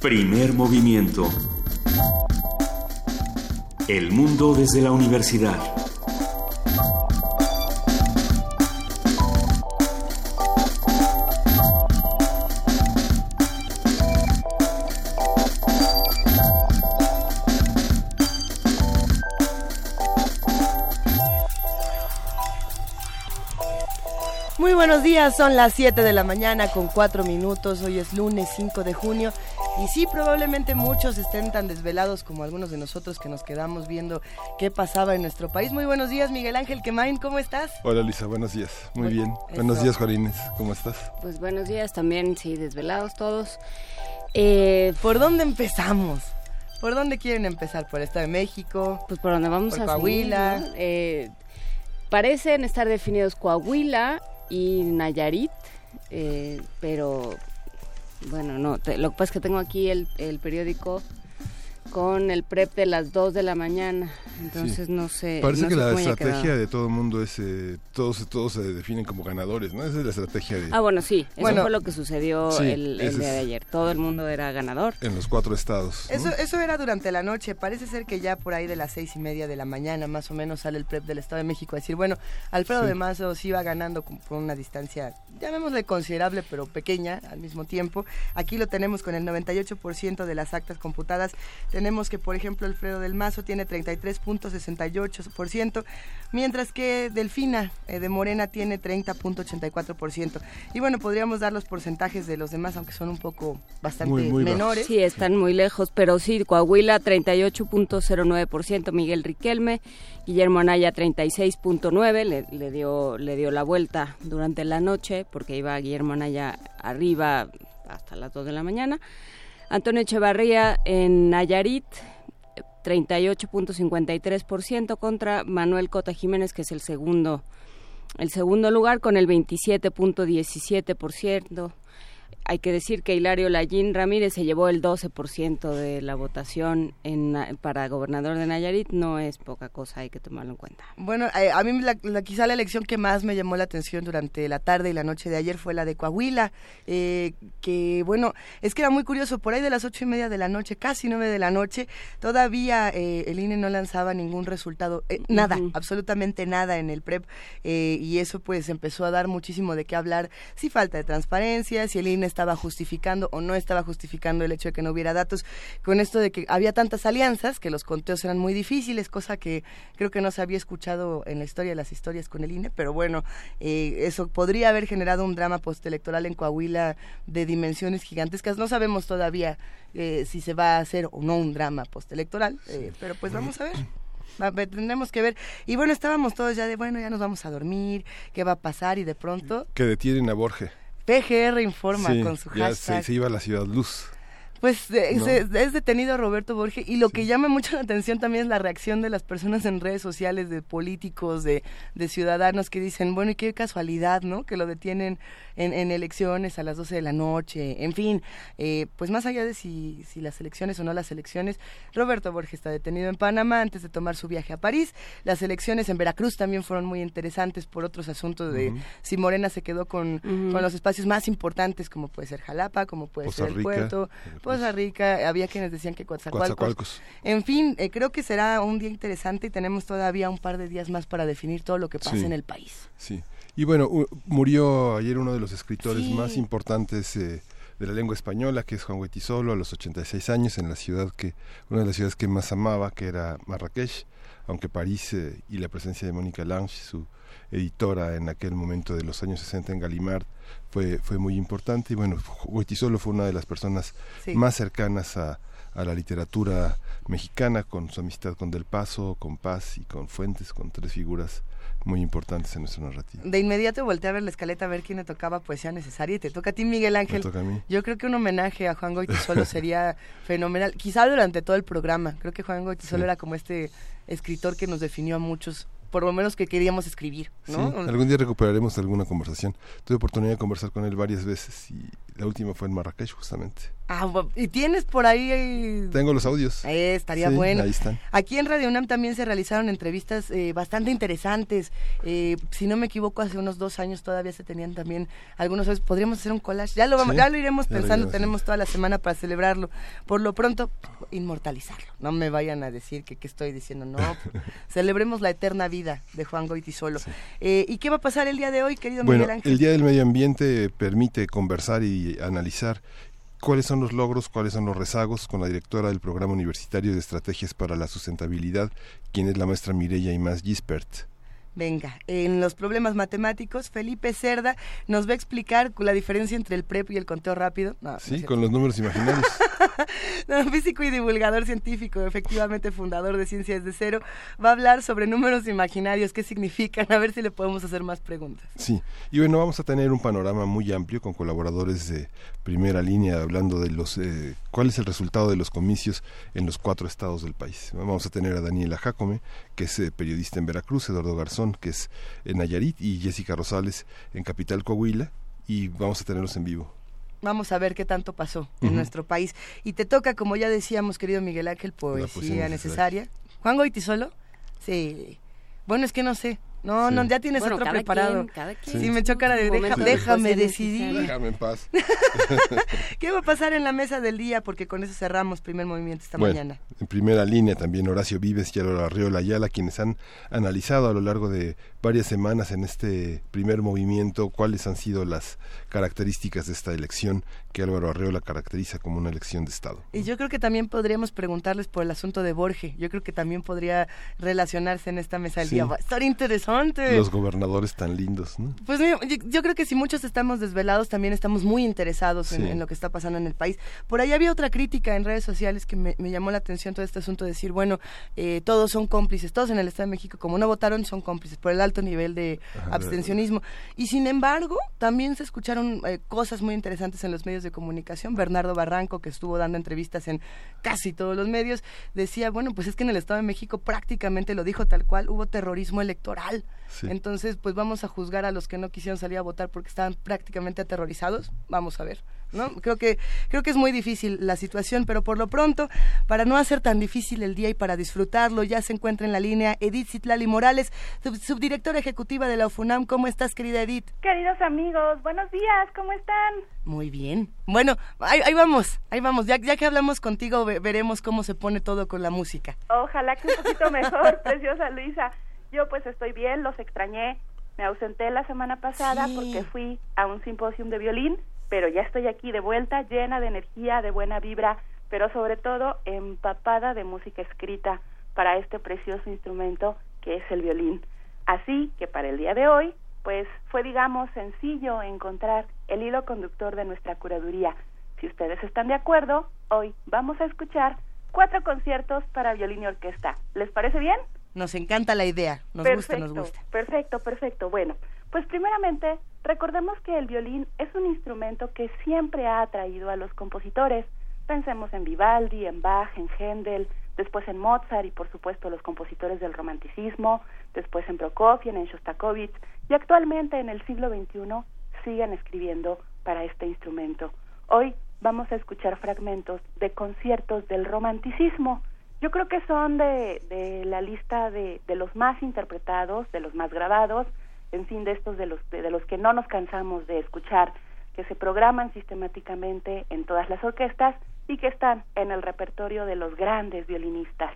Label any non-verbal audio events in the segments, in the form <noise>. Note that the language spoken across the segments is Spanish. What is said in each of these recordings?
Primer movimiento. El mundo desde la universidad. Muy buenos días, son las 7 de la mañana con 4 minutos, hoy es lunes 5 de junio y sí, probablemente muchos estén tan desvelados como algunos de nosotros que nos quedamos viendo qué pasaba en nuestro país. Muy buenos días, Miguel Ángel Quemain, ¿cómo estás? Hola Luisa, buenos días, muy bien. Buenos días, Juanines, ¿cómo estás? Pues buenos días también, sí, desvelados todos. Eh, ¿Por dónde empezamos? ¿Por dónde quieren empezar? ¿Por Estado de México? Pues por dónde vamos ¿Por a Coahuila? seguir, ¿no? Eh, parecen estar definidos Coahuila y Nayarit, eh, pero bueno, no, te- lo que pasa es que tengo aquí el, el periódico con el prep de las 2 de la mañana, entonces no sé. Parece no que sé la estrategia de todo el mundo es, eh, todos, todos se definen como ganadores, ¿no? Esa es la estrategia de, Ah, bueno, sí, eso Bueno, fue lo que sucedió sí, el, el día de ayer. Todo el mundo era ganador. en los cuatro estados. ¿no? Eso, eso era durante la noche. Parece ser que ya por ahí de las seis y media de la mañana, más o menos, sale el prep del Estado de México a decir, bueno, Alfredo Sí. de Mazo sí va ganando con- por una distancia, llamémosle considerable, pero pequeña al mismo tiempo. Aquí lo tenemos con el 98% de las actas computadas. Tenemos que, por ejemplo, Alfredo del Mazo tiene 33.68%, mientras que Delfina eh, de Morena tiene 30.84%. Y bueno, podríamos dar los porcentajes de los demás, aunque son un poco bastante Muy, muy bajos. menores. Sí, están muy lejos, pero sí, Coahuila 38.09%, Miguel Riquelme, Guillermo Anaya 36.9%, le, le dio, le dio la vuelta durante la noche porque iba Guillermo Anaya arriba hasta las 2 de la mañana. Antonio Echevarría en Nayarit 38.53% contra Manuel Cota Jiménez, que es el segundo, el segundo lugar con el 27.17%. Hay que decir que Hilario Lallín Ramírez se llevó el 12% de la votación en, para gobernador de Nayarit. No es poca cosa, hay que tomarlo en cuenta. Bueno, eh, a mí la, la- quizá la elección que más me llamó la atención durante la tarde y la noche de ayer fue la de Coahuila, eh, que bueno, es que era muy curioso, por ahí de las ocho y media de la noche, casi nueve de la noche, todavía eh, el INE no lanzaba ningún resultado, eh, nada, absolutamente nada en el PREP, eh, y eso pues empezó a dar muchísimo de qué hablar, si falta de transparencia, si el INE estaba justificando o no estaba justificando el hecho de que no hubiera datos, con esto de que había tantas alianzas, que los conteos eran muy difíciles, cosa que creo que no se había escuchado en la historia de las historias con el INE, pero bueno, eh, eso podría haber generado un drama postelectoral en Coahuila de dimensiones gigantescas. No sabemos todavía eh, si se va a hacer o no un drama postelectoral, eh, pero pues vamos a ver. Tendremos que ver. Y bueno, estábamos todos ya de, bueno, ya nos vamos a dormir, qué va a pasar y de pronto Que detienen a Borges. PGR informa Sí, con su ya hashtag. se, se iba a la ciudad luz. Pues ¿No? se- es detenido Roberto Borges y lo que llama mucho la atención también es la reacción de las personas en redes sociales, de políticos, de, de ciudadanos que dicen, bueno, y qué casualidad, ¿no? Que lo detienen en, en elecciones a las 12 de la noche, en fin, eh, pues más allá de si, si las elecciones o no las elecciones, Roberto Borges está detenido en Panamá antes de tomar su viaje a París. Las elecciones en Veracruz también fueron muy interesantes por otros asuntos de si Morena se quedó con, los espacios más importantes como puede ser Jalapa, como puede Poza ser el Rica, puerto. Poza Rica, había quienes decían que Coatzacoalcos. Coatzacoalcos. En fin, eh, creo que será un día interesante y tenemos todavía un par de días más para definir todo lo que pasa Sí. en el país. Sí. Y bueno, murió ayer uno de los escritores Sí. más importantes eh, de la lengua española, que es Juan Huetisolo, a los 86 años, en la ciudad que, una de las ciudades que más amaba, que era Marrakech, aunque París eh, y la presencia de Mónica Lange, su editora en aquel momento de los años 60 en Gallimard, fue, fue muy importante. Y bueno, Huetisolo fue una de las personas Sí. más cercanas a, a la literatura mexicana, con su amistad con Del Paso, con Paz y con Fuentes, con tres figuras muy importantes en nuestra narrativa. De inmediato volteé a ver la escaleta a ver quién le tocaba poesía necesaria y te toca a ti, Miguel Me Ángel. toca a mí. Yo creo que un homenaje a Juan Goitisolo <laughs> sería fenomenal, quizá durante todo el programa. Creo que Juan Goitisolo Sí. era como este escritor que nos definió a muchos, por lo menos que queríamos escribir, ¿no? Sí, algún día recuperaremos alguna conversación. Tuve oportunidad de conversar con él varias veces y la última fue en Marrakech justamente. Ah, y tienes por ahí... Tengo los audios. Eh, estaría bueno. Ahí están. Aquí en Radio UNAM también se realizaron entrevistas eh, bastante interesantes. Eh, si no me equivoco, hace unos dos años todavía se tenían también algunos. Podríamos hacer un collage. Ya lo, vamos, ya lo iremos pensando. tenemos toda la semana para celebrarlo. Por lo pronto, inmortalizarlo. No me vayan a decir que qué estoy diciendo. No, <laughs> celebremos la eterna vida de Juan Goitisolo. solo ¿Y qué va a pasar el día de hoy, querido Miguel Ángel? El Día del Medio Ambiente permite conversar y analizar cuáles son los logros, cuáles son los rezagos con la directora del Programa Universitario de Estrategias para la Sustentabilidad, quien es la maestra Mireya Imaz Gispert. Venga, en los problemas matemáticos, Felipe Cerda nos va a explicar la diferencia entre el PREP y el conteo rápido. sí, con los números imaginarios. <laughs> físico y divulgador científico, efectivamente fundador de Ciencias de Cero, va a hablar sobre números imaginarios, qué significan, a ver si le podemos hacer más preguntas. Sí, y bueno, vamos a tener un panorama muy amplio con colaboradores de primera línea hablando de los eh, cuál es el resultado de los comicios en los cuatro estados del país. Vamos a tener a Daniela Jacome, que es eh, periodista en Veracruz, Eduardo Garzón, que es en Nayarit, y Jessica Rosales en Capital Coahuila, y vamos a tenerlos en vivo. Vamos a ver qué tanto pasó en nuestro país. Y te toca, como ya decíamos, querido Miguel Ángel, poesía, necesaria. ¿Juan Goitisolo? Sí. Bueno, es que no sé. No, no, ya tienes otro preparado. Sí. me choca de déjame decidir. Déjame en paz. <laughs> ¿Qué va a pasar en la mesa del día? Porque con eso cerramos primer movimiento esta mañana. En primera línea también Horacio Vives y Álvaro Arriola Ayala, quienes han analizado a lo largo de varias semanas en este primer movimiento cuáles han sido las características de esta elección que Álvaro Arreola caracteriza como una elección de Estado. Y yo creo que también podríamos preguntarles por el asunto de Borges. Yo creo que también podría relacionarse en esta mesa del día. Va a estar interesante. Los gobernadores tan lindos, ¿no? Pues yo, creo que si muchos estamos desvelados, también estamos muy interesados en, lo que está pasando en el país. Por ahí había otra crítica en redes sociales que me, llamó la atención todo este asunto de decir, bueno, eh, todos son cómplices, todos en el Estado de México, como no votaron, son cómplices por el alto nivel de abstencionismo. Y sin embargo, también se escucharon eh, cosas muy interesantes en los medios de comunicación. Bernardo Barranco, que estuvo dando entrevistas en casi todos los medios, decía, bueno, pues es que en el Estado de México prácticamente lo dijo tal cual, hubo terrorismo electoral. Entonces, pues vamos a juzgar a los que no quisieron salir a votar porque estaban prácticamente aterrorizados. Vamos a ver. ¿No? Creo que creo que es muy difícil la situación, pero por lo pronto, para no hacer tan difícil el día y para disfrutarlo, ya se encuentra en la línea Edith Citlali Morales, subdirectora ejecutiva de la UFUNAM. ¿Cómo estás, querida Edith? Queridos amigos, buenos días, ¿cómo están? Muy bien. Bueno, ahí, vamos, ahí vamos. Ya, ya que hablamos contigo, veremos cómo se pone todo con la música. Ojalá que un poquito <laughs> mejor, preciosa Luisa. Yo pues estoy bien, los extrañé. Me ausenté la semana pasada porque fui a un simposium de violín pero ya estoy aquí de vuelta, llena de energía, de buena vibra, pero sobre todo empapada de música escrita para este precioso instrumento que es el violín. Así que para el día de hoy, pues fue, digamos, sencillo encontrar el hilo conductor de nuestra curaduría. Si ustedes están de acuerdo, hoy vamos a escuchar cuatro conciertos para violín y orquesta. ¿Les parece bien? Nos encanta la idea, nos gusta, nos gusta. Perfecto, perfecto. Bueno, pues primeramente, recordemos que el violín es un instrumento que siempre ha atraído a los compositores. Pensemos en Vivaldi, en Bach, en Händel, después en Mozart y por supuesto los compositores del romanticismo, después en Prokofiev, en Shostakovich y actualmente en el siglo XXI siguen escribiendo para este instrumento. Hoy vamos a escuchar fragmentos de conciertos del romanticismo yo creo que son de, de la lista de, de, los más interpretados, de los más grabados, en fin, de estos de los, de, los que no nos cansamos de escuchar, que se programan sistemáticamente en todas las orquestas y que están en el repertorio de los grandes violinistas.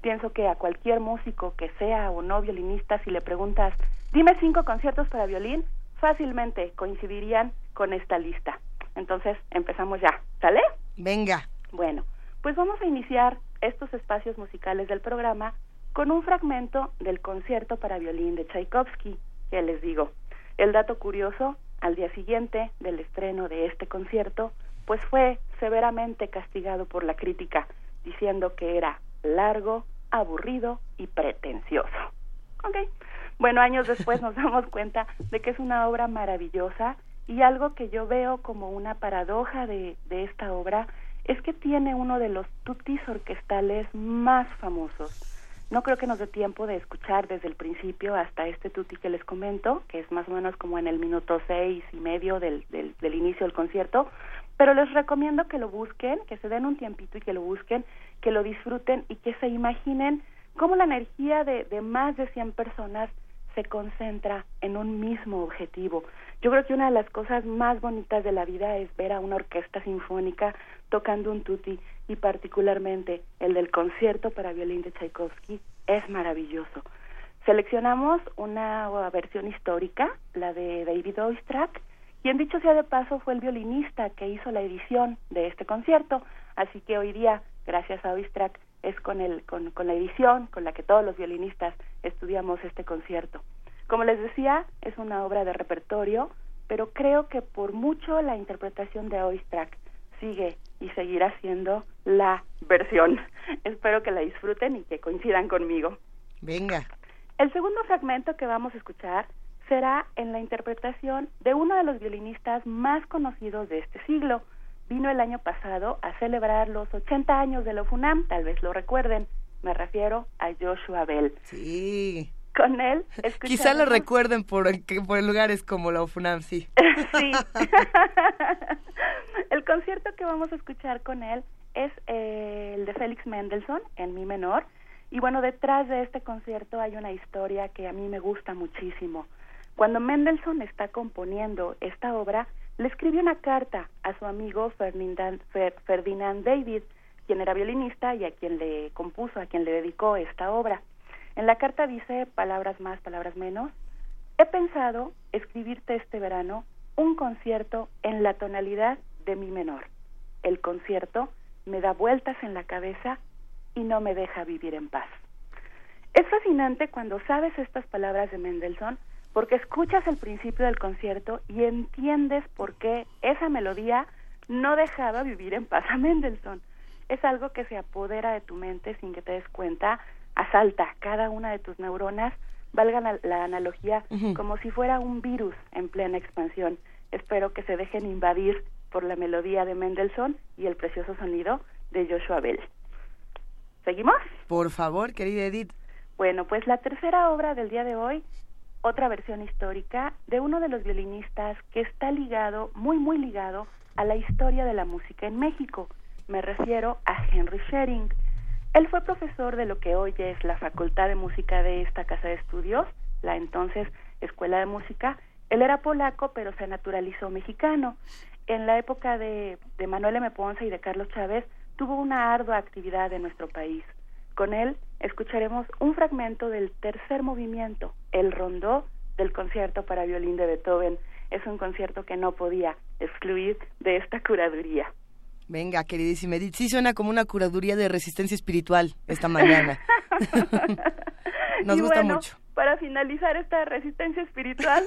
Pienso que a cualquier músico que sea o no violinista, si le preguntas, dime cinco conciertos para violín, fácilmente coincidirían con esta lista. Entonces, empezamos ya. ¿Sale? Venga. Bueno, pues vamos a iniciar estos espacios musicales del programa con un fragmento del concierto para violín de Tchaikovsky, que les digo. El dato curioso, al día siguiente del estreno de este concierto, pues fue severamente castigado por la crítica, diciendo que era largo, aburrido y pretencioso. Ok. Bueno, años después nos <laughs> damos cuenta de que es una obra maravillosa y algo que yo veo como una paradoja de, de esta obra es que tiene uno de los tutis orquestales más famosos. No creo que nos dé tiempo de escuchar desde el principio hasta este tutti que les comento, que es más o menos como en el minuto seis y medio del, del, inicio del concierto, pero les recomiendo que lo busquen, que se den un tiempito y que lo busquen, que lo disfruten y que se imaginen cómo la energía de, de más de 100 personas se concentra en un mismo objetivo. Yo creo que una de las cosas más bonitas de la vida es ver a una orquesta sinfónica tocando un tutti y particularmente el del concierto para violín de Tchaikovsky es maravilloso. Seleccionamos una versión histórica, la de David Oistrakh, quien dicho sea de paso fue el violinista que hizo la edición de este concierto, así que hoy día, gracias a Oistrakh, es con, el, con, con la edición con la que todos los violinistas estudiamos este concierto. Como les decía, es una obra de repertorio, pero creo que por mucho la interpretación de Oistrakh sigue y seguirá siendo la versión. <laughs> Espero que la disfruten y que coincidan conmigo. Venga. El segundo fragmento que vamos a escuchar será en la interpretación de uno de los violinistas más conocidos de este siglo. Vino el año pasado a celebrar los 80 años de la FUNAM, tal vez lo recuerden. Me refiero a Joshua Bell. Sí. Con él Quizá lo recuerden por, por lugares como la FUNAM, sí. <laughs> sí. <laughs> el concierto que vamos a escuchar con él es eh, el de Félix Mendelssohn en mi menor. Y bueno, detrás de este concierto hay una historia que a mí me gusta muchísimo. Cuando Mendelssohn está componiendo esta obra, le escribió una carta a su amigo Ferdinand, Ferdinand David, quien era violinista y a quien le compuso, a quien le dedicó esta obra. En la carta dice palabras más, palabras menos. He pensado escribirte este verano un concierto en la tonalidad de mi menor. El concierto me da vueltas en la cabeza y no me deja vivir en paz. Es fascinante cuando sabes estas palabras de Mendelssohn porque escuchas el principio del concierto y entiendes por qué esa melodía no dejaba vivir en paz a Mendelssohn. Es algo que se apodera de tu mente sin que te des cuenta, asalta cada una de tus neuronas, valga la, analogía, como si fuera un virus en plena expansión. Espero que se dejen invadir por la melodía de Mendelssohn y el precioso sonido de Joshua Bell. ¿Seguimos? Por favor, querida Edith. Bueno, pues la tercera obra del día de hoy otra versión histórica de uno de los violinistas que está ligado, muy, muy ligado a la historia de la música en México. Me refiero a Henry Schering. Él fue profesor de lo que hoy es la Facultad de Música de esta casa de estudios, la entonces Escuela de Música. Él era polaco, pero se naturalizó mexicano. En la época de, Manuel M. Ponce y de Carlos Chávez, tuvo una ardua actividad en nuestro país. Con él escucharemos un fragmento del tercer movimiento, el rondó del concierto para violín de Beethoven. Es un concierto que no podía excluir de esta curaduría. Venga, queridísima Edith, sí suena como una curaduría de resistencia espiritual esta mañana. <laughs> Nos gusta mucho. Para finalizar esta resistencia espiritual,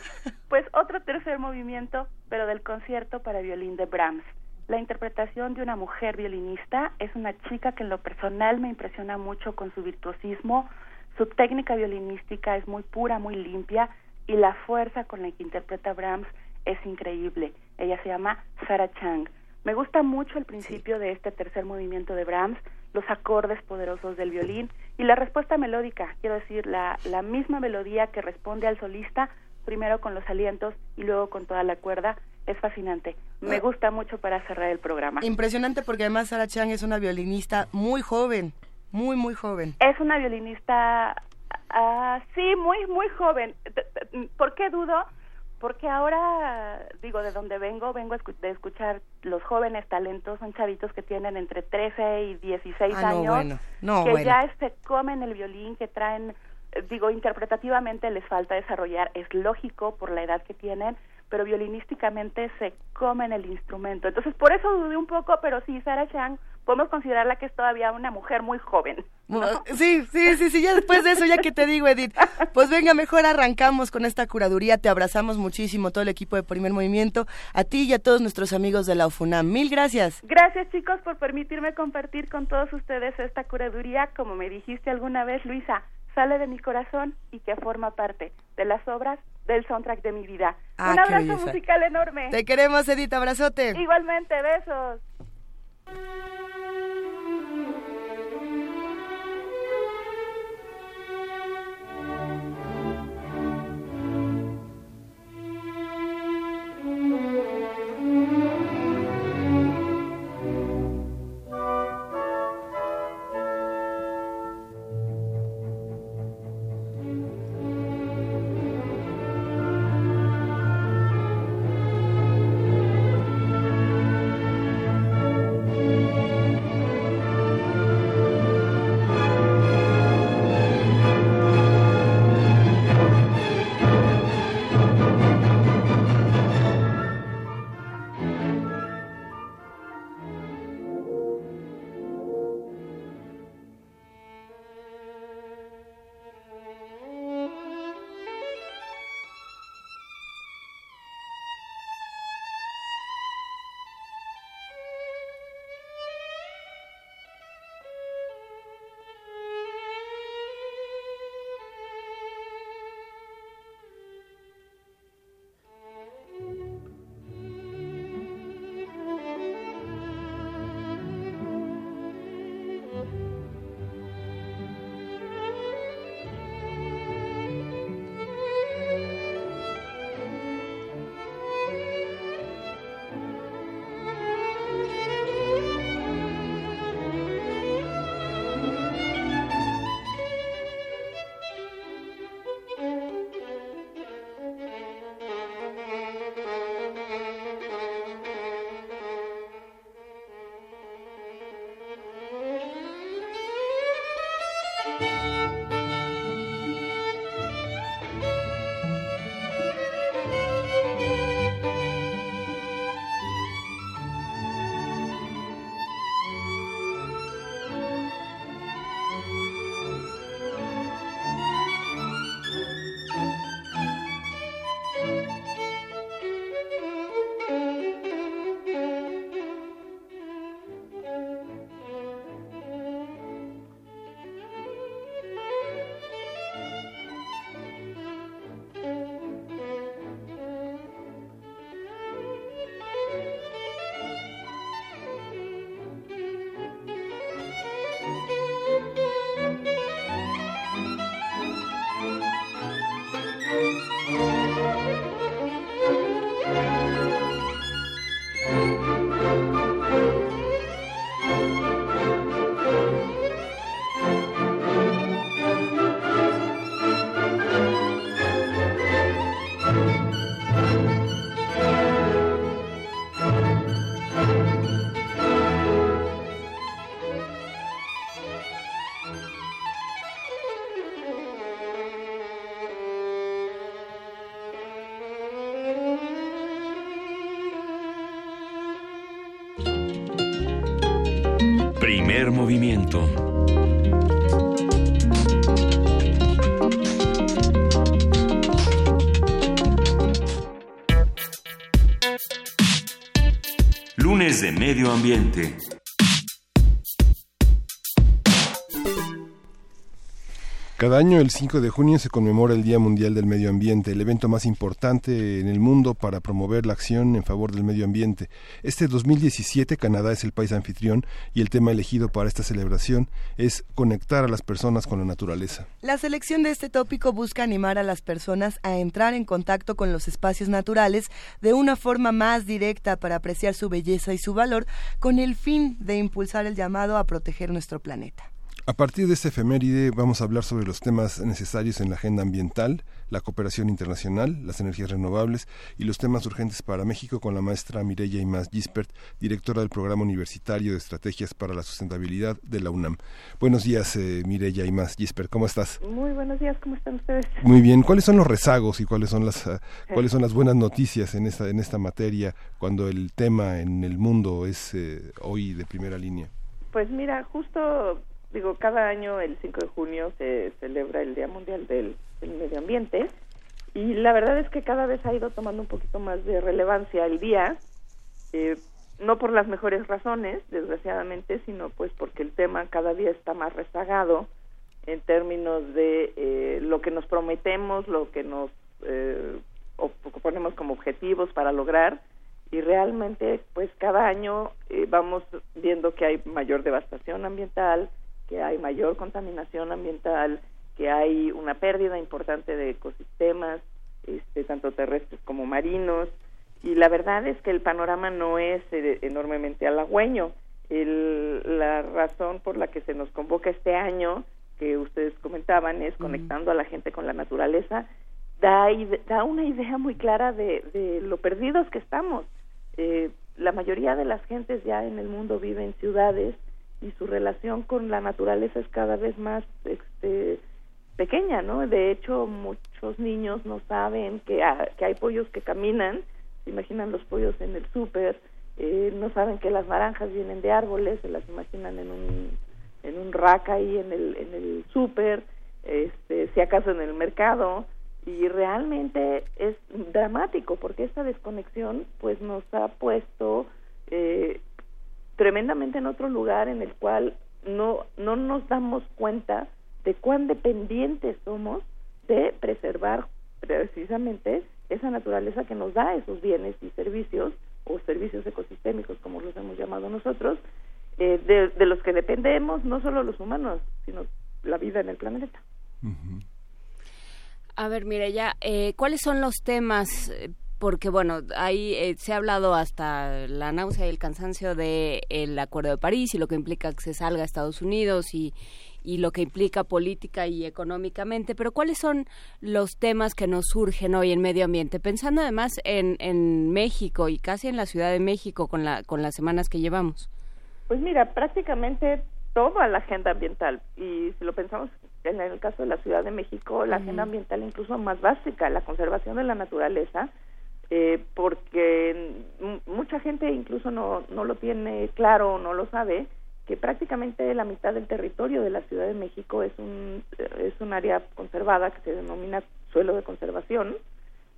pues otro tercer movimiento, pero del concierto para violín de Brahms. La interpretación de una mujer violinista es una chica que en lo personal me impresiona mucho con su virtuosismo, su técnica violinística es muy pura, muy limpia y la fuerza con la que interpreta Brahms es increíble. Ella se llama Sarah Chang. Me gusta mucho el principio de este tercer movimiento de Brahms, los acordes poderosos del violín y la respuesta melódica, quiero decir, la, la misma melodía que responde al solista, primero con los alientos y luego con toda la cuerda, es fascinante. Me ah. gusta mucho para cerrar el programa. Impresionante porque además Sara Chang es una violinista muy joven, muy, muy joven. Es una violinista, uh, sí, muy, muy joven. ¿Por qué dudo? Porque ahora, digo, de donde vengo, vengo de escuchar los jóvenes talentos, son chavitos que tienen entre 13 y 16 ah, años, que ya se comen el violín, que traen, digo, interpretativamente les falta desarrollar, es lógico por la edad que tienen, pero violinísticamente se comen el instrumento. Entonces, por eso dudé un poco, pero sí, Sarah Chang, podemos considerarla que es todavía una mujer muy joven. Sí, sí, sí, sí, ya después de eso, ya que te digo, Edith, pues venga, mejor arrancamos con esta curaduría, te abrazamos muchísimo, todo el equipo de Primer Movimiento, a ti y a todos nuestros amigos de la UFUNAM. Mil gracias. Gracias, chicos, por permitirme compartir con todos ustedes esta curaduría, como me dijiste alguna vez, Luisa, sale de mi corazón y que forma parte de las obras del soundtrack de mi vida. Ah, Un abrazo musical enorme. Te queremos, Edith, abrazote. Igualmente, besos. Medio Ambiente. Cada año, el 5 de junio, se conmemora el Día Mundial del Medio Ambiente, el evento más importante en el mundo para promover la acción en favor del medio ambiente. Este 2017, Canadá es el país anfitrión y el tema elegido para esta celebración es conectar a las personas con la naturaleza. La selección de este tópico busca animar a las personas a entrar en contacto con los espacios naturales de una forma más directa para apreciar su belleza y su valor, con el fin de impulsar el llamado a proteger nuestro planeta. A partir de este efeméride vamos a hablar sobre los temas necesarios en la agenda ambiental, la cooperación internacional, las energías renovables y los temas urgentes para México con la maestra Mireya Imaz Gispert, directora del Programa Universitario de Estrategias para la Sustentabilidad de la UNAM. Buenos días, eh, Mireya Imaz Gispert, ¿cómo estás? Muy buenos días, ¿cómo están ustedes? Muy bien. ¿Cuáles son los rezagos y cuáles son las uh, cuáles son las buenas noticias en esta en esta materia cuando el tema en el mundo es eh, hoy de primera línea? Pues mira, justo digo, cada año el 5 de junio se celebra el Día Mundial del, Medio Ambiente y la verdad es que cada vez ha ido tomando un poquito más de relevancia el día, eh, no por las mejores razones, desgraciadamente, sino pues porque el tema cada día está más rezagado en términos de eh, lo que nos prometemos, lo que nos eh, ponemos como objetivos para lograr y realmente pues cada año eh, vamos viendo que hay mayor devastación ambiental, que hay mayor contaminación ambiental, que hay una pérdida importante de ecosistemas, este, tanto terrestres como marinos, y la verdad es que el panorama no es eh, enormemente halagüeño. El, la razón por la que se nos convoca este año, que ustedes comentaban, es conectando a la gente con la naturaleza, da, da una idea muy clara de, de lo perdidos que estamos. Eh, la mayoría de las gentes ya en el mundo vive en ciudades y su relación con la naturaleza es cada vez más este pequeña, ¿no? De hecho, muchos niños no saben que, que hay pollos que caminan, se imaginan los pollos en el súper, eh, no saben que las naranjas vienen de árboles, se las imaginan en un en un rack ahí en el en el súper, este, si acaso en el mercado, y realmente es dramático porque esta desconexión pues nos ha puesto eh, tremendamente en otro lugar en el cual no, no nos damos cuenta de cuán dependientes somos de preservar precisamente esa naturaleza que nos da esos bienes y servicios o servicios ecosistémicos como los hemos llamado nosotros eh, de, los que dependemos no solo los humanos sino la vida en el planeta. A ver mire ya eh, cuáles son los temas eh, porque bueno, ahí eh, se ha hablado hasta la náusea y el cansancio del el Acuerdo de París y lo que implica que se salga a Estados Unidos y, y lo que implica política y económicamente, pero ¿cuáles son los temas que nos surgen hoy en medio ambiente? Pensando además en, en México y casi en la Ciudad de México con, la, con las semanas que llevamos. Pues mira, prácticamente toda la agenda ambiental y si lo pensamos en el caso de la Ciudad de México, la agenda ambiental incluso más básica, la conservación de la naturaleza, eh, porque mucha gente incluso no, no lo tiene claro o no lo sabe, que prácticamente la mitad del territorio de la Ciudad de México es un, es un área conservada que se denomina suelo de conservación,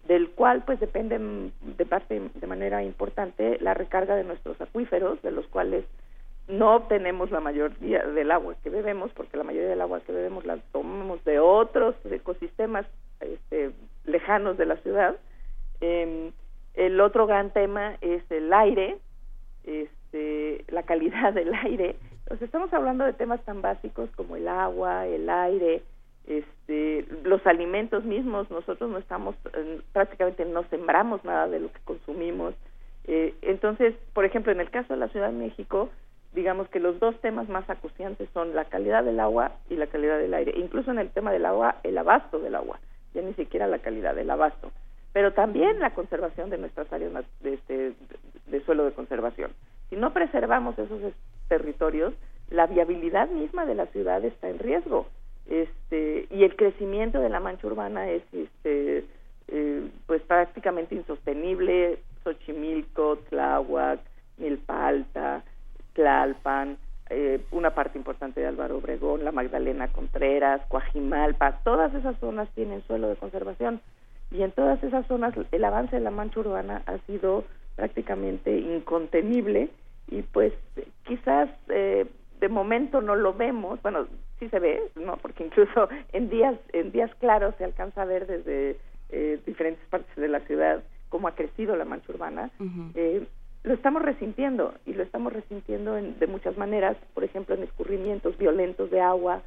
del cual pues depende de parte de manera importante la recarga de nuestros acuíferos, de los cuales no obtenemos la mayoría del agua que bebemos, porque la mayoría del agua que bebemos la tomamos de otros ecosistemas este, lejanos de la ciudad, eh, el otro gran tema es el aire, este, la calidad del aire. Entonces estamos hablando de temas tan básicos como el agua, el aire, este, los alimentos mismos. Nosotros no estamos, eh, prácticamente no sembramos nada de lo que consumimos. Eh, entonces, por ejemplo, en el caso de la Ciudad de México, digamos que los dos temas más acuciantes son la calidad del agua y la calidad del aire. Incluso en el tema del agua, el abasto del agua, ya ni siquiera la calidad del abasto pero también la conservación de nuestras áreas de, este, de suelo de conservación. Si no preservamos esos territorios, la viabilidad misma de la ciudad está en riesgo. Este, y el crecimiento de la mancha urbana es este, eh, pues prácticamente insostenible. Xochimilco, Tláhuac, Milpalta, Tlalpan, eh, una parte importante de Álvaro Obregón, la Magdalena Contreras, Coajimalpa, todas esas zonas tienen suelo de conservación y en todas esas zonas el avance de la mancha urbana ha sido prácticamente incontenible y pues quizás eh, de momento no lo vemos, bueno, sí se ve, no, porque incluso <laughs> en días en días claros se alcanza a ver desde eh, diferentes partes de la ciudad cómo ha crecido la mancha urbana. eh, lo estamos resintiendo y lo estamos resintiendo en, de muchas maneras, por ejemplo, en escurrimientos violentos de agua.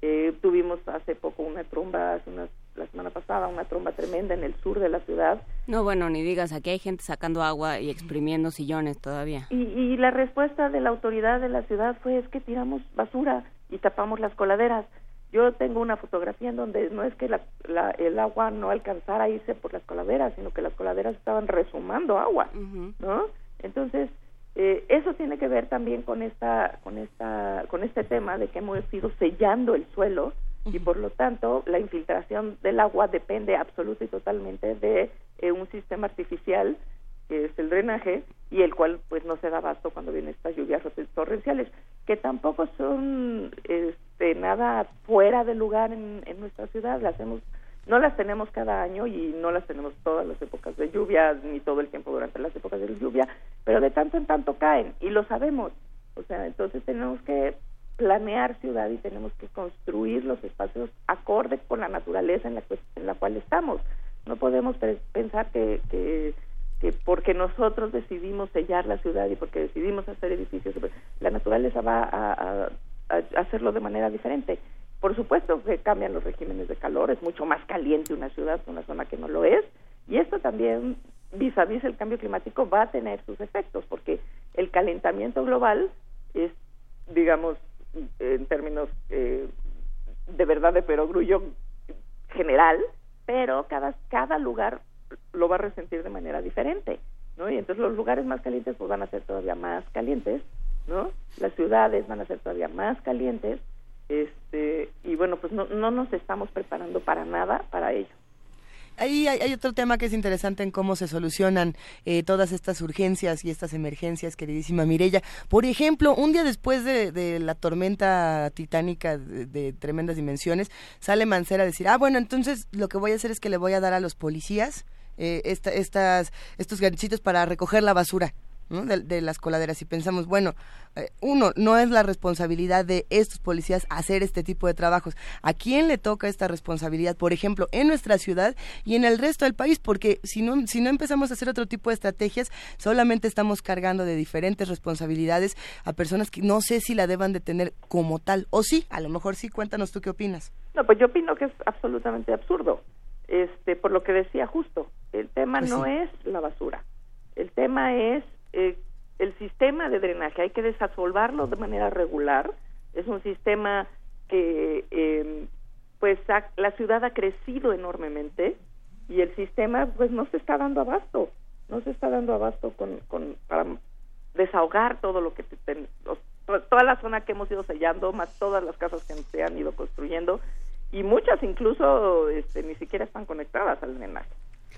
Eh, tuvimos hace poco una tromba, hace unas, la semana pasada, una tromba tremenda en el sur de la ciudad. No, bueno, ni digas, aquí hay gente sacando agua y exprimiendo sillones todavía. Y, y la respuesta de la autoridad de la ciudad fue es que tiramos basura y tapamos las coladeras. Yo tengo una fotografía en donde no es que la, la, el agua no alcanzara a irse por las coladeras, sino que las coladeras estaban resumando agua, ¿no? Entonces, eh, eso tiene que ver también con esta, con esta, con este tema de que hemos ido sellando el suelo y por lo tanto la infiltración del agua depende absoluta y totalmente de eh, un sistema artificial que es el drenaje y el cual pues no se da abasto cuando vienen estas lluvias torrenciales que tampoco son este nada fuera de lugar en, en nuestra ciudad las hemos no las tenemos cada año y no las tenemos todas las épocas de lluvia ni todo el tiempo durante las épocas de lluvia, pero de tanto en tanto caen y lo sabemos. O sea, entonces tenemos que planear ciudad y tenemos que construir los espacios acorde con la naturaleza en la, en la cual estamos. No podemos pensar que, que, que porque nosotros decidimos sellar la ciudad y porque decidimos hacer edificios, la naturaleza va a, a hacerlo de manera diferente. Por supuesto que cambian los regímenes de calor, es mucho más caliente una ciudad que una zona que no lo es, y esto también vis a vis el cambio climático va a tener sus efectos, porque el calentamiento global es, digamos, en términos eh, de verdad de perogrullo general, pero cada, cada lugar lo va a resentir de manera diferente, ¿no? Y entonces los lugares más calientes pues van a ser todavía más calientes, ¿no? Las ciudades van a ser todavía más calientes, este y bueno pues no, no nos estamos preparando para nada para ello Ahí hay, otro tema que es interesante en cómo se solucionan eh, todas estas urgencias y estas emergencias, queridísima Mirella. Por ejemplo, un día después de, la tormenta titánica de, de, tremendas dimensiones, sale Mancera a decir, ah, bueno, entonces lo que voy a hacer es que le voy a dar a los policías eh, esta, estas, estos ganchitos para recoger la basura. ¿No? De, de, las coladeras y pensamos, bueno, eh, uno, no es la responsabilidad de estos policías hacer este tipo de trabajos. ¿A quién le toca esta responsabilidad, por ejemplo, en nuestra ciudad y en el resto del país? Porque si no, si no empezamos a hacer otro tipo de estrategias, solamente estamos cargando de diferentes responsabilidades a personas que no sé si la deban de tener como tal. O sí, a lo mejor sí, cuéntanos tú qué opinas. No, pues yo opino que es absolutamente absurdo. Este, por lo que decía justo, el tema pues no sí. es la basura. El tema es eh, el sistema de drenaje hay que desasolvarlo de manera regular. Es un sistema que, eh, pues, ha, la ciudad ha crecido enormemente y el sistema, pues, no se está dando abasto. No se está dando abasto con, con para desahogar todo lo que ten, toda la zona que hemos ido sellando, más todas las casas que se han ido construyendo y muchas incluso este, ni siquiera están conectadas al drenaje.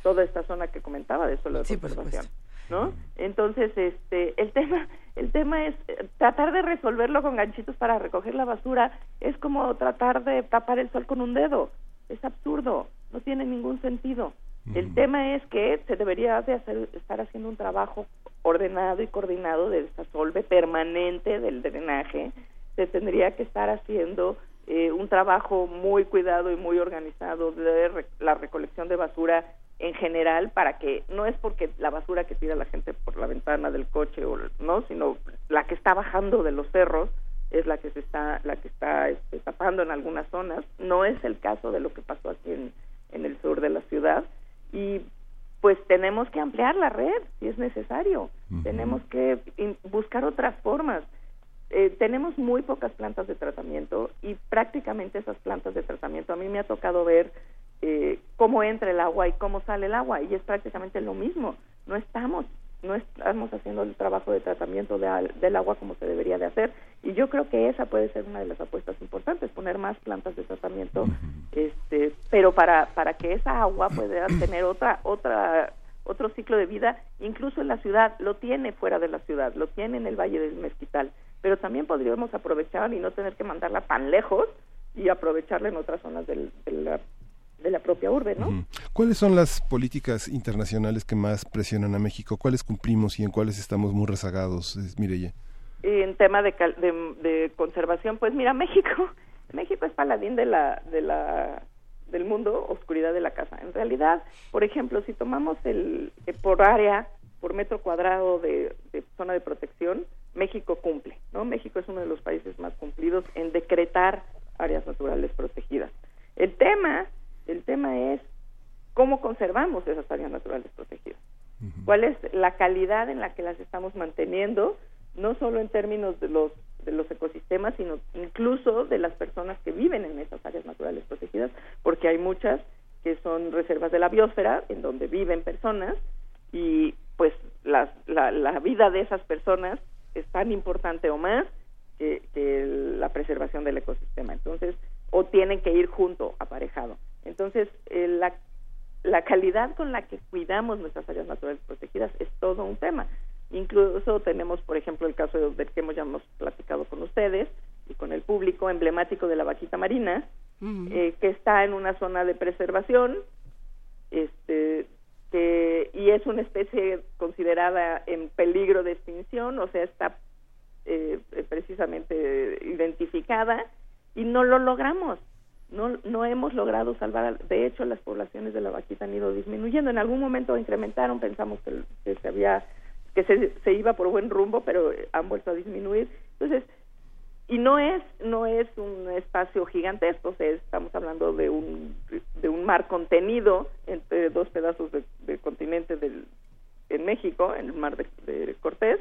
Toda esta zona que comentaba de suelo de sí, conservación. ¿No? Entonces, este, el tema, el tema es tratar de resolverlo con ganchitos para recoger la basura es como tratar de tapar el sol con un dedo. Es absurdo, no tiene ningún sentido. Mm. El tema es que se debería de hacer, estar haciendo un trabajo ordenado y coordinado de desasolve permanente del drenaje. Se tendría que estar haciendo eh, un trabajo muy cuidado y muy organizado de re la recolección de basura en general para que no es porque la basura que tira la gente por la ventana del coche o no sino la que está bajando de los cerros es la que se está la que está este, tapando en algunas zonas. No es el caso de lo que pasó aquí en, en el sur de la ciudad. Y pues tenemos que ampliar la red si es necesario. Uh -huh. tenemos que buscar otras formas. Eh, tenemos muy pocas plantas de tratamiento y prácticamente esas plantas de tratamiento a mí me ha tocado ver eh, cómo entra el agua y cómo sale el agua y es prácticamente lo mismo. No estamos no estamos haciendo el trabajo de tratamiento de, del agua como se debería de hacer y yo creo que esa puede ser una de las apuestas importantes poner más plantas de tratamiento este pero para para que esa agua pueda tener otra otra otro ciclo de vida incluso en la ciudad lo tiene fuera de la ciudad lo tiene en el valle del mezquital pero también podríamos aprovechar y no tener que mandarla tan lejos y aprovecharla en otras zonas del, de, la, de la propia urbe, ¿no? ¿Cuáles son las políticas internacionales que más presionan a México? ¿Cuáles cumplimos y en cuáles estamos muy rezagados, Mireya? En tema de, de, de conservación, pues mira, <laughs> México, México es paladín de la, de la del mundo, oscuridad de la casa. En realidad, por ejemplo, si tomamos el eh, por área, por metro cuadrado de, zona de protección, México cumple, ¿no? México es uno de los países más cumplidos en decretar áreas naturales protegidas. El tema, el tema es cómo conservamos esas áreas naturales protegidas. ¿Cuál es la calidad en la que las estamos manteniendo? No solo en términos de los de los ecosistemas, sino incluso de las personas que viven en esas áreas naturales protegidas, porque hay muchas que son reservas de la biosfera, en donde viven personas, y pues la, la vida de esas personas es tan importante o más que, la preservación del ecosistema. Entonces, o tienen que ir junto, aparejado. Entonces, eh, la, la calidad con la que cuidamos nuestras áreas naturales protegidas es todo un tema. Incluso tenemos, por ejemplo, el caso del que hemos ya hemos platicado con ustedes y con el público emblemático de la vaquita marina, eh, que está en una zona de preservación, este, que, y es una especie considerada en peligro de extinción, o sea, está eh, precisamente identificada y no lo logramos. No, no hemos logrado salvar, de hecho las poblaciones de la vaquita han ido disminuyendo, en algún momento incrementaron, pensamos que se había que se, se iba por buen rumbo, pero han vuelto a disminuir. Entonces, y no es no es un espacio gigantesco, estamos hablando de un de un mar contenido entre dos pedazos de, continente del, en México, en el mar de, Cortés,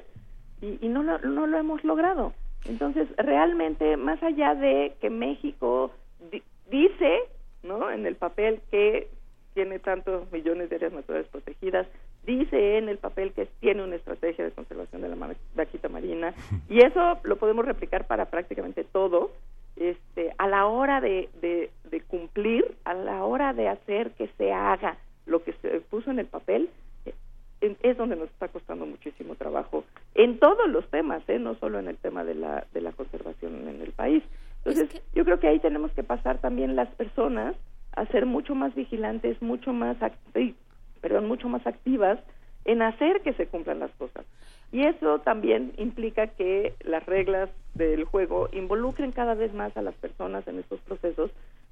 y, y no, lo, no lo hemos logrado. Entonces, realmente, más allá de que México dice, ¿no? En el papel que tiene tantos millones de áreas naturales protegidas, dice en el papel que tiene una estrategia de conservación de la vaquita marina <laughs> y eso lo podemos replicar para prácticamente todo. Este, a la hora de, de, cumplir, a la hora de hacer que se haga lo que se puso en el papel, eh, es donde nos está costando muchísimo trabajo en todos los temas, ¿eh? no solo en el tema de la, de la conservación en el país. Entonces, yo creo que ahí tenemos que pasar también las personas a ser mucho más vigilantes, mucho más perdón, mucho más activas en hacer que se cumplan las cosas. Y eso también implica que las reglas del juego involucren cada vez más a las personas en estos procesos,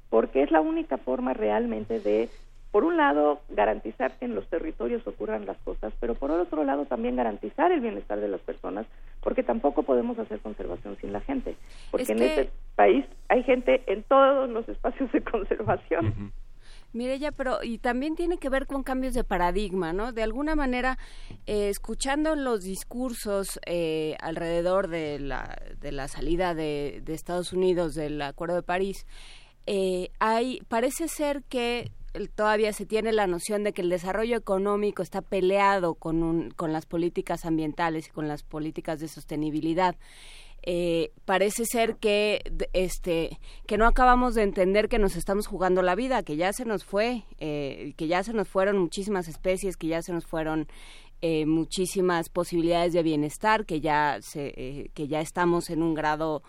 porque es la única forma realmente de, por un lado, garantizar que en los territorios ocurran las cosas, pero por otro lado también garantizar el bienestar de las personas, porque tampoco podemos hacer conservación sin la gente, porque en este país hay gente en todos los espacios de <laughs> conservación. Mireya, pero y también tiene que ver con cambios de paradigma, ¿no? De alguna manera, eh, escuchando los discursos eh, alrededor de la, de la salida de, Estados Unidos del Acuerdo de París, eh, hay, parece ser que todavía se tiene la noción de que el desarrollo económico está peleado con, un, con las políticas ambientales y con las políticas de sostenibilidad. Eh, parece ser que este que no acabamos de entender que nos estamos jugando la vida que ya se nos fue eh, que ya se nos fueron muchísimas especies que ya se nos fueron eh, muchísimas posibilidades de bienestar que ya se, que ya estamos en un grado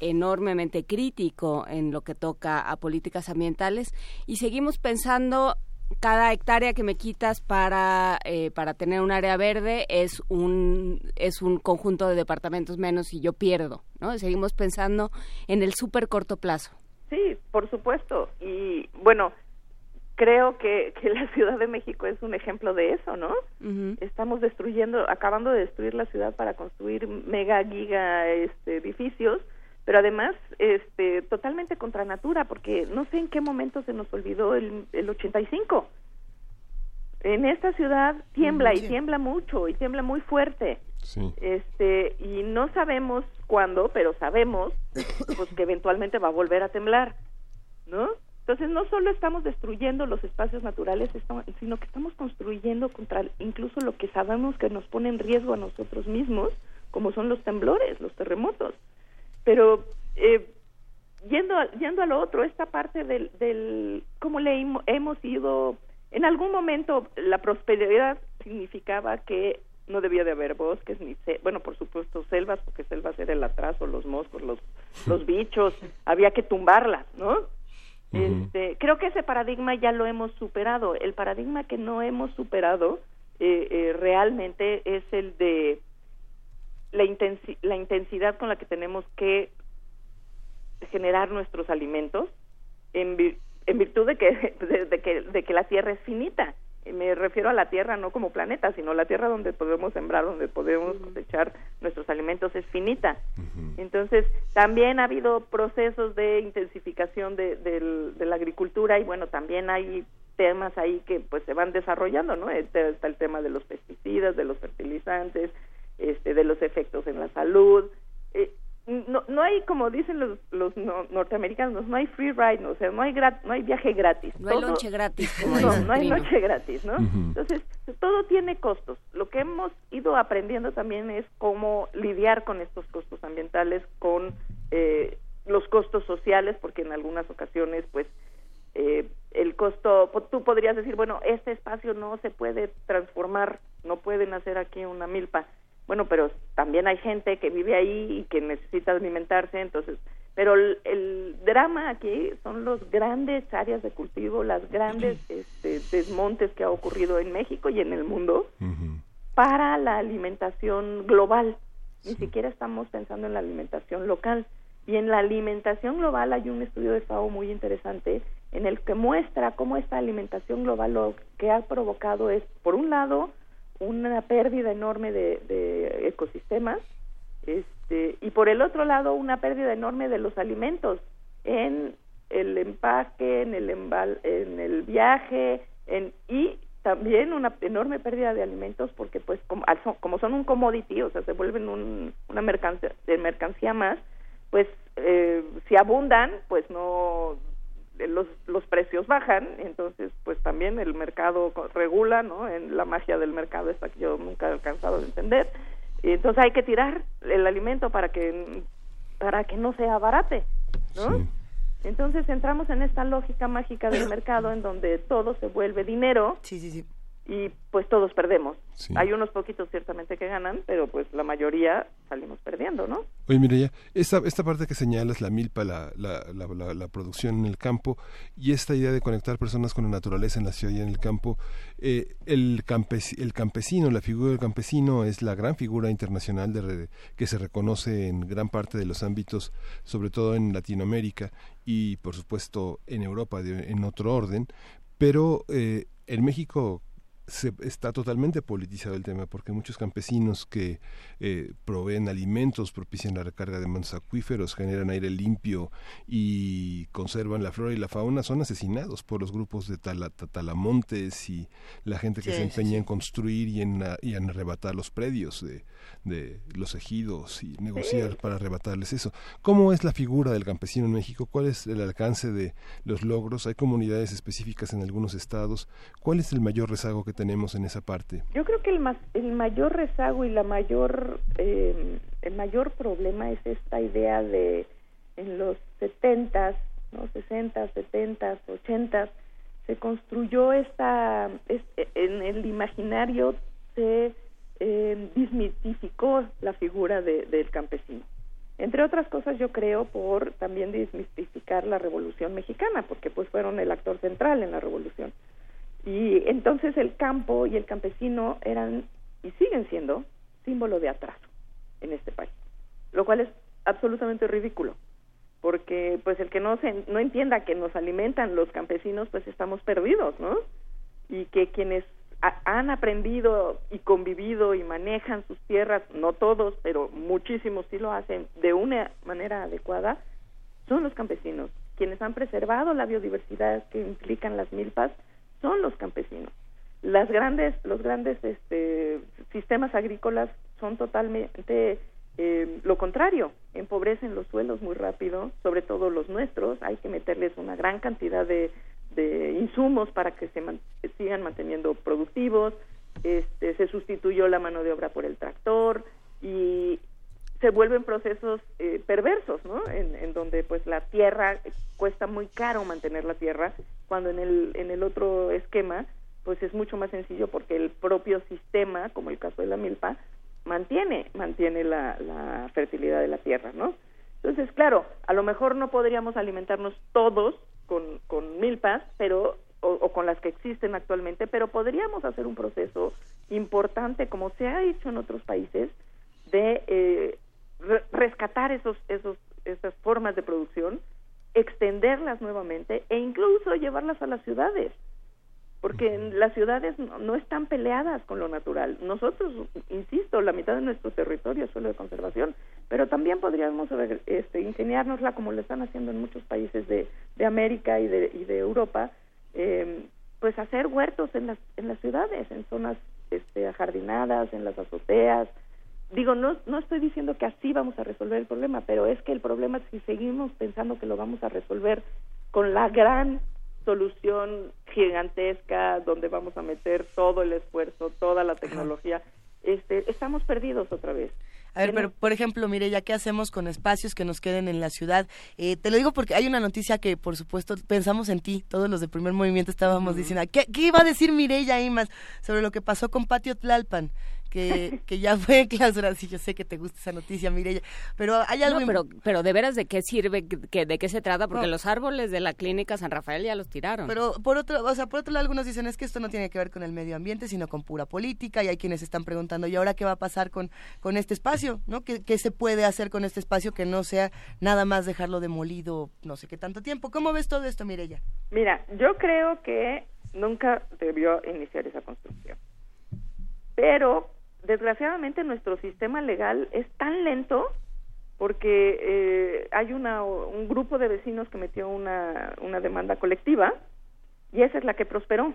enormemente crítico en lo que toca a políticas ambientales y seguimos pensando cada hectárea que me quitas para, eh, para tener un área verde es un, es un conjunto de departamentos menos y yo pierdo, ¿no? Seguimos pensando en el súper corto plazo. Sí, por supuesto. Y bueno, creo que, que la Ciudad de México es un ejemplo de eso, ¿no? Estamos destruyendo, acabando de destruir la ciudad para construir mega, giga este, edificios pero además este totalmente contra natura porque no sé en qué momento se nos olvidó el, el 85 en esta ciudad tiembla y tiembla mucho y tiembla muy fuerte. Este y no sabemos cuándo pero sabemos pues que eventualmente va a volver a temblar no entonces no solo estamos destruyendo los espacios naturales sino que estamos construyendo contra incluso lo que sabemos que nos pone en riesgo a nosotros mismos como son los temblores los terremotos pero eh, yendo, yendo a lo otro, esta parte del, del cómo le hemos ido, en algún momento la prosperidad significaba que no debía de haber bosques ni bueno por supuesto selvas porque selvas era el atraso los moscos los los bichos había que tumbarlas no este creo que ese paradigma ya lo hemos superado. El paradigma que no hemos superado eh, eh, realmente es el de la, la intensidad con la que tenemos que generar nuestros alimentos en, en virtud de que, <laughs> de, que, de que la tierra es finita me refiero a la tierra no como planeta, sino la tierra donde podemos sembrar, donde podemos cosechar nuestros alimentos es finita. Entonces, también ha habido procesos de intensificación de, de, la agricultura y bueno, también hay temas ahí que pues se van desarrollando, ¿no? Este, está el tema de los pesticidas, de los fertilizantes, este, de los efectos en la salud. Eh, no, no hay, como dicen los, los norteamericanos, no hay free ride, no, o sea, no hay, no hay viaje gratis. No hay noche gratis. no, no hay noche gratis, ¿no? Entonces, todo tiene costos. Lo que hemos ido aprendiendo también es cómo lidiar con estos costos ambientales, con eh, los costos sociales, porque en algunas ocasiones, pues, eh, el costo, tú podrías decir, bueno, este espacio no se puede transformar, no pueden hacer aquí una milpa bueno, pero también hay gente que vive ahí y que necesita alimentarse, entonces, pero el, drama aquí son los grandes áreas de cultivo, las grandes <clears throat> este, desmontes que ha ocurrido en México y en el mundo para la alimentación global. Ni siquiera estamos pensando en la alimentación local. Y en la alimentación global hay un estudio de FAO muy interesante en el que muestra cómo esta alimentación global lo que ha provocado es, por un lado, una pérdida enorme de, ecosistemas este, y por el otro lado una pérdida enorme de los alimentos en el empaque, en el en el viaje, en y también una enorme pérdida de alimentos porque pues como, como son un commodity, o sea, se vuelven un, una mercancía, mercancía más, pues eh, si abundan, pues no los, los precios bajan, entonces pues también el mercado regula, ¿no? En la magia del mercado esta que yo nunca he alcanzado a entender. Y entonces hay que tirar el alimento para que para que no sea barate, ¿no? Entonces entramos en esta lógica mágica del mercado en donde todo se vuelve dinero. Sí, sí, sí y pues todos perdemos. Hay unos poquitos ciertamente que ganan, pero pues la mayoría salimos perdiendo, ¿no? Oye, mira ya, esta, esta parte que señalas, la milpa, la, la, la, la, producción en el campo y esta idea de conectar personas con la naturaleza en la ciudad y en el campo, eh, el, el campesino, la figura del campesino es la gran figura internacional de, que se reconoce en gran parte de los ámbitos, sobre todo en Latinoamérica y por supuesto en Europa en otro orden, pero eh, en México se, está totalmente politizado el tema porque muchos campesinos que eh, proveen alimentos, propician la recarga de mantos acuíferos, generan aire limpio y conservan la flora y la fauna son asesinados por los grupos de talamontes y la gente que se empeña en construir y en, y en arrebatar los predios de, de los ejidos y negociar para arrebatarles eso. ¿Cómo es la figura del campesino en México? ¿Cuál es el alcance de los logros? ¿Hay comunidades específicas en algunos estados? ¿Cuál es el mayor rezago que tenemos en esa parte? Yo creo que el, más, el mayor rezago y la mayor, eh, el mayor problema es esta idea de en los 70, ¿no? 60, 70, 80 se construyó esta, en el imaginario se eh, desmitificó la figura del campesino. Entre otras cosas, yo creo por también desmitificar la Revolución Mexicana, porque pues fueron el actor central en la Revolución. Y entonces el campo y el campesino eran y siguen siendo símbolo de atraso en este país, lo cual es absolutamente ridículo, porque pues el que no se no entienda que nos alimentan los campesinos, pues estamos perdidos, ¿no? Y que quienes han aprendido y convivido y manejan sus tierras, no todos, pero muchísimos sí lo hacen de una manera adecuada, son los campesinos. Quienes han preservado la biodiversidad que implican las milpas son los campesinos. Las grandes, los grandes este, sistemas agrícolas son totalmente eh, lo contrario, empobrecen los suelos muy rápido, sobre todo los nuestros, hay que meterles una gran cantidad de de insumos para que se sigan manteniendo productivos, este, se sustituyó la mano de obra por el tractor y se vuelven procesos eh, perversos, ¿no? En, en, donde pues la tierra cuesta muy caro mantener la tierra, cuando en el en el otro esquema pues es mucho más sencillo porque el propio sistema, como el caso de la milpa, mantiene, mantiene la, la fertilidad de la tierra, ¿no? Entonces, claro, a lo mejor no podríamos alimentarnos todos con, con milpas, pero o, con las que existen actualmente, pero podríamos hacer un proceso importante, como se ha hecho en otros países, de eh, rescatar esos, esos, esas formas de producción, extenderlas nuevamente e incluso llevarlas a las ciudades porque las ciudades no, están peleadas con lo natural. Nosotros, insisto, la mitad de nuestro territorio es suelo de conservación, pero también podríamos este, ingeniárnosla como lo están haciendo en muchos países de, América y de, y de Europa, eh, pues hacer huertos en las, en las ciudades, en zonas este, ajardinadas, en las azoteas. Digo, no, no estoy diciendo que así vamos a resolver el problema, pero es que el problema si seguimos pensando que lo vamos a resolver con la gran solución gigantesca donde vamos a meter todo el esfuerzo, toda la tecnología, este, estamos perdidos otra vez. A ver, pero por ejemplo, mire, ya qué hacemos con espacios que nos queden en la ciudad. Eh, te lo digo porque hay una noticia que, por supuesto, pensamos en ti. Todos los de primer movimiento estábamos diciendo, ¿qué, ¿qué, iba a decir Mireya Imas sobre lo que pasó con Patio Tlalpan? Que, <laughs> que ya fue clausurada. Sí, yo sé que te gusta esa noticia, Mireya, pero hay algo... pero, pero de veras, ¿de qué sirve? Que, ¿De qué se trata? Porque los árboles de la clínica San Rafael ya los tiraron. Pero por otro, o sea, por otro lado, algunos dicen es que esto no tiene que ver con el medio ambiente, sino con pura política, y hay quienes están preguntando, ¿y ahora qué va a pasar con, con este espacio? ¿no? ¿Qué, ¿Qué se puede hacer con este espacio que no sea nada más dejarlo demolido no sé qué tanto tiempo? ¿Cómo ves todo esto, Mireya? Mira, yo creo que nunca debió iniciar esa construcción. Pero desgraciadamente nuestro sistema legal es tan lento porque eh, hay una, un grupo de vecinos que metió una, una demanda colectiva y esa es la que prosperó.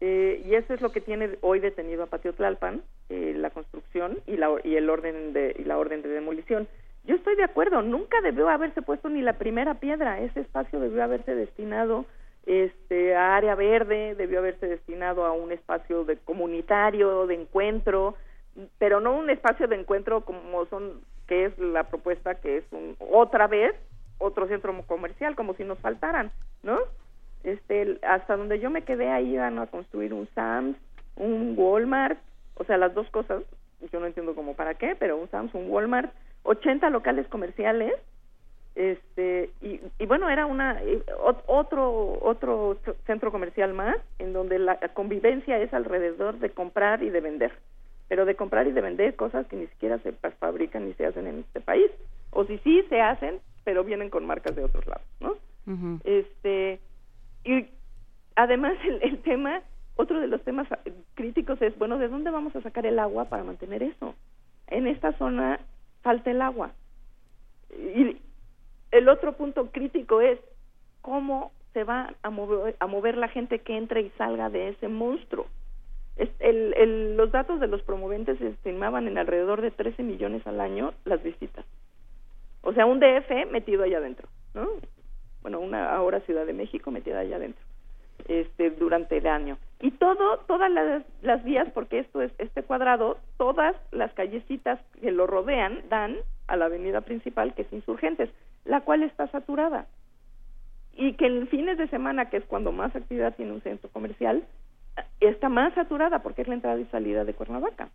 Eh, y eso es lo que tiene hoy detenido a Patio Tlalpan, eh, la construcción y, la, y el orden de, y la orden de demolición. Yo estoy de acuerdo, nunca debió haberse puesto ni la primera piedra, ese espacio debió haberse destinado este área verde, debió haberse destinado a un espacio de comunitario, de encuentro, pero no un espacio de encuentro como son que es la propuesta que es un, otra vez otro centro comercial como si nos faltaran, ¿no? Este hasta donde yo me quedé ahí iban a construir un Sam's, un Walmart, o sea, las dos cosas, yo no entiendo cómo para qué, pero un Sam's, un Walmart, 80 locales comerciales este y, y bueno era una eh, otro otro centro comercial más en donde la convivencia es alrededor de comprar y de vender. Pero de comprar y de vender cosas que ni siquiera se fabrican ni se hacen en este país. O si sí se hacen pero vienen con marcas de otros lados no este y además el, el tema otro de los temas críticos es bueno de dónde vamos a sacar el agua para mantener eso en esta zona falta el agua. Y el otro punto crítico es cómo se va a mover, a mover la gente que entre y salga de ese monstruo. El, el, los datos de los promoventes estimaban en alrededor de 13 millones al año las visitas. O sea, un DF metido allá adentro, ¿no? Bueno, una ahora Ciudad de México metida allá adentro, este, durante el año. Y todo, todas las, las vías, porque esto es este cuadrado, todas las callecitas que lo rodean dan a la avenida principal, que es Insurgentes la cual está saturada. Y que en fines de semana, que es cuando más actividad tiene un centro comercial, está más saturada porque es la entrada y salida de Cuernavaca.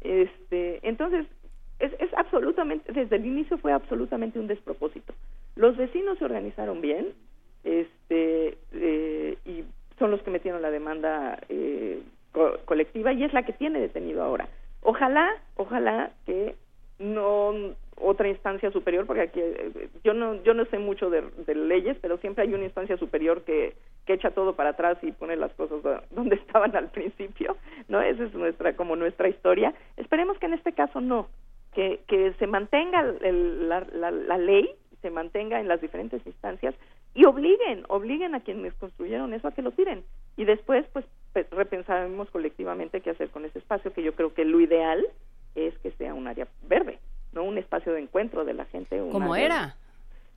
Este, entonces, es, es absolutamente, desde el inicio fue absolutamente un despropósito. Los vecinos se organizaron bien, este, eh, y son los que metieron la demanda eh, colectiva y es la que tiene detenido ahora. Ojalá, ojalá que no otra instancia superior porque aquí eh, yo no yo no sé mucho de, leyes pero siempre hay una instancia superior que, que echa todo para atrás y pone las cosas <laughs> donde estaban al principio no esa es nuestra como nuestra historia. Esperemos que en este caso no que que se mantenga la, la, la ley se mantenga en las diferentes instancias y obliguen obliguen a quienes construyeron eso a que lo tiren. Y después pues repensaremos colectivamente qué hacer con ese espacio que yo creo que lo ideal es que sea un área verde no un espacio de encuentro de la gente. ¿Cómo era?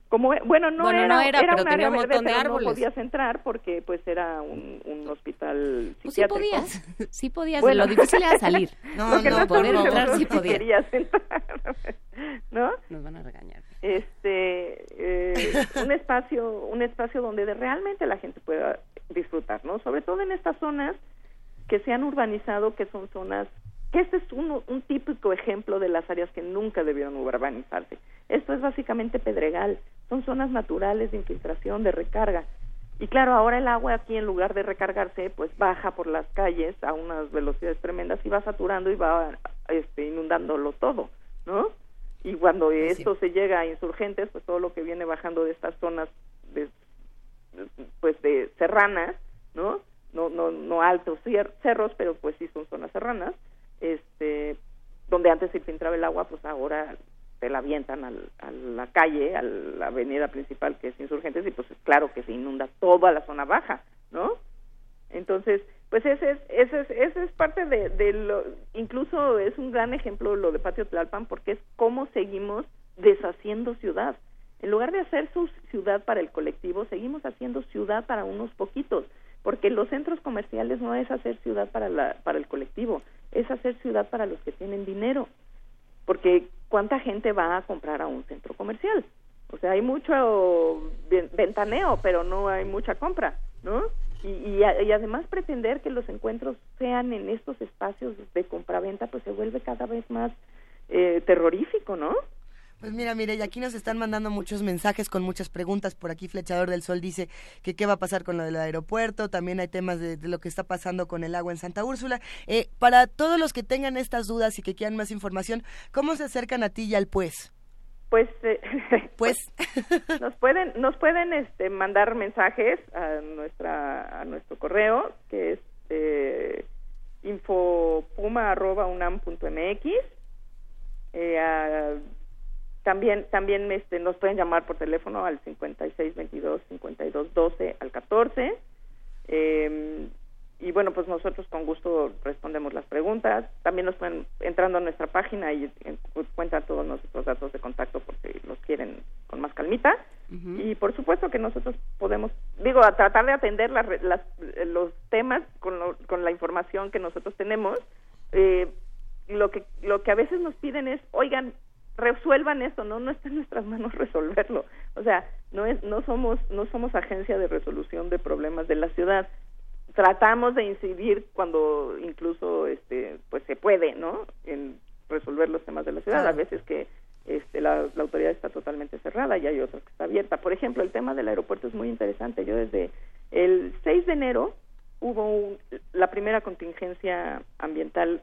Como, bueno, no era, no era, pero un tenía un montón de árboles. No podías entrar porque pues era un, un hospital pues sí podías, <laughs> sí podías, bueno. lo difícil era salir. <laughs> No, no, no poder entrar sí <laughs> podías. Querías entrar, ¿no? Nos van a regañar. Este, eh, un espacio, un espacio donde realmente la gente pueda disfrutar, ¿no? Sobre todo en estas zonas que se han urbanizado, que son zonas, este es un, un típico ejemplo de las áreas que nunca debieron urbanizarse. Esto es básicamente pedregal, son zonas naturales de infiltración, de recarga. Y claro, ahora el agua aquí en lugar de recargarse, pues baja por las calles a unas velocidades tremendas y va saturando y va este, inundándolo todo, ¿no? Y cuando esto se llega a insurgentes, pues todo lo que viene bajando de estas zonas de, pues de serranas, ¿no? No, no, no altos cerros, pero pues sí son zonas serranas, este, donde antes se filtraba el agua, pues ahora se la avientan al, a la calle, a la avenida principal que es Insurgentes y pues claro que se inunda toda la zona baja, ¿no? Entonces, pues ese es, ese es, ese es parte de, lo, incluso es un gran ejemplo lo de Patio Tlalpan porque es cómo seguimos deshaciendo ciudad. En lugar de hacer su ciudad para el colectivo, seguimos haciendo ciudad para unos poquitos, porque los centros comerciales no es hacer ciudad para, la, para el colectivo, es hacer ciudad para los que tienen dinero, porque ¿cuánta gente va a comprar a un centro comercial? O sea, hay mucho ventaneo, pero no hay mucha compra, ¿no? Y, y, y, además pretender que los encuentros sean en estos espacios de compraventa, pues se vuelve cada vez más eh, terrorífico, ¿no? Pues mira, mire, y aquí nos están mandando muchos mensajes con muchas preguntas. Por aquí Flechador del Sol dice que qué va a pasar con lo del aeropuerto. También hay temas de, lo que está pasando con el agua en Santa Úrsula. Eh, para todos los que tengan estas dudas y que quieran más información, ¿cómo se acercan a ti y al pues? Pues, eh, <laughs> pues <laughs> nos pueden nos pueden este, mandar mensajes a nuestra a nuestro correo que es eh, infopuma@unam.mx eh, a también, también este, nos pueden llamar por teléfono al 5622-5212 al 14. Eh, y bueno, pues nosotros con gusto respondemos las preguntas. También nos pueden, entrando a nuestra página y cuentan todos nuestros datos de contacto por si los quieren con más calmita. Y por supuesto que nosotros podemos, digo, a tratar de atender las, los temas con, con la información que nosotros tenemos. Eh, lo que lo que a veces nos piden es, oigan, resuelvan eso, no no está en nuestras manos <laughs> resolverlo. O sea, no es no somos no somos agencia de resolución de problemas de la ciudad. Tratamos de incidir cuando incluso este pues se puede, ¿no? En resolver los temas de la ciudad. A veces que este, la, la, autoridad está totalmente cerrada y hay otros que está abierta. Por ejemplo, el tema del aeropuerto es muy interesante. Yo desde el 6 de enero hubo la primera contingencia ambiental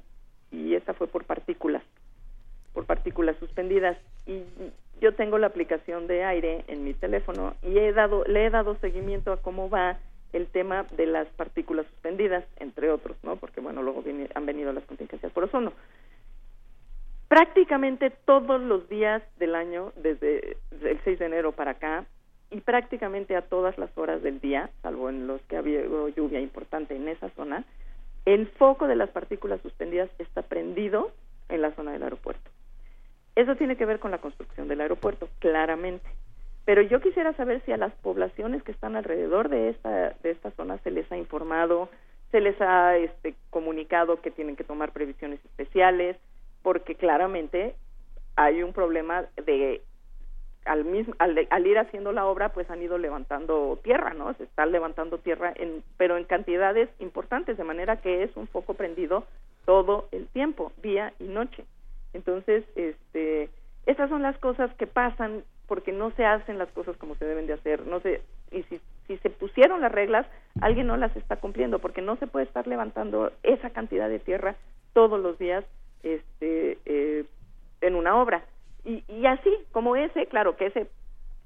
y esa fue por partículas por partículas suspendidas. Y yo tengo la aplicación de aire en mi teléfono y he dado le he dado seguimiento a cómo va el tema de las partículas suspendidas entre otros no porque bueno luego han venido las contingencias por ozono. Prácticamente todos los días del año desde el 6 de enero para acá y prácticamente a todas las horas del día salvo en los que ha habido lluvia importante en esa zona el foco de las partículas suspendidas está prendido en la zona del aeropuerto eso tiene que ver con la construcción del aeropuerto, claramente. Pero yo quisiera saber si a las poblaciones que están alrededor de esta, de esta zona se les ha informado, se les ha este, comunicado que tienen que tomar previsiones especiales, porque claramente hay un problema de al, mismo, al, ir haciendo la obra, pues han ido levantando tierra, ¿no? Se está levantando tierra, en, pero en cantidades importantes, de manera que es un foco prendido todo el tiempo, día y noche. Entonces, este, estas son las cosas que pasan porque no se hacen las cosas como se deben de hacer. No se, y si, si se pusieron las reglas, alguien no las está cumpliendo porque no se puede estar levantando esa cantidad de tierra todos los días este, eh, en una obra. Y, y así, como ese, claro que ese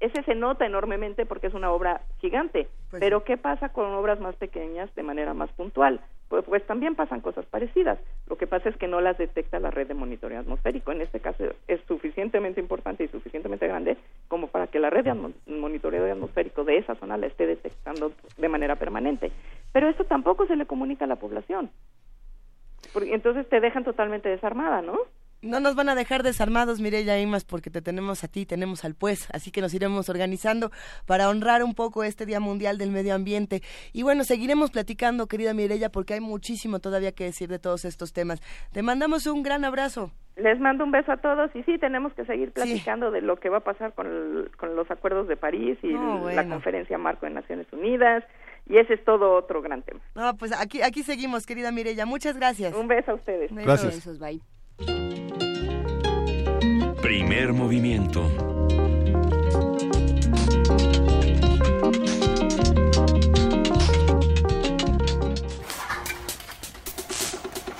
ese se nota enormemente porque es una obra gigante. Pues pero ¿qué pasa con obras más pequeñas de manera más puntual? Pues, pues, también pasan cosas parecidas. Lo que pasa es que no las detecta la red de monitoreo atmosférico. En este caso es suficientemente importante y suficientemente grande como para que la red de monitoreo atmosférico de esa zona la esté detectando de manera permanente. Pero esto tampoco se le comunica a la población. Porque entonces te dejan totalmente desarmada, ¿no? No nos van a dejar desarmados, Mireya Imas, porque te tenemos a ti, tenemos al pues, así que nos iremos organizando para honrar un poco este Día Mundial del Medio Ambiente. Y bueno, seguiremos platicando, querida Mireya, porque hay muchísimo todavía que decir de todos estos temas. Te mandamos un gran abrazo. Les mando un beso a todos y sí, tenemos que seguir platicando de lo que va a pasar con, con los acuerdos de París y la conferencia marco de Naciones Unidas y ese es todo otro gran tema. No, pues aquí, aquí seguimos, querida Mirella. Muchas gracias. Un beso a ustedes. Gracias. Besos, bye. Primer movimiento.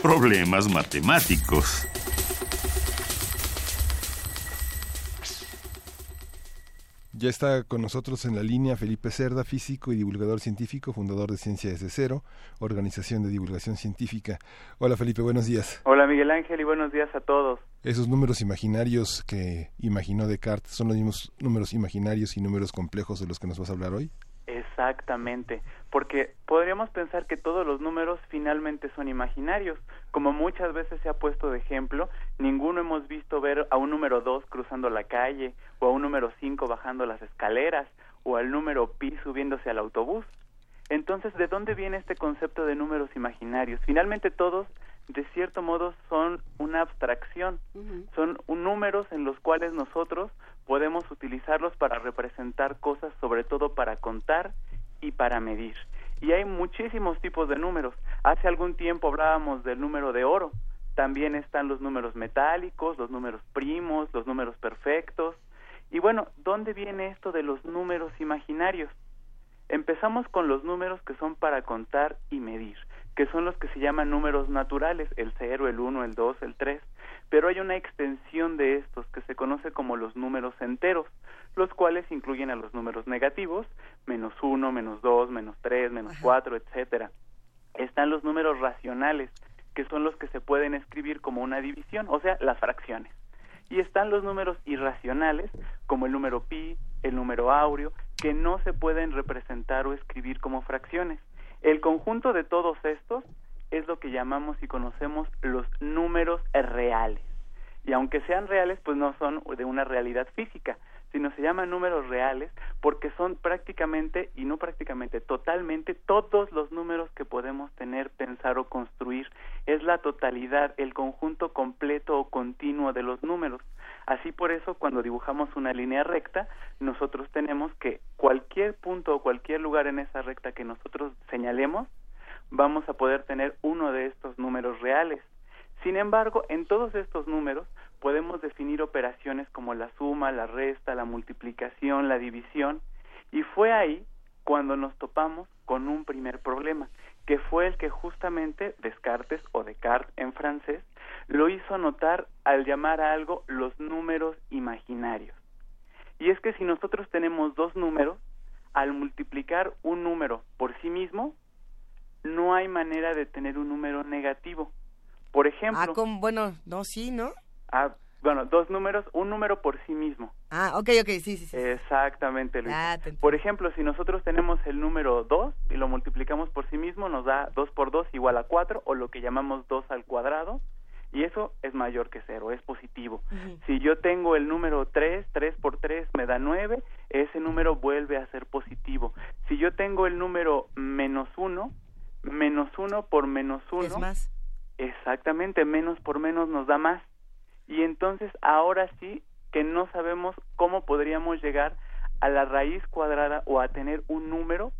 Problemas matemáticos. Ya está con nosotros en la línea Felipe Cerda, físico y divulgador científico, fundador de Ciencia desde Cero, organización de divulgación científica. Hola Felipe, buenos días. Hola Miguel Ángel y buenos días a todos. Esos números imaginarios que imaginó Descartes son los mismos números imaginarios y números complejos de los que nos vas a hablar hoy. Exactamente, porque podríamos pensar que todos los números finalmente son imaginarios. Como muchas veces se ha puesto de ejemplo, ninguno hemos visto ver a un número 2 cruzando la calle, o a un número 5 bajando las escaleras, o al número pi subiéndose al autobús. Entonces, ¿de dónde viene este concepto de números imaginarios? Finalmente todos, de cierto modo, son una abstracción, son un- números en los cuales nosotros podemos utilizarlos para representar cosas, sobre todo para contar y para medir. Y hay muchísimos tipos de números. Hace algún tiempo hablábamos del número de oro. También están los números metálicos, los números primos, los números perfectos. Y bueno, ¿dónde viene esto de los números imaginarios? Empezamos con los números que son para contar y medir, que son los que se llaman números naturales, el 0, el 1, el 2, el 3, pero hay una extensión de estos que se conoce como los números enteros, los cuales incluyen a los números negativos, menos 1, menos 2, menos 3, menos 4, etcétera. Están los números racionales, que son los que se pueden escribir como una división, o sea, las fracciones. Y están los números irracionales, como el número pi, el número áureo, que no se pueden representar o escribir como fracciones. El conjunto de todos estos es lo que llamamos y conocemos los números reales. Y aunque sean reales, pues no son de una realidad física, sino se llaman números reales porque son prácticamente, y no prácticamente, totalmente todos los números que podemos tener, pensar o construir. Es la totalidad, el conjunto completo o continuo de los números. Así por eso, cuando dibujamos una línea recta, nosotros tenemos que cualquier punto o cualquier lugar en esa recta que nosotros señalemos, vamos a poder tener uno de estos números reales. Sin embargo, en todos estos números podemos definir operaciones como la suma, la resta, la multiplicación, la división, y fue ahí cuando nos topamos con un primer problema, que fue el que justamente Descartes o Descartes en francés lo hizo notar al llamar a algo los números imaginarios. Y es que si nosotros tenemos dos números, al multiplicar un número por sí mismo, no hay manera de tener un número negativo. Por ejemplo, Ah, con, bueno, no, sí, ¿no? Ah, bueno, dos números, un número por sí mismo. Ah, ok, ok, sí, sí, sí. Exactamente, Luis. Ah. Por ejemplo, si nosotros tenemos el número 2 y lo multiplicamos por sí mismo, nos da 2 por 2 igual a 4, o lo que llamamos 2 al cuadrado, y eso es mayor que 0, es positivo. Si yo tengo el número 3, 3 por 3 me da 9, ese número vuelve a ser positivo. Si yo tengo el número menos 1, menos 1 por menos 1, Es más. Exactamente, menos por menos nos da más. Y entonces ahora sí que no sabemos cómo podríamos llegar a la raíz cuadrada o a tener un número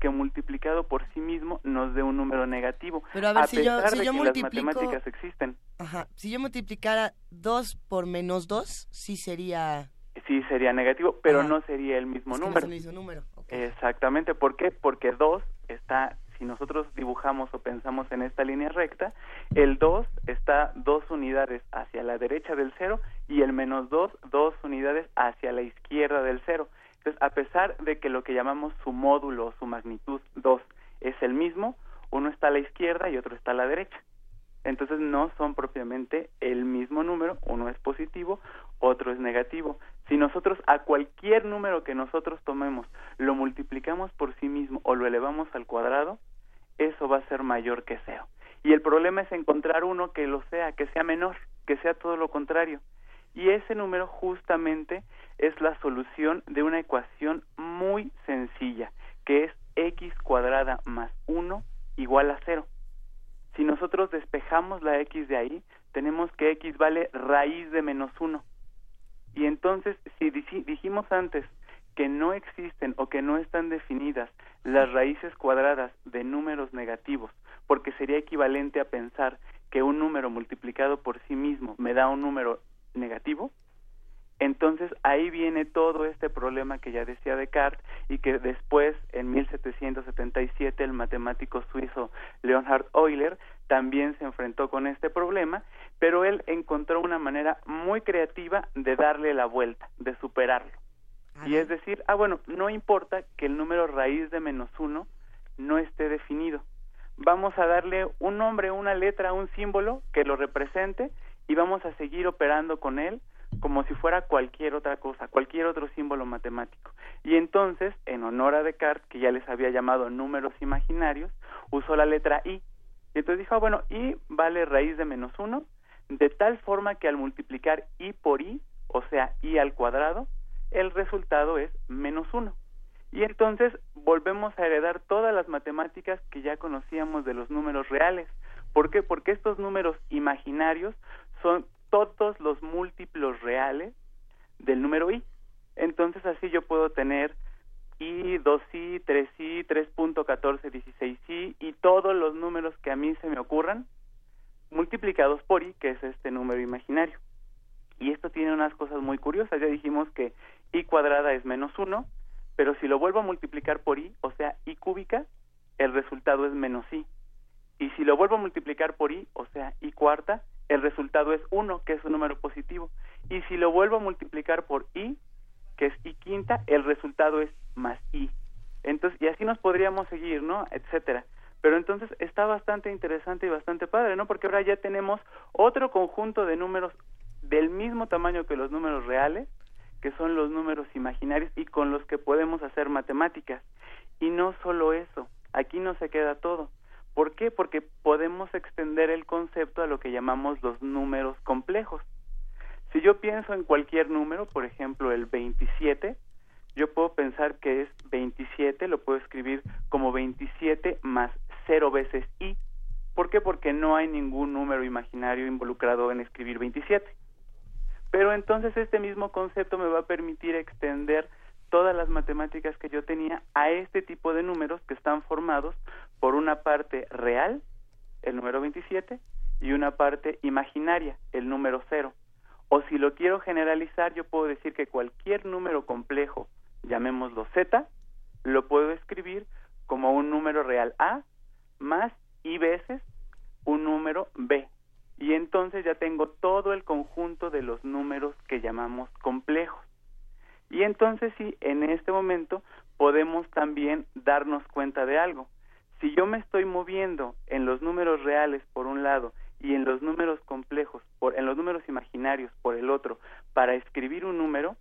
que multiplicado por sí mismo nos dé un número negativo. Pero a ver, si yo- si de yo que multiplico- las matemáticas existen. Ajá. Si yo multiplicara 2 por menos 2, sí sería... Sí sería negativo, pero Ajá. no sería el mismo es que no es número. el mismo número. Exactamente, ¿por qué? Porque 2 está, si nosotros dibujamos o pensamos en esta línea recta, el 2 está dos unidades hacia la derecha del cero y el menos 2 dos unidades hacia la izquierda del cero. Entonces, a pesar de que lo que llamamos su módulo o su magnitud 2 es el mismo, uno está a la izquierda y otro está a la derecha. Entonces no son propiamente el mismo número, uno es positivo, otro es negativo. Si nosotros a cualquier número que nosotros tomemos lo multiplicamos por sí mismo o lo elevamos al cuadrado, eso va a ser mayor que cero. Y el problema es encontrar uno que lo sea, que sea menor, que sea todo lo contrario. Y ese número justamente es la solución de una ecuación muy sencilla, que es x cuadrada más 1 igual a cero. Si nosotros despejamos la x de ahí, tenemos que x vale raíz de menos 1. Y entonces, si dijimos antes que no existen o que no están definidas las raíces cuadradas de números negativos, porque sería equivalente a pensar que un número multiplicado por sí mismo me da un número negativo, entonces ahí viene todo este problema que ya decía Descartes y que después en 1777 el matemático suizo Leonhard Euler también se enfrentó con este problema, pero él encontró una manera muy creativa de darle la vuelta, de superarlo. Y es decir, ah bueno, no importa que el número raíz de menos uno no esté definido. Vamos a darle un nombre, una letra, un símbolo que lo represente y vamos a seguir operando con él como si fuera cualquier otra cosa, cualquier otro símbolo matemático. Y entonces, en honor a Descartes, que ya les había llamado números imaginarios, usó la letra i. Y entonces dijo, ah, bueno, i vale raíz de menos uno, de tal forma que al multiplicar i por i, o sea, i al cuadrado, el resultado es menos uno. Y entonces volvemos a heredar todas las matemáticas que ya conocíamos de los números reales. ¿Por qué? Porque estos números imaginarios son todos los múltiplos reales del número i. Entonces así yo puedo tener i, 2i, 3i, 3.14, 16i y todos los números que a mí se me ocurran multiplicados por i, que es este número imaginario. Y esto tiene unas cosas muy curiosas. Ya dijimos que i cuadrada es menos 1, pero si lo vuelvo a multiplicar por i, o sea, i cúbica, el resultado es menos i. Y si lo vuelvo a multiplicar por i, o sea, i cuarta, el resultado es 1, que es un número positivo. Y si lo vuelvo a multiplicar por i, que es i quinta, el resultado es más i. Entonces, y así nos podríamos seguir, ¿no? Etcétera. Pero entonces está bastante interesante y bastante padre, ¿no? Porque ahora ya tenemos otro conjunto de números del mismo tamaño que los números reales, que son los números imaginarios y con los que podemos hacer matemáticas. Y no solo eso, aquí no se queda todo. ¿Por qué? Porque podemos extender el concepto a lo que llamamos los números complejos. Si yo pienso en cualquier número, por ejemplo el 27, yo puedo pensar que es 27, lo puedo escribir como 27 más 0 veces i. ¿Por qué? Porque no hay ningún número imaginario involucrado en escribir 27. Pero entonces este mismo concepto me va a permitir extender todas las matemáticas que yo tenía a este tipo de números que están formados por una parte real, el número 27, y una parte imaginaria, el número 0. O si lo quiero generalizar, yo puedo decir que cualquier número complejo, llamémoslo z, lo puedo escribir como un número real a más y veces un número b. Y entonces ya tengo todo el conjunto de los números que llamamos complejos. Y entonces sí, en este momento podemos también darnos cuenta de algo. Si yo me estoy moviendo en los números reales por un lado y en los números complejos, por, en los números imaginarios por el otro, para escribir un número,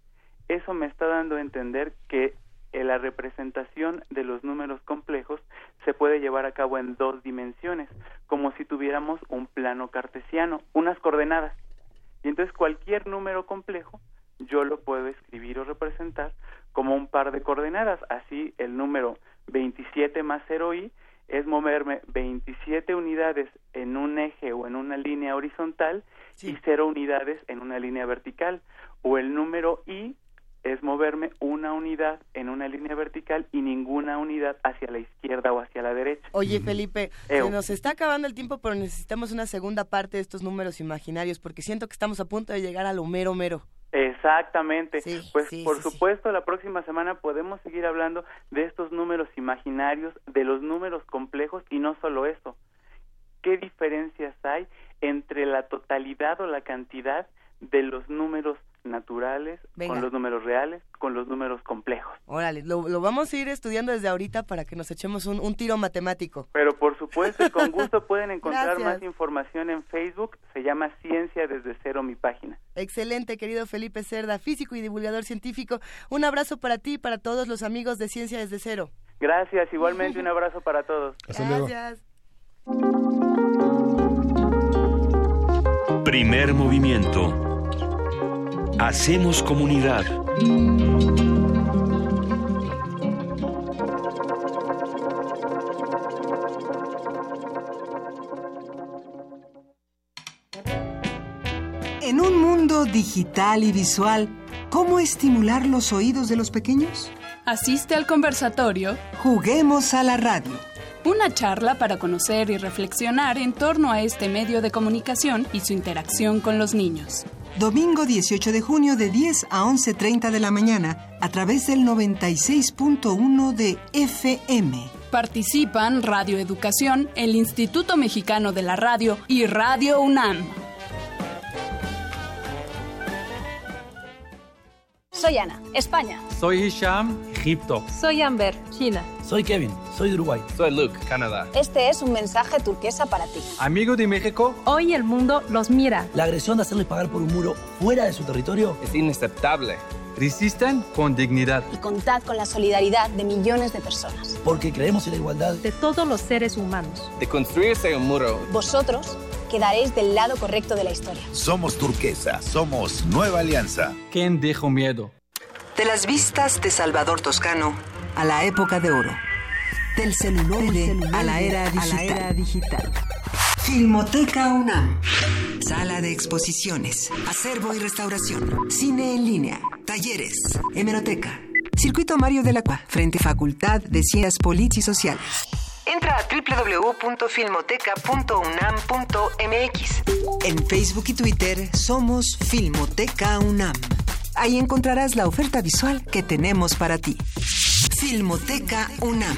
eso me está dando a entender que la representación de los números complejos se puede llevar a cabo en dos dimensiones, como si tuviéramos un plano cartesiano, unas coordenadas. Y entonces cualquier número complejo yo lo puedo escribir o representar como un par de coordenadas. Así el número 27 más 0i es moverme 27 unidades en un eje o en una línea horizontal y 0 unidades en una línea vertical. O el número i es moverme una unidad en una línea vertical y ninguna unidad hacia la izquierda o hacia la derecha. Oye, Felipe, se nos está acabando el tiempo, pero necesitamos una segunda parte de estos números imaginarios porque siento que estamos a punto de llegar a lo mero mero. Exactamente. pues por supuesto la próxima semana podemos seguir hablando de estos números imaginarios, de los números complejos y no solo eso. ¿Qué diferencias hay entre la totalidad o la cantidad de los números naturales, con los números reales, con los números complejos. Órale, lo, vamos a ir estudiando desde ahorita para que nos echemos un, tiro matemático. Pero por supuesto, con <laughs> gusto pueden encontrar más información en Facebook, se llama Ciencia desde cero mi página. Excelente, querido Felipe Cerda, físico y divulgador científico. Un abrazo para ti y para todos los amigos de Ciencia desde cero. Gracias, <laughs> igualmente un abrazo para todos. Gracias. Primer movimiento Hacemos comunidad. En un mundo digital y visual, ¿cómo estimular los oídos de los pequeños? Asiste al conversatorio Juguemos a la radio. Una charla para conocer y reflexionar en torno a este medio de comunicación y su interacción con los niños. Domingo 18 de junio de 10 a 11.30 de la mañana a través del 96.1 de FM. Participan Radio Educación, el Instituto Mexicano de la Radio y Radio UNAM. Soy Ana, España. Soy Hisham, Egipto. Soy Amber, China. Soy Kevin, soy Uruguay. Soy Luke, Canadá. Este es un mensaje turquesa para ti. Amigo de México. Hoy el mundo los mira. La agresión de hacerles pagar por un muro fuera de su territorio es inaceptable. Resisten con dignidad. Y contad con la solidaridad de millones de personas. Porque creemos en la igualdad de todos los seres humanos. De construirse un muro. Vosotros quedaréis del lado correcto de la historia. Somos turquesa, somos Nueva Alianza. ¿Quién dejó miedo? De las vistas de Salvador Toscano a la época de oro. Del celular, a, la era digital. a la era digital. Filmoteca UNAM. Sala de exposiciones, acervo y restauración, cine en línea, talleres, hemeroteca. Circuito Mario de la Cua, frente Facultad de Ciencias Políticas y Sociales. Entra a www.filmoteca.unam.mx. En Facebook y Twitter somos Filmoteca UNAM. Ahí encontrarás la oferta visual que tenemos para ti. Filmoteca UNAM.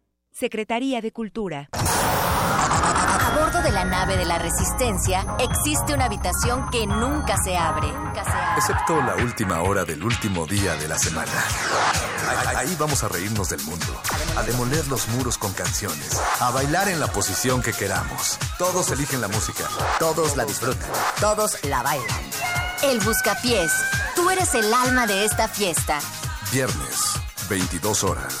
Secretaría de Cultura. A bordo de la nave de la Resistencia existe una habitación que nunca se abre. Excepto la última hora del último día de la semana. Ahí vamos a reírnos del mundo, a demoler los muros con canciones, a bailar en la posición que queramos. Todos eligen la música. Todos la disfrutan. Todos la bailan. El Buscapiés. Tú eres el alma de esta fiesta. Viernes, 22 horas.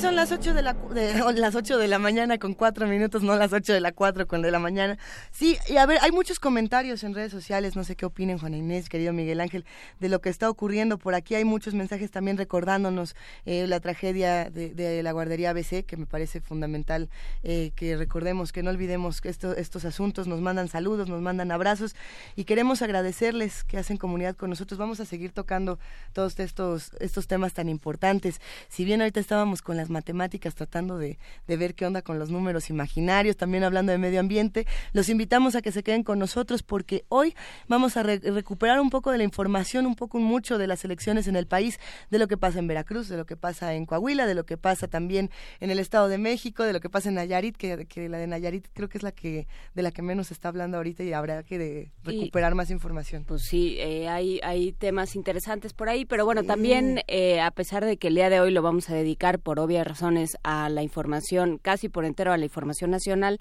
Son las 8 de la, de, <laughs> las 8 de la mañana con 4 minutos, no las 8 de la 4 con de la mañana. Sí, y a ver, hay muchos comentarios en redes sociales, no sé qué opinen Juana Inés, querido Miguel Ángel, de lo que está ocurriendo. Por aquí hay muchos mensajes también recordándonos eh, la tragedia de, la guardería ABC, que me parece fundamental eh, que recordemos, que no olvidemos que esto, estos asuntos nos mandan saludos, nos mandan abrazos y queremos agradecerles que hacen comunidad con nosotros. Vamos a seguir tocando todos estos, estos temas tan importantes. Si bien ahorita estábamos con las matemáticas tratando de, de, ver qué onda con los números imaginarios, también hablando de medio ambiente. Los invitamos a que se queden con nosotros porque hoy vamos a re recuperar un poco de la información, un poco mucho de las elecciones en el país, de lo que pasa en Veracruz, de lo que pasa en Coahuila, de lo que pasa también en el Estado de México, de lo que pasa en Nayarit, que, que la de Nayarit creo que es la que de la que menos se está hablando ahorita y habrá que de recuperar y, más información. Pues sí, eh, hay, hay temas interesantes por ahí, pero bueno, sí. también eh, a pesar de que el día de hoy lo vamos a dedicar por obvias razones a la información, casi por entero a la información nacional.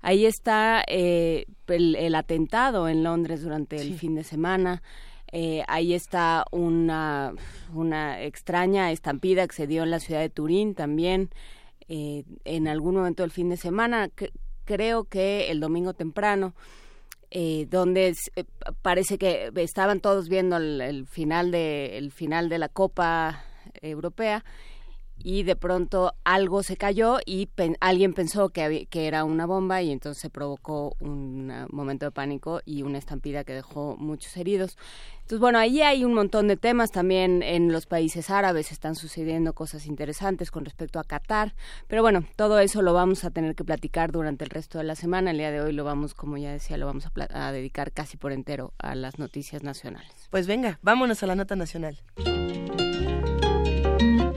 Ahí está eh, el, el, atentado en Londres durante sí. el fin de semana. Eh, ahí está una, una extraña estampida que se dio en la ciudad de Turín también. Eh, en algún momento del fin de semana, que, creo que el domingo temprano, eh, donde eh, parece que estaban todos viendo el, el, final de el final de la Copa Europea y de pronto algo se cayó y pen, alguien pensó que, había, que era una bomba y entonces se provocó un momento de pánico y una estampida que dejó muchos heridos. Entonces, bueno, ahí hay un montón de temas. También en los países árabes están sucediendo cosas interesantes con respecto a Qatar. Pero bueno, todo eso lo vamos a tener que platicar durante el resto de la semana. El día de hoy lo vamos, como ya decía, lo vamos a, a dedicar casi por entero a las noticias nacionales. Pues venga, vámonos a la nota nacional.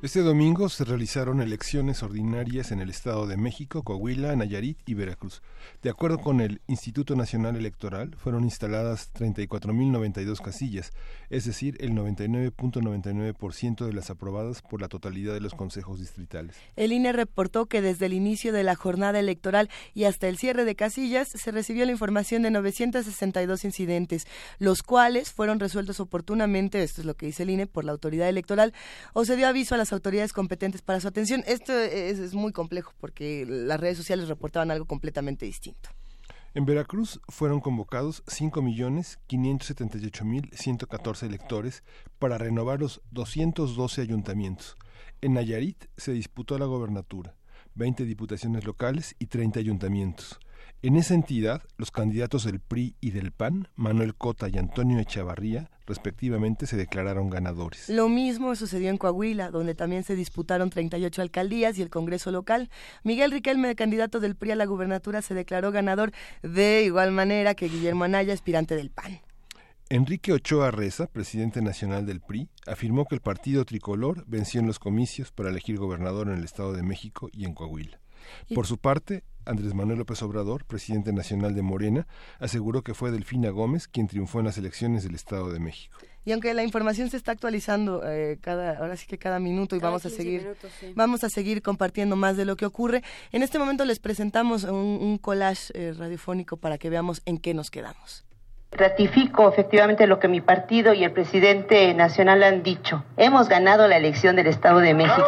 Este domingo se realizaron elecciones ordinarias en el Estado de México, Coahuila, Nayarit y Veracruz. De acuerdo con el Instituto Nacional Electoral, fueron instaladas 34.092 casillas, es decir, el 99.99% de las aprobadas por la totalidad de los consejos distritales. El INE reportó que desde el inicio de la jornada electoral y hasta el cierre de casillas se recibió la información de 962 incidentes, los cuales fueron resueltos oportunamente, esto es lo que dice el INE, por la autoridad electoral, o se dio aviso a las autoridades competentes para su atención. Esto es, es muy complejo porque las redes sociales reportaban algo completamente distinto. En Veracruz fueron convocados 5.578.114 electores para renovar los 212 ayuntamientos. En Nayarit se disputó la gobernatura, 20 diputaciones locales y 30 ayuntamientos. En esa entidad, los candidatos del PRI y del PAN, Manuel Cota y Antonio Echavarría, respectivamente, se declararon ganadores. Lo mismo sucedió en Coahuila, donde también se disputaron 38 alcaldías y el Congreso local. Miguel Riquelme, candidato del PRI a la gubernatura, se declaró ganador de igual manera que Guillermo Anaya, aspirante del PAN. Enrique Ochoa Reza, presidente nacional del PRI, afirmó que el partido tricolor venció en los comicios para elegir gobernador en el Estado de México y en Coahuila. Por su parte, Andrés Manuel López Obrador, presidente nacional de Morena, aseguró que fue Delfina Gómez quien triunfó en las elecciones del Estado de México. Y aunque la información se está actualizando eh, cada, ahora sí que cada minuto y vamos a seguir, minutos, sí. vamos a seguir compartiendo más de lo que ocurre. En este momento les presentamos un, un collage eh, radiofónico para que veamos en qué nos quedamos. Ratifico efectivamente lo que mi partido y el presidente nacional han dicho. Hemos ganado la elección del Estado de México.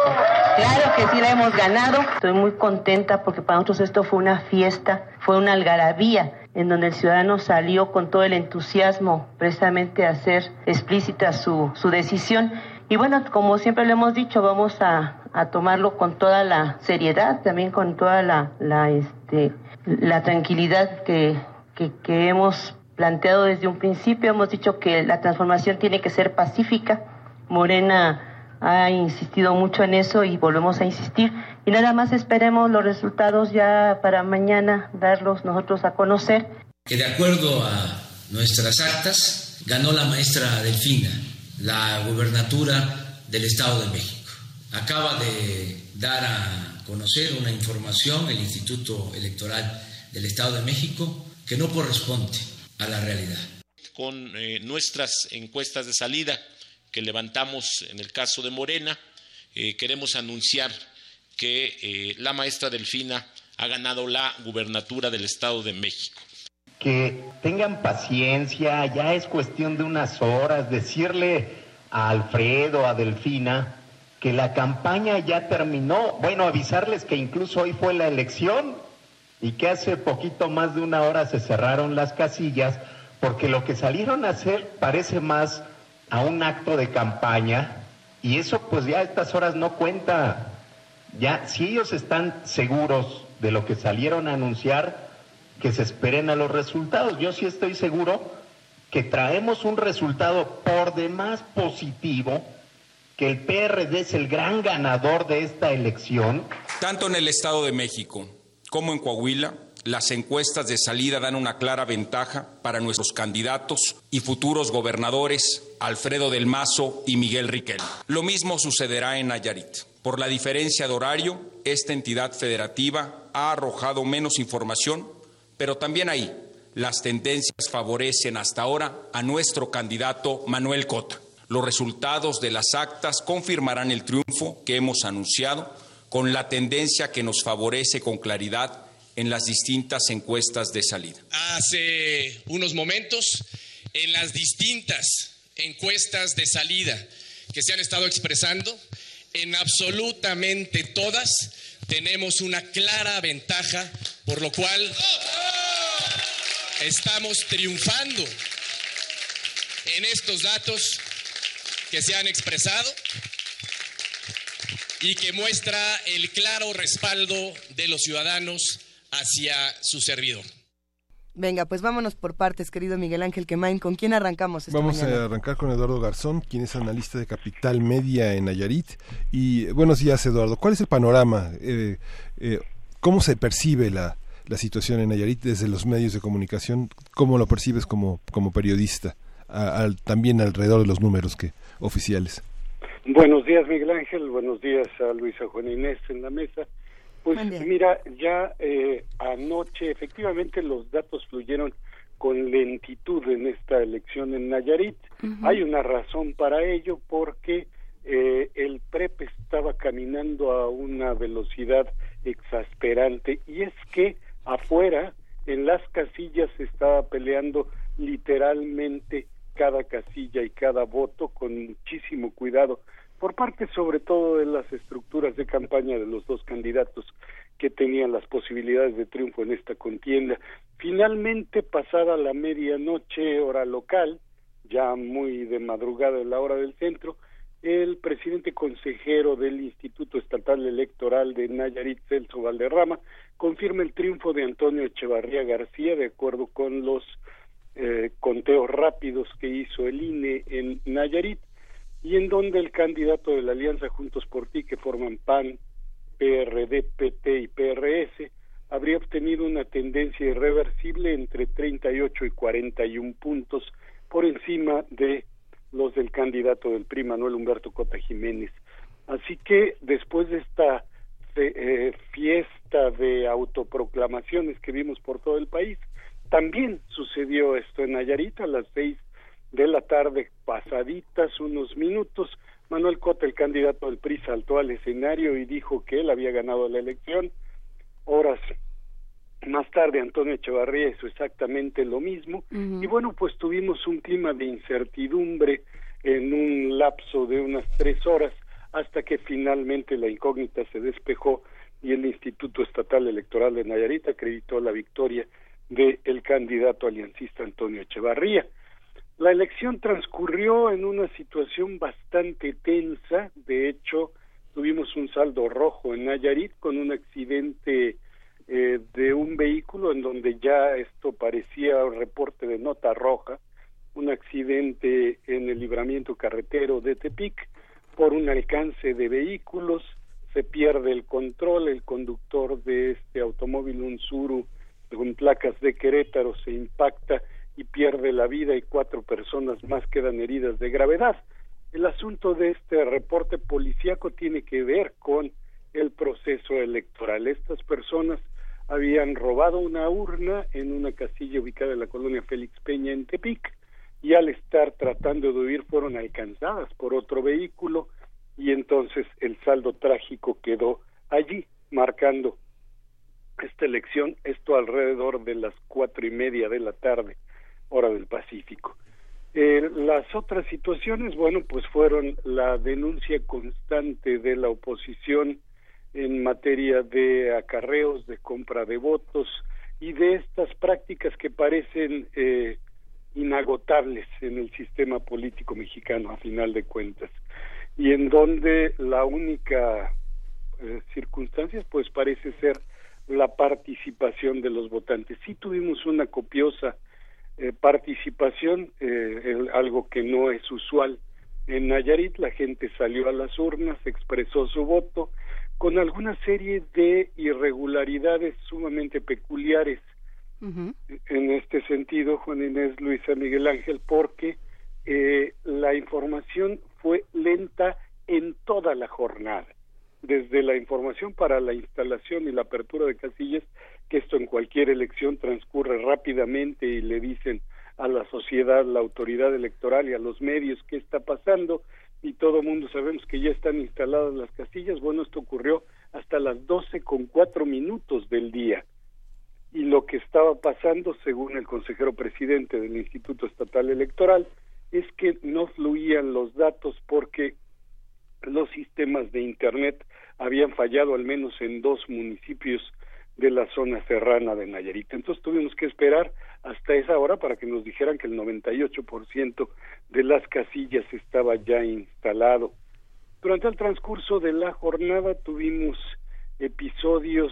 Claro que sí la hemos ganado. Estoy muy contenta porque para nosotros esto fue una fiesta, fue una algarabía en donde el ciudadano salió con todo el entusiasmo precisamente a hacer explícita su, su decisión. Y bueno, como siempre le hemos dicho, vamos a, a tomarlo con toda la seriedad, también con toda la, la, este, la tranquilidad que, que, que hemos planteado desde un principio. Hemos dicho que la transformación tiene que ser pacífica. Morena ha insistido mucho en eso y volvemos a insistir. Y nada más esperemos los resultados ya para mañana darlos nosotros a conocer. Que de acuerdo a nuestras actas, ganó la maestra Delfina la gubernatura del Estado de México. Acaba de dar a conocer una información el Instituto Electoral del Estado de México que no corresponde a la realidad. Con eh, nuestras encuestas de salida que levantamos en el caso de Morena, eh, queremos anunciar que eh, la maestra Delfina ha ganado la gubernatura del Estado de México. Que tengan paciencia, ya es cuestión de unas horas, decirle a Alfredo, a Delfina, que la campaña ya terminó. Bueno, avisarles que incluso hoy fue la elección y que hace poquito más de una hora se cerraron las casillas porque lo que salieron a hacer parece más a un acto de campaña y eso pues ya a estas horas no cuenta. Ya, si ellos están seguros de lo que salieron a anunciar, que se esperen a los resultados. Yo sí estoy seguro que traemos un resultado por demás positivo, que el PRD es el gran ganador de esta elección. Tanto en el Estado de México como en Coahuila, las encuestas de salida dan una clara ventaja para nuestros candidatos y futuros gobernadores Alfredo del Mazo y Miguel Riquel. Lo mismo sucederá en Nayarit. Por la diferencia de horario, esta entidad federativa ha arrojado menos información, pero también ahí las tendencias favorecen hasta ahora a nuestro candidato Manuel Cota. Los resultados de las actas confirmarán el triunfo que hemos anunciado con la tendencia que nos favorece con claridad en las distintas encuestas de salida. Hace unos momentos, en las distintas encuestas de salida que se han estado expresando, en absolutamente todas tenemos una clara ventaja, por lo cual estamos triunfando en estos datos que se han expresado y que muestra el claro respaldo de los ciudadanos hacia su servidor. Venga, pues vámonos por partes, querido Miguel Ángel Quemain. ¿Con quién arrancamos esta Vamos mañana? a arrancar con Eduardo Garzón, quien es analista de Capital Media en Nayarit. Y buenos días, Eduardo. ¿Cuál es el panorama? Eh, eh, ¿Cómo se percibe la, la situación en Nayarit desde los medios de comunicación? ¿Cómo lo percibes como, como periodista? A- también alrededor de los números que oficiales. Buenos días, Miguel Ángel. Buenos días a Luisa Juan Inés en la mesa. Pues mira, ya eh, anoche efectivamente los datos fluyeron con lentitud en esta elección en Nayarit. Hay una razón para ello porque eh, el PREP estaba caminando a una velocidad exasperante y es que afuera en las casillas se estaba peleando literalmente cada casilla y cada voto con muchísimo cuidado por parte sobre todo de las estructuras de campaña de los dos candidatos que tenían las posibilidades de triunfo en esta contienda. Finalmente, pasada la medianoche hora local, ya muy de madrugada en la hora del centro, el presidente consejero del Instituto Estatal Electoral de Nayarit, Celso Valderrama, confirma el triunfo de Antonio Echevarría García de acuerdo con los eh, conteos rápidos que hizo el INE en Nayarit y en donde el candidato de la Alianza Juntos por Ti, que forman PAN, PRD, PT y PRS, habría obtenido una tendencia irreversible entre 38 y 41 puntos por encima de los del candidato del PRI, Manuel Humberto Cota Jiménez. Así que después de esta eh, fiesta de autoproclamaciones que vimos por todo el país, también sucedió esto en Nayarit a las seis de la tarde pasaditas unos minutos. Manuel Cota, el candidato del PRI, saltó al escenario y dijo que él había ganado la elección. Horas más tarde Antonio Echevarría hizo exactamente lo mismo y bueno pues tuvimos un clima de incertidumbre en un lapso de unas tres horas hasta que finalmente la incógnita se despejó y el Instituto Estatal Electoral de Nayarit acreditó la victoria del candidato aliancista Antonio Echevarría. La elección transcurrió en una situación bastante tensa, de hecho tuvimos un saldo rojo en Nayarit con un accidente eh, de un vehículo en donde ya esto parecía un reporte de nota roja, un accidente en el libramiento carretero de Tepic por un alcance de vehículos, se pierde el control, el conductor de este automóvil, un Suru con placas de Querétaro, se impacta y pierde la vida y cuatro personas más quedan heridas de gravedad. El asunto de este reporte policíaco tiene que ver con el proceso electoral. Estas personas habían robado una urna en una casilla ubicada en la colonia Félix Peña en Tepic y al estar tratando de huir fueron alcanzadas por otro vehículo y entonces el saldo trágico quedó allí marcando esta elección, esto alrededor de las cuatro y media de la tarde, hora del Pacífico. Eh, las otras situaciones, bueno, pues fueron la denuncia constante de la oposición en materia de acarreos, de compra de votos y de estas prácticas que parecen eh, inagotables en el sistema político mexicano a final de cuentas y en donde la única eh, circunstancia pues parece ser la participación de los votantes. Sí tuvimos una copiosa eh, participación, eh, el- algo que no es usual. En Nayarit, la gente salió a las urnas, expresó su voto con alguna serie de irregularidades sumamente peculiares en este sentido, Juan Inés, Luisa Miguel Ángel, porque eh, la información fue lenta en toda la jornada, desde la información para la instalación y la apertura de casillas, que esto en cualquier elección transcurre rápidamente y le dicen a la sociedad, la autoridad electoral y a los medios qué está pasando y todo mundo sabemos que ya están instaladas las casillas. Bueno, esto ocurrió hasta las doce con cuatro minutos del día y lo que estaba pasando, según el consejero presidente del Instituto Estatal Electoral, es que no fluían los datos porque los sistemas de Internet habían fallado al menos en dos municipios de la zona serrana de Nayarit. Entonces tuvimos que esperar hasta esa hora para que nos dijeran que el 98% de las casillas estaba ya instalado. Durante el transcurso de la jornada tuvimos episodios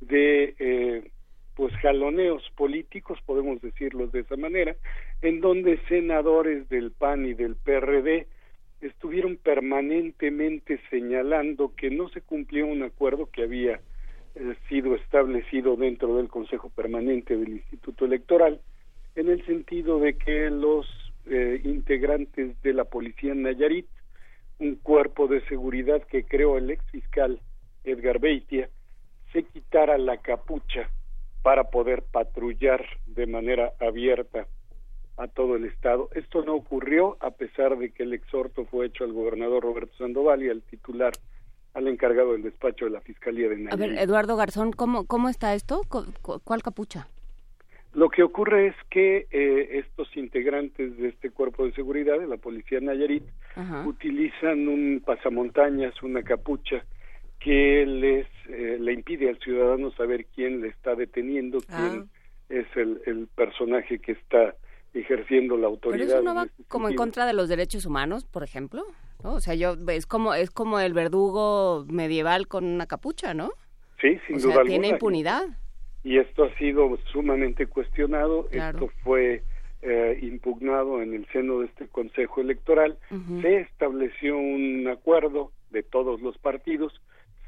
de eh, pues jaloneos políticos, podemos decirlo de esa manera, en donde senadores del PAN y del PRD estuvieron permanentemente señalando que no se cumplió un acuerdo que había eh, sido establecido dentro del Consejo Permanente del Instituto Electoral, en el sentido de que los eh, integrantes de la Policía Nayarit, un cuerpo de seguridad que creó el ex fiscal Edgar Beitia, se quitara la capucha para poder patrullar de manera abierta a todo el estado. Esto no ocurrió a pesar de que el exhorto fue hecho al gobernador Roberto Sandoval y al titular, al encargado del despacho de la Fiscalía de Nayarit. A ver, Eduardo Garzón, ¿cómo, cómo está esto? ¿Cuál capucha? Lo que ocurre es que eh, estos integrantes de este cuerpo de seguridad, de la Policía Nayarit, utilizan un pasamontañas, una capucha, que les eh, le impide al ciudadano saber quién le está deteniendo, quién Ah. es el, el personaje que está ejerciendo la autoridad. Pero eso no va este como en contra de los derechos humanos, por ejemplo, ¿no? O sea, yo es como es como el verdugo medieval con una capucha, ¿no? Sí, sin o duda sea, alguna. tiene impunidad. Y esto ha sido sumamente cuestionado. Claro. Esto fue eh, impugnado en el seno de este Consejo Electoral. Se estableció un acuerdo de todos los partidos,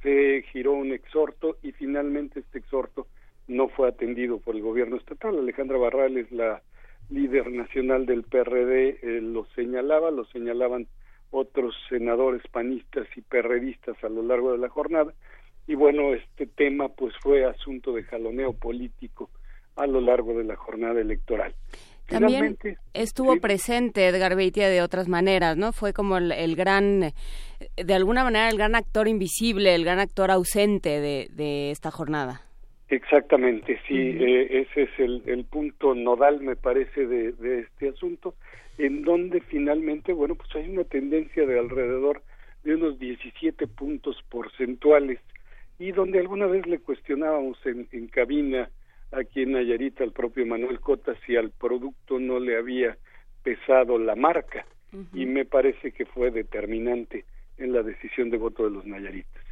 se giró un exhorto y finalmente este exhorto no fue atendido por el gobierno estatal. Alejandra Barrales, la líder nacional del PRD, eh, lo señalaba, lo señalaban otros senadores panistas y perredistas a lo largo de la jornada. Y bueno, este tema pues fue asunto de jaloneo político a lo largo de la jornada electoral. También Finalmente, estuvo sí. presente Edgar Beitia de otras maneras, ¿no? Fue como el, el gran, de alguna manera, el gran actor invisible, el gran actor ausente de, de esta jornada. Exactamente, sí, eh, ese es el, el punto nodal, me parece, de, de este asunto, en donde finalmente, bueno, pues hay una tendencia de alrededor de unos 17 puntos porcentuales y donde alguna vez le cuestionábamos en, en cabina aquí en Nayarita al propio Manuel Cota si al producto no le había pesado la marca y me parece que fue determinante en la decisión de voto de los Nayaritas.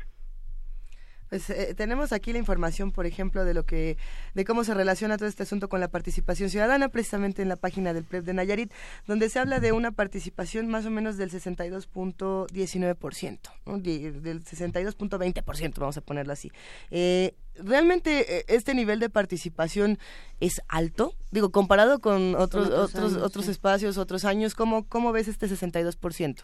Pues eh, tenemos aquí la información, por ejemplo, de lo que, de cómo se relaciona todo este asunto con la participación ciudadana, precisamente en la página del PREP de Nayarit, donde se habla de una participación más o menos del 62.19%, ¿no? Del 62.20%, vamos a ponerlo así. Eh, ¿Realmente eh, este nivel de participación es alto? Digo, comparado con otros otros otros años, otros sí. espacios, otros años, ¿cómo, cómo ves este 62%?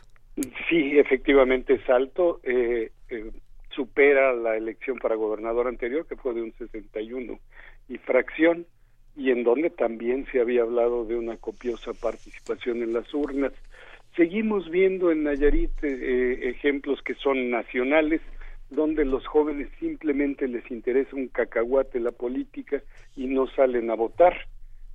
Sí, efectivamente es alto. eh, eh, supera la elección para gobernador anterior, que fue de un 61 y fracción, y en donde también se había hablado de una copiosa participación en las urnas. Seguimos viendo en Nayarit eh, ejemplos que son nacionales, donde los jóvenes simplemente les interesa un cacahuate la política y no salen a votar,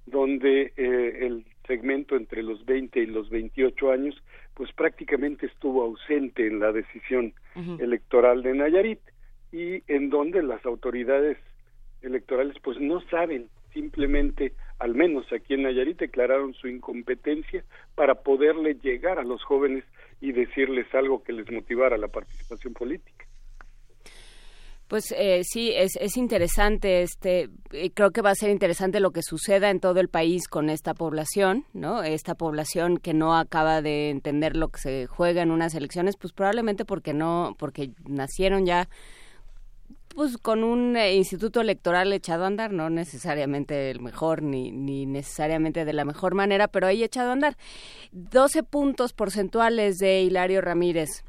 donde eh, el segmento entre los 20 y los 28 años pues prácticamente estuvo ausente en la decisión electoral de Nayarit y en donde las autoridades electorales pues no saben simplemente al menos aquí en Nayarit declararon su incompetencia para poderle llegar a los jóvenes y decirles algo que les motivara la participación política. Pues eh, sí, es, es interesante, este, eh, creo que va a ser interesante lo que suceda en todo el país con esta población, ¿no? Esta población que no acaba de entender lo que se juega en unas elecciones, pues probablemente porque no, porque nacieron ya pues con un eh, instituto electoral echado a andar, no necesariamente el mejor ni, ni necesariamente de la mejor manera, pero ahí echado a andar. 12 puntos porcentuales de Hilario Ramírez.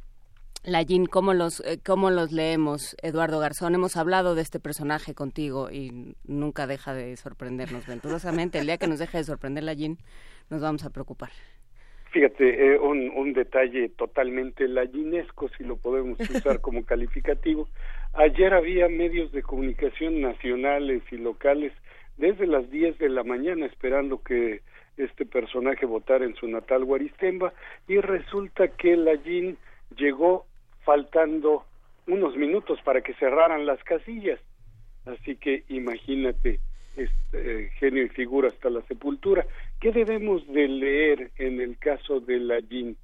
Lallín, ¿cómo los, eh, ¿cómo los leemos, Eduardo Garzón? Hemos hablado de este personaje contigo y nunca deja de sorprendernos venturosamente. El día que nos deje de sorprender Lallín, nos vamos a preocupar. Fíjate, eh, un, un detalle totalmente layinesco, si lo podemos <laughs> usar como calificativo. Ayer había medios de comunicación nacionales y locales desde las 10 de la mañana esperando que este personaje votara en su natal Guaristemba y resulta que Lallín llegó faltando unos minutos para que cerraran las casillas. Así que imagínate, este, genio y figura hasta la sepultura. ¿Qué debemos de leer en el caso de Lallín?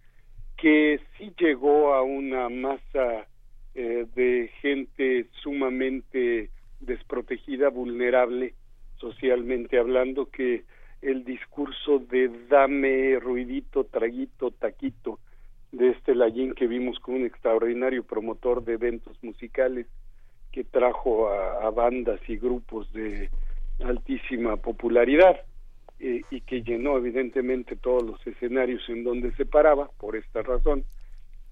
Que sí llegó a una masa eh, de gente sumamente desprotegida, vulnerable, socialmente hablando, que el discurso de dame ruidito, traguito, taquito de este Lallín que vimos como un extraordinario promotor de eventos musicales que trajo a, bandas y grupos de altísima popularidad eh, y que llenó evidentemente todos los escenarios en donde se paraba por esta razón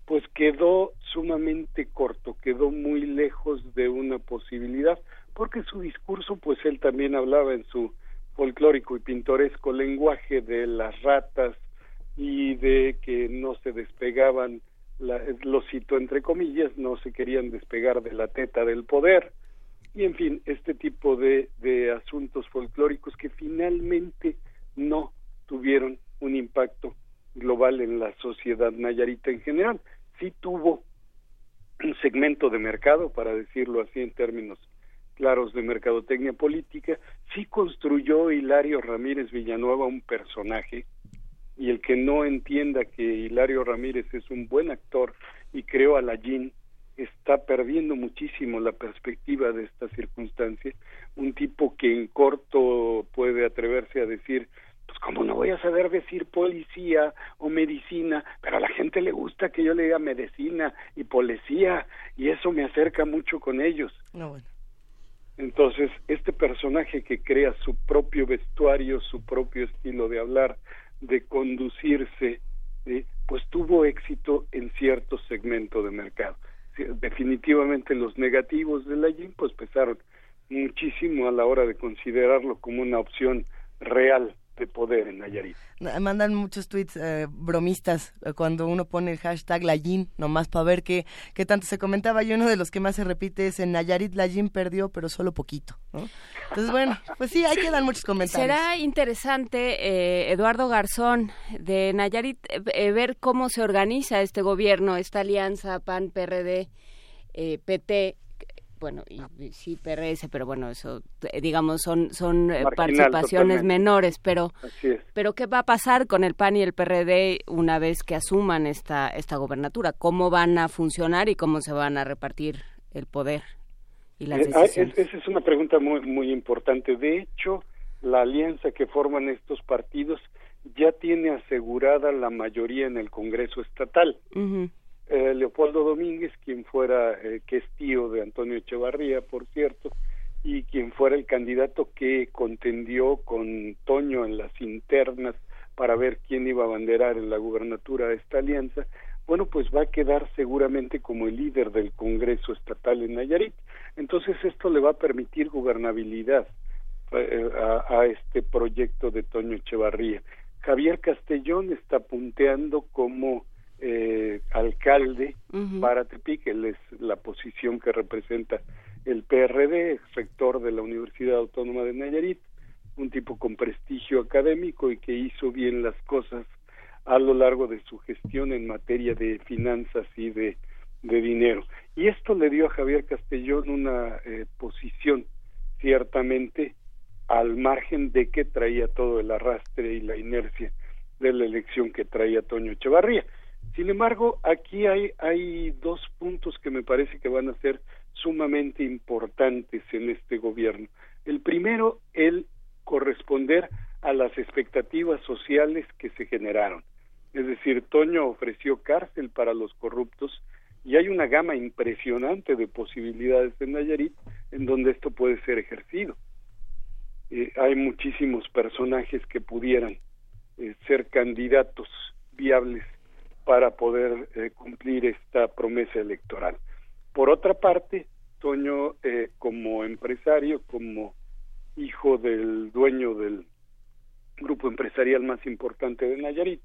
pues quedó sumamente corto, quedó muy lejos de una posibilidad, porque su discurso, pues él también hablaba en su folclórico y pintoresco lenguaje de las ratas y de que no se despegaban, la, lo cito entre comillas, no se querían despegar de la teta del poder, y en fin, este tipo de, de asuntos folclóricos que finalmente no tuvieron un impacto global en la sociedad nayarita en general. Sí tuvo un segmento de mercado, para decirlo así en términos claros de mercadotecnia política, sí construyó Hilario Ramírez Villanueva un personaje y el que no entienda que Hilario Ramírez es un buen actor y creó a la Jean está perdiendo muchísimo la perspectiva de esta circunstancia, un tipo que en corto puede atreverse a decir pues cómo no voy a saber decir policía o medicina, pero a la gente le gusta que yo le diga medicina y policía y eso me acerca mucho con ellos. Entonces, este personaje que crea su propio vestuario, su propio estilo de hablar, de conducirse, pues tuvo éxito en cierto segmento de mercado. Definitivamente los negativos de la GIM pues pesaron muchísimo a la hora de considerarlo como una opción real de poder en Nayarit. Mandan muchos tweets eh, bromistas eh, cuando uno pone el hashtag Layin, nomás para ver qué, qué tanto se comentaba. Y uno de los que más se repite es en Nayarit Layin perdió, pero solo poquito. Entonces, bueno, pues sí, hay que dar muchos comentarios. Será interesante, eh, Eduardo Garzón, de Nayarit, ver cómo se organiza este gobierno, esta alianza PAN-PRD. PT bueno, y, sí PRS, pero bueno, eso eh, digamos son son eh, participaciones menores, pero pero qué va a pasar con el PAN y el PRD una vez que asuman esta esta gobernatura, cómo van a funcionar y cómo se van a repartir el poder y las eh, ah, decisiones. esa es una pregunta muy muy importante. De hecho, la alianza que forman estos partidos ya tiene asegurada la mayoría en el Congreso estatal. Eh, Leopoldo Domínguez, quien fuera, eh, que es tío de Antonio Echevarría, por cierto, y quien fuera el candidato que contendió con Toño en las internas para ver quién iba a abanderar en la gubernatura esta alianza, bueno, pues va a quedar seguramente como el líder del Congreso Estatal en Nayarit. Entonces esto le va a permitir gobernabilidad eh, a, a este proyecto de Toño Echevarría. Javier Castellón está punteando como eh, alcalde para Tepic, él es la posición que representa el PRD, rector de la Universidad Autónoma de Nayarit, un tipo con prestigio académico y que hizo bien las cosas a lo largo de su gestión en materia de finanzas y de, de dinero. Y esto le dio a Javier Castellón una eh, posición ciertamente al margen de que traía todo el arrastre y la inercia de la elección que traía Toño Echevarría. Sin embargo, aquí hay, hay dos puntos que me parece que van a ser sumamente importantes en este gobierno. El primero, el corresponder a las expectativas sociales que se generaron. Es decir, Toño ofreció cárcel para los corruptos y hay una gama impresionante de posibilidades en Nayarit en donde esto puede ser ejercido. Eh, hay muchísimos personajes que pudieran eh, ser candidatos viables para poder eh, cumplir esta promesa electoral. Por otra parte, Toño, eh, como empresario, como hijo del dueño del grupo empresarial más importante de Nayarit,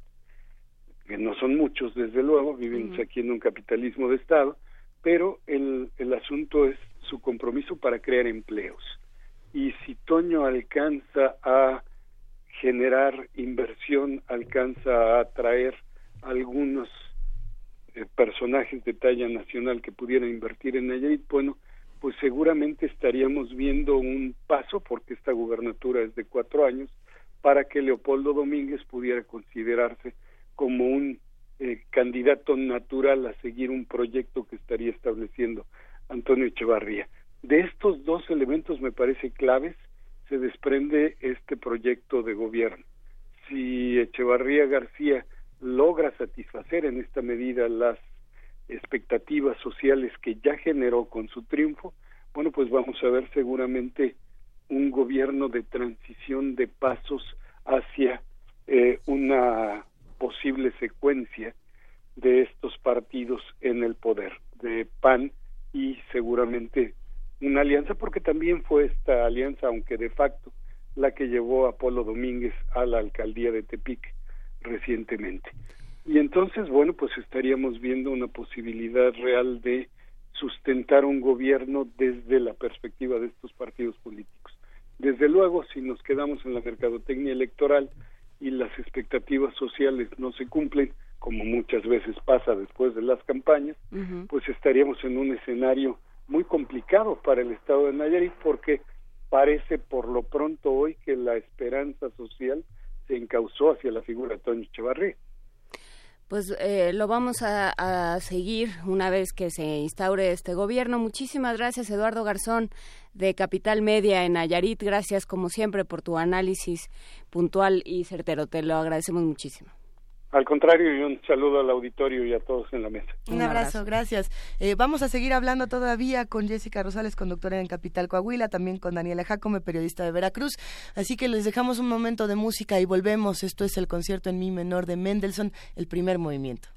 que no son muchos, desde luego, vivimos aquí en un capitalismo de Estado, pero el, el asunto es su compromiso para crear empleos. Y si Toño alcanza a generar inversión, alcanza a atraer algunos eh, personajes de talla nacional que pudieran invertir en Nayarit, bueno, pues seguramente estaríamos viendo un paso, porque esta gubernatura es de cuatro años, para que Leopoldo Domínguez pudiera considerarse como un eh, candidato natural a seguir un proyecto que estaría estableciendo Antonio Echevarría. De estos dos elementos me parece claves se desprende este proyecto de gobierno. Si Echevarría García logra satisfacer en esta medida las expectativas sociales que ya generó con su triunfo, bueno, pues vamos a ver seguramente un gobierno de transición de pasos hacia eh, una posible secuencia de estos partidos en el poder, de PAN y seguramente una alianza, porque también fue esta alianza, aunque de facto, la que llevó a Polo Domínguez a la alcaldía de Tepic recientemente. Y entonces, bueno, pues estaríamos viendo una posibilidad real de sustentar un gobierno desde la perspectiva de estos partidos políticos. Desde luego, si nos quedamos en la mercadotecnia electoral y las expectativas sociales no se cumplen, como muchas veces pasa después de las campañas, pues estaríamos en un escenario muy complicado para el Estado de Nayarit porque parece por lo pronto hoy que la esperanza social se encauzó hacia la figura de Toño. Pues eh, lo vamos a, a, seguir una vez que se instaure este gobierno. Muchísimas gracias, Eduardo Garzón, de Capital Media en Nayarit. Gracias, como siempre, por tu análisis puntual y certero. Te lo agradecemos muchísimo. Al contrario, y un saludo al auditorio y a todos en la mesa. Un abrazo, gracias. Eh, vamos a seguir hablando todavía con Jessica Rosales, conductora en Capital Coahuila, también con Daniela Jacome, periodista de Veracruz. Así que les dejamos un momento de música y volvemos. Esto es el concierto en mi menor de Mendelssohn, el primer movimiento.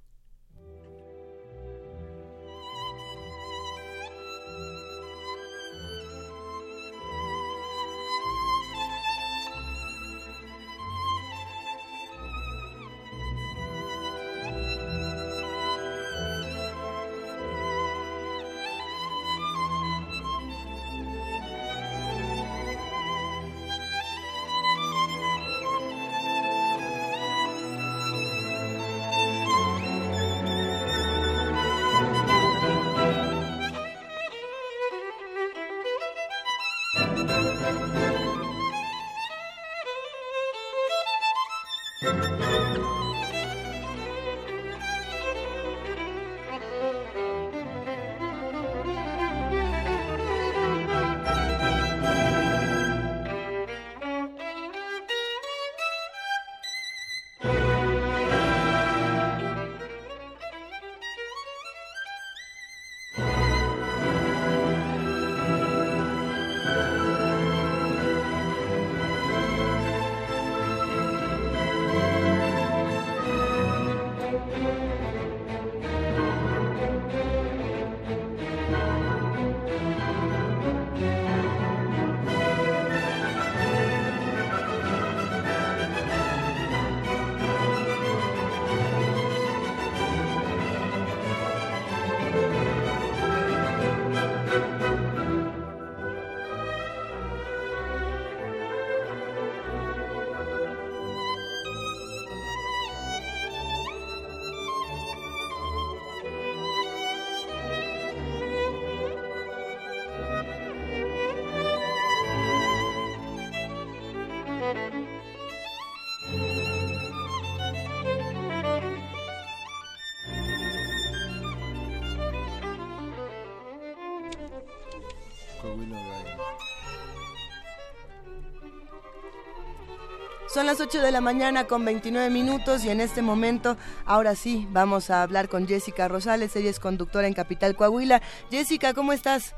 Son las 8 de la mañana con 29 minutos y en este momento, ahora sí, vamos a hablar con Jessica Rosales, ella es conductora en Capital Coahuila. Jessica, ¿cómo estás?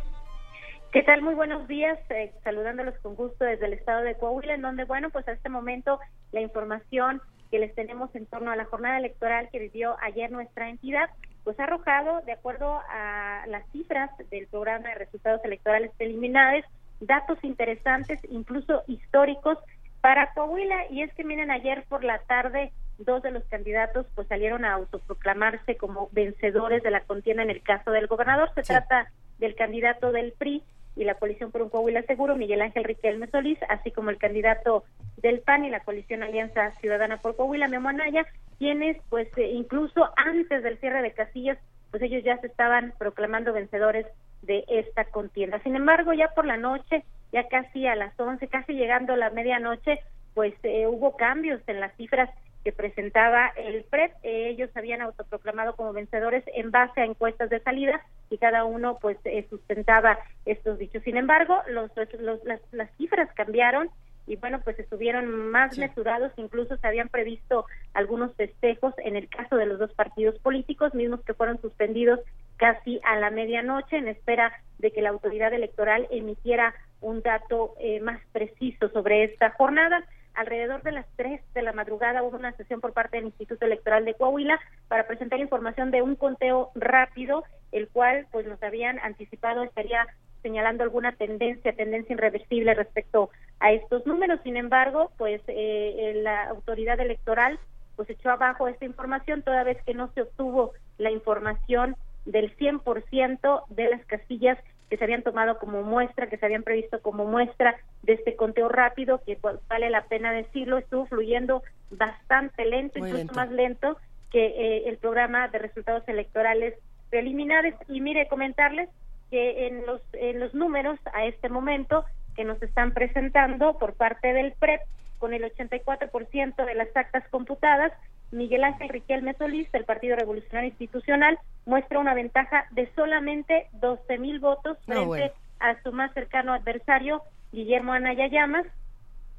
¿Qué tal? Muy buenos días, eh, saludándolos con gusto desde el estado de Coahuila, en donde, bueno, pues a este momento la información que les tenemos en torno a la jornada electoral que vivió ayer nuestra entidad, pues ha arrojado, de acuerdo a las cifras del programa de resultados electorales preliminares, datos interesantes, incluso históricos, para Coahuila. Y es que miren, ayer por la tarde dos de los candidatos pues salieron a autoproclamarse como vencedores de la contienda en el caso del gobernador. Se trata del candidato del PRI y la coalición por un Coahuila seguro, Miguel Ángel Riquelme Solís, así como el candidato del PAN y la coalición Alianza Ciudadana por Coahuila, Memo Anaya, quienes pues eh, incluso antes del cierre de casillas, pues ellos ya se estaban proclamando vencedores de esta contienda. Sin embargo, ya por la noche ya casi a las 11, casi llegando a la medianoche, pues eh, hubo cambios en las cifras que presentaba el PREP. ellos habían autoproclamado como vencedores en base a encuestas de salida y cada uno pues eh, sustentaba estos dichos. Sin embargo, los, los, las, las cifras cambiaron y bueno, pues estuvieron más mesurados, incluso se habían previsto algunos festejos en el caso de los dos partidos políticos, mismos que fueron suspendidos casi a la medianoche en espera de que la autoridad electoral emitiera un dato eh, más preciso sobre esta jornada alrededor de las 3 de la madrugada hubo una sesión por parte del Instituto Electoral de Coahuila para presentar información de un conteo rápido, el cual pues nos habían anticipado estaría señalando alguna tendencia, tendencia irreversible respecto a estos números. Sin embargo, pues eh, la autoridad electoral pues echó abajo esta información toda vez que no se obtuvo la información del 100% de las casillas que se habían tomado como muestra, que se habían previsto como muestra de este conteo rápido, que pues, vale la pena decirlo, estuvo fluyendo bastante lento, incluso más lento que eh, el programa de resultados electorales preliminares. Y mire, comentarles que en los, en los números a este momento que nos están presentando por parte del PREP, con el 84% de las actas computadas, Miguel Ángel Riquelme Solís, del Partido Revolucionario Institucional, muestra una ventaja de solamente 12 mil votos frente a su más cercano adversario, Guillermo Anaya Llamas,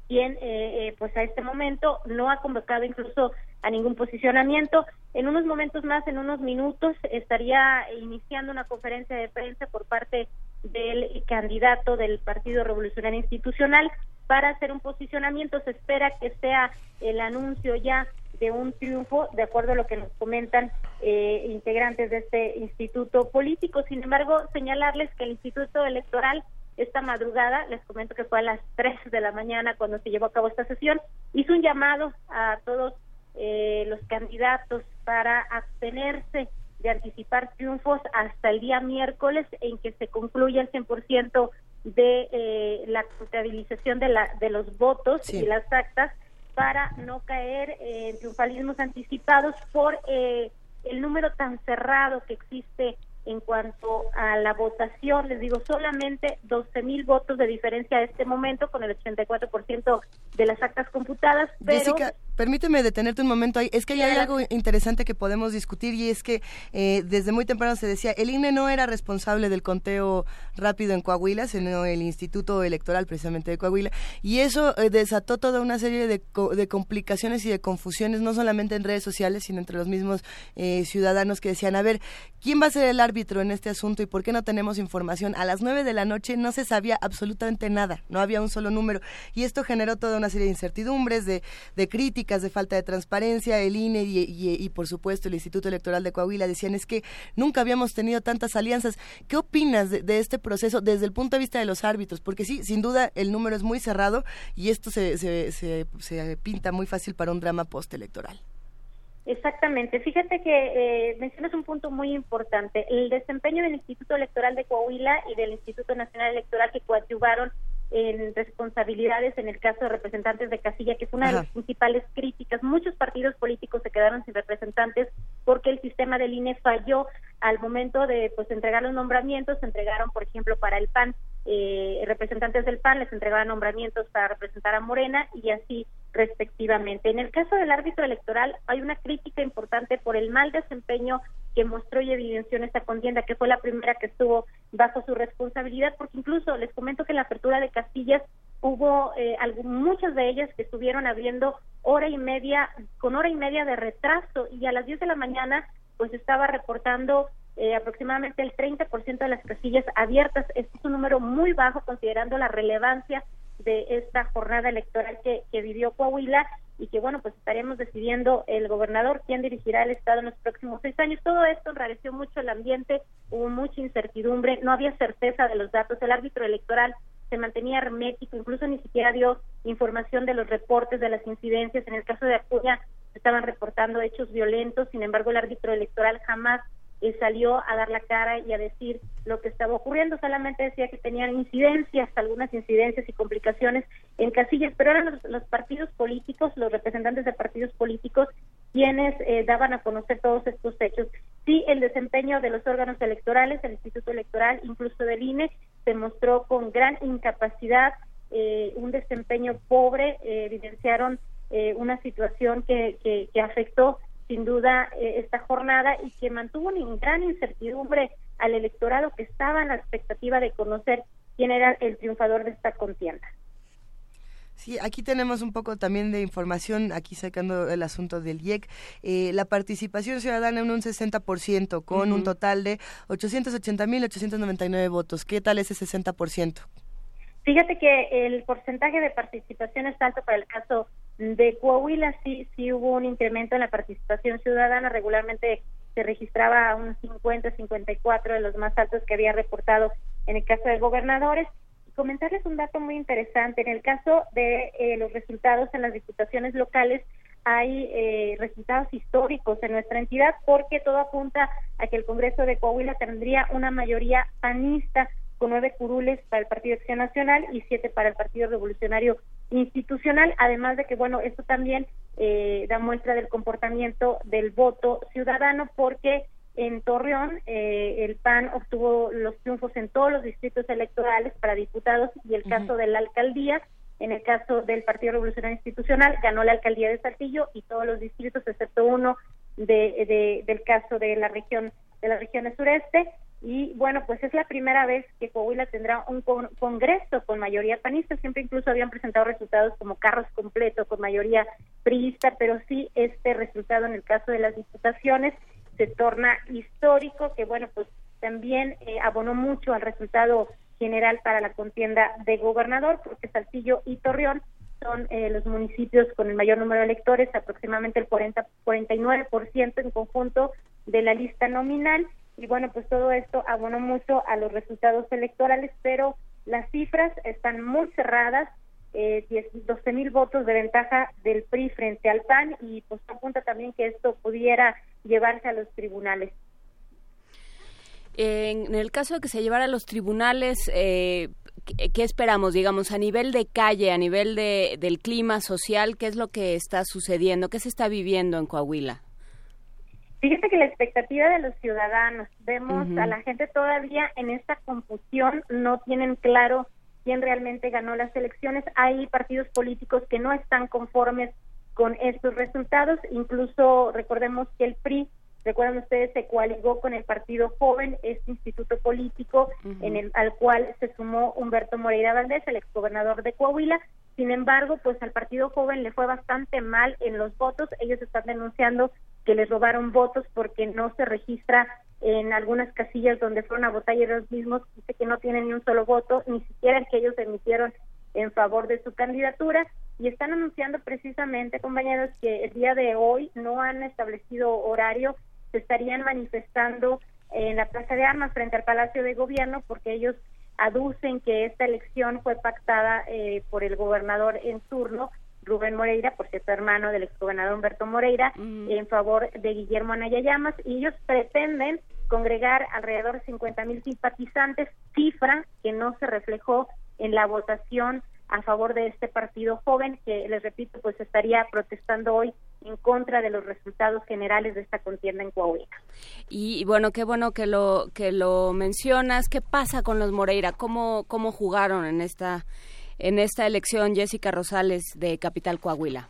quien eh, eh, pues a este momento no ha convocado incluso a ningún posicionamiento. En unos momentos más, en unos minutos, estaría iniciando una conferencia de prensa por parte del candidato del Partido Revolucionario Institucional para hacer un posicionamiento. Se espera que sea el anuncio ya de un triunfo, de acuerdo a lo que nos comentan eh, integrantes de este instituto político. Sin embargo, señalarles que el Instituto Electoral esta madrugada, les comento que fue a las 3 de la mañana cuando se llevó a cabo esta sesión, hizo un llamado a todos eh, los candidatos para abstenerse de anticipar triunfos hasta el día miércoles en que se concluya el 100% de eh, la contabilización de, la, de los votos y las actas para no caer en triunfalismos anticipados por eh, el número tan cerrado que existe en cuanto a la votación. Les digo, solamente 12 mil votos de diferencia a este momento con el 84% de las actas computadas. Pero... Permíteme detenerte un momento ahí. Es que hay algo interesante que podemos discutir y es que eh, desde muy temprano se decía, el INE no era responsable del conteo rápido en Coahuila, sino el Instituto Electoral precisamente de Coahuila. Y eso eh, desató toda una serie de, de, complicaciones y de confusiones, no solamente en redes sociales, sino entre los mismos eh, ciudadanos que decían, a ver, ¿quién va a ser el árbitro en este asunto y por qué no tenemos información? A las nueve de la noche no se sabía absolutamente nada, no había un solo número. Y esto generó toda una serie de incertidumbres, de, de críticas de falta de transparencia, el INE y, por supuesto el Instituto Electoral de Coahuila decían es que nunca habíamos tenido tantas alianzas. ¿Qué opinas de, este proceso desde el punto de vista de los árbitros? Porque sí, sin duda el número es muy cerrado y esto se, se, se, pinta muy fácil para un drama postelectoral. Exactamente. Fíjate que eh, mencionas un punto muy importante. El desempeño del Instituto Electoral de Coahuila y del Instituto Nacional Electoral que coadyuvaron en responsabilidades en el caso de representantes de casilla, que es una de las principales críticas. Muchos partidos políticos se quedaron sin representantes porque el sistema del INE falló al momento de pues entregar los nombramientos, se entregaron, por ejemplo, para el PAN, eh, representantes del PAN les entregaban nombramientos para representar a Morena y así respectivamente. En el caso del árbitro electoral hay una crítica importante por el mal desempeño que mostró y evidenció en esta contienda, que fue la primera que estuvo bajo su responsabilidad, porque incluso les comento que en la apertura de Castillas hubo eh, muchas de ellas que estuvieron abriendo hora y media, con hora y media de retraso, y a las 10 de la mañana pues estaba reportando eh, aproximadamente el 30% de las casillas abiertas. Este es un número muy bajo considerando la relevancia de esta jornada electoral que, que vivió Coahuila y que bueno pues estaríamos decidiendo el gobernador quién dirigirá el estado en los próximos seis años. Todo esto enrareció mucho el ambiente hubo mucha incertidumbre no había certeza de los datos el árbitro electoral se mantenía hermético incluso ni siquiera dio información de los reportes de las incidencias. En el caso de Acuña estaban reportando hechos violentos sin embargo el árbitro electoral jamás eh, salió a dar la cara y a decir lo que estaba ocurriendo, solamente decía que tenían incidencias, algunas incidencias y complicaciones en casillas, pero eran los, partidos políticos, los representantes de partidos políticos, quienes eh, daban a conocer todos estos hechos. Sí, el desempeño de los órganos electorales, el Instituto Electoral, incluso del INE, se mostró con gran incapacidad, eh, un desempeño pobre, evidenciaron eh, una situación que, que, que afectó sin duda eh, esta jornada y que mantuvo una gran incertidumbre al electorado que estaba en la expectativa de conocer quién era el triunfador de esta contienda. Sí, aquí tenemos un poco también de información, aquí sacando el asunto del IEC. Eh, la participación ciudadana en un 60%, con un total de 880.899 votos. ¿Qué tal ese 60%? Fíjate que el porcentaje de participación es alto para el caso de Coahuila, sí, sí hubo un incremento en la participación ciudadana, regularmente se registraba un 50, 54 de los más altos que había reportado en el caso de gobernadores comentarles un dato muy interesante. En el caso de eh, los resultados en las diputaciones locales, hay eh, resultados históricos en nuestra entidad porque todo apunta a que el Congreso de Coahuila tendría una mayoría panista con nueve curules para el Partido Acción Nacional y siete para el Partido Revolucionario Institucional, además de que, bueno, esto también eh, da muestra del comportamiento del voto ciudadano porque en Torreón, eh, el PAN obtuvo los triunfos en todos los distritos electorales para diputados y el caso de la alcaldía, en el caso del Partido Revolucionario Institucional, ganó la alcaldía de Saltillo y todos los distritos, excepto uno de, del caso de la región de las regiones sureste. Y bueno, pues es la primera vez que Coahuila tendrá un congreso con mayoría panista. Siempre incluso habían presentado resultados como carros completos con mayoría priista, pero sí este resultado en el caso de las diputaciones se torna histórico, que bueno, pues también eh, abonó mucho al resultado general para la contienda de gobernador, porque Saltillo y Torreón son eh, los municipios con el mayor número de electores, aproximadamente el 40, 49% en conjunto de la lista nominal. Y bueno, pues todo esto abonó mucho a los resultados electorales, pero las cifras están muy cerradas eh, 12 mil votos de ventaja del PRI frente al PAN y pues apunta también que esto pudiera llevarse a los tribunales. En el caso de que se llevara a los tribunales, eh, ¿qué esperamos, digamos, a nivel de calle, a nivel de, del clima social? ¿Qué es lo que está sucediendo? ¿Qué se está viviendo en Coahuila? Fíjate que la expectativa de los ciudadanos, vemos a la gente todavía en esta confusión, no tienen claro quién realmente ganó las elecciones. Hay partidos políticos que no están conformes con estos resultados. Incluso recordemos que el PRI, recuerdan ustedes, se coaligó con el Partido Joven, este instituto político en el al cual se sumó Humberto Moreira Valdés, el exgobernador de Coahuila. Sin embargo, pues al Partido Joven le fue bastante mal en los votos. Ellos están denunciando que les robaron votos porque no se registra en algunas casillas donde fueron a votar y los mismos dice que no tienen ni un solo voto, ni siquiera que ellos emitieron en favor de su candidatura y están anunciando precisamente, compañeros, que el día de hoy no han establecido horario, se estarían manifestando en la Plaza de Armas frente al Palacio de Gobierno porque ellos aducen que esta elección fue pactada eh, por el gobernador en turno Rubén Moreira, por cierto hermano del exgobernador Humberto Moreira, en favor de Guillermo Anaya Llamas, y ellos pretenden congregar alrededor de 50 mil simpatizantes, cifra que no se reflejó en la votación a favor de este partido joven, que les repito, pues estaría protestando hoy en contra de los resultados generales de esta contienda en Coahuila. Y, bueno, qué bueno que lo que lo mencionas. ¿Qué pasa con los Moreira? ¿Cómo cómo jugaron en esta en esta elección, Jessica Rosales, de Capital Coahuila?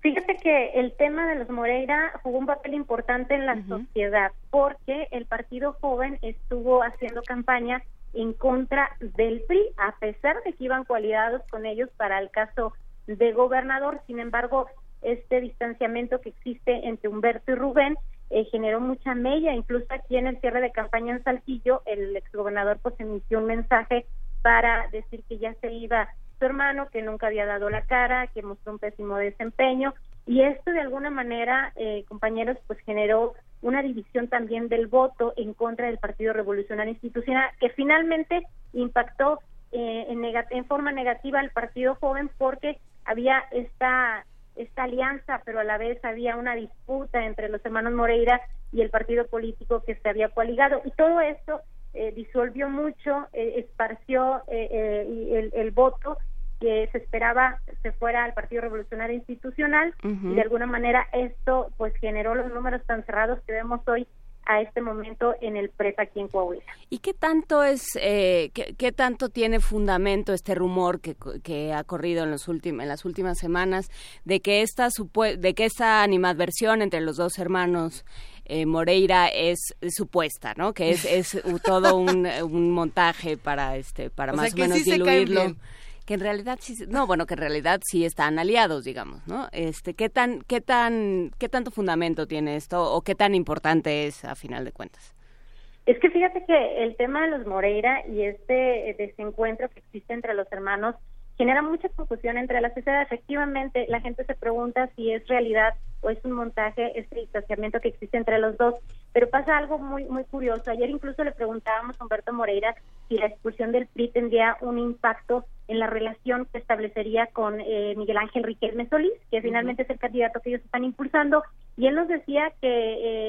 Fíjate que el tema de los Moreira jugó un papel importante en la sociedad porque el Partido Joven estuvo haciendo campaña en contra del PRI, a pesar de que iban coaligados con ellos para el caso de gobernador. Sin embargo, este distanciamiento que existe entre Humberto y Rubén eh, generó mucha mella, incluso aquí en el cierre de campaña en Saltillo, el exgobernador pues emitió un mensaje para decir que ya se iba su hermano, que nunca había dado la cara, que mostró un pésimo desempeño. Y esto de alguna manera, eh, compañeros, pues generó una división también del voto en contra del Partido Revolucionario Institucional, que finalmente impactó eh, en, en forma negativa al Partido Joven porque había esta esta alianza, pero a la vez había una disputa entre los hermanos Moreira y el partido político que se había coaligado. Y todo esto eh, disolvió mucho, eh, esparció eh, el, voto que se esperaba se fuera al Partido Revolucionario Institucional y de alguna manera esto pues generó los números tan cerrados que vemos hoy a este momento en el PREP aquí en Coahuila. ¿Y qué tanto es, eh, qué, qué, tanto tiene fundamento este rumor que, que ha corrido en, los últimos, en las últimas semanas de que esta de que esta animadversión entre los dos hermanos eh, Moreira es, supuesta, ¿no? Que es, es todo un, un, montaje para este para más o menos diluirlo que en realidad sí, no, bueno, que en realidad sí están aliados, digamos, ¿no? Este, ¿qué tan, qué tan, qué tanto fundamento tiene esto o qué tan importante es a final de cuentas? Es que fíjate que el tema de los Moreira y este desencuentro que existe entre los hermanos genera mucha confusión entre la sociedad. Efectivamente, la gente se pregunta si es realidad o es un montaje este distanciamiento que existe entre los dos. Pero pasa algo muy muy curioso. Ayer incluso le preguntábamos a Humberto Moreira si la expulsión del PRI tendría un impacto en la relación que establecería con eh, Miguel Ángel Riquelme Solís, que finalmente es el candidato que ellos están impulsando. Y él nos decía que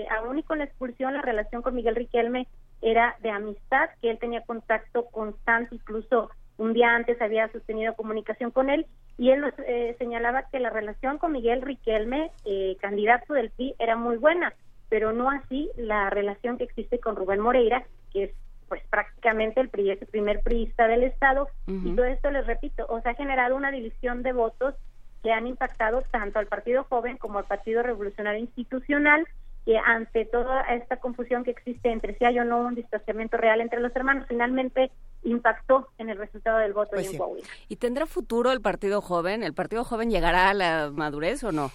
eh, aún y con la expulsión, la relación con Miguel Riquelme era de amistad, que él tenía contacto constante, incluso un día antes había sostenido comunicación con él y él nos eh, señalaba que la relación con Miguel Riquelme, eh, candidato del PRI, era muy buena, pero no así la relación que existe con Rubén Moreira, que es pues prácticamente el, PRI, el primer priista del Estado, y todo esto les repito, o sea, ha generado una división de votos que han impactado tanto al Partido Joven como al Partido Revolucionario Institucional, que ante toda esta confusión que existe entre si hay o no un distanciamiento real entre los hermanos, finalmente impactó en el resultado del voto pues en Coahuila. ¿Y tendrá futuro el Partido Joven? ¿El Partido Joven llegará a la madurez o no?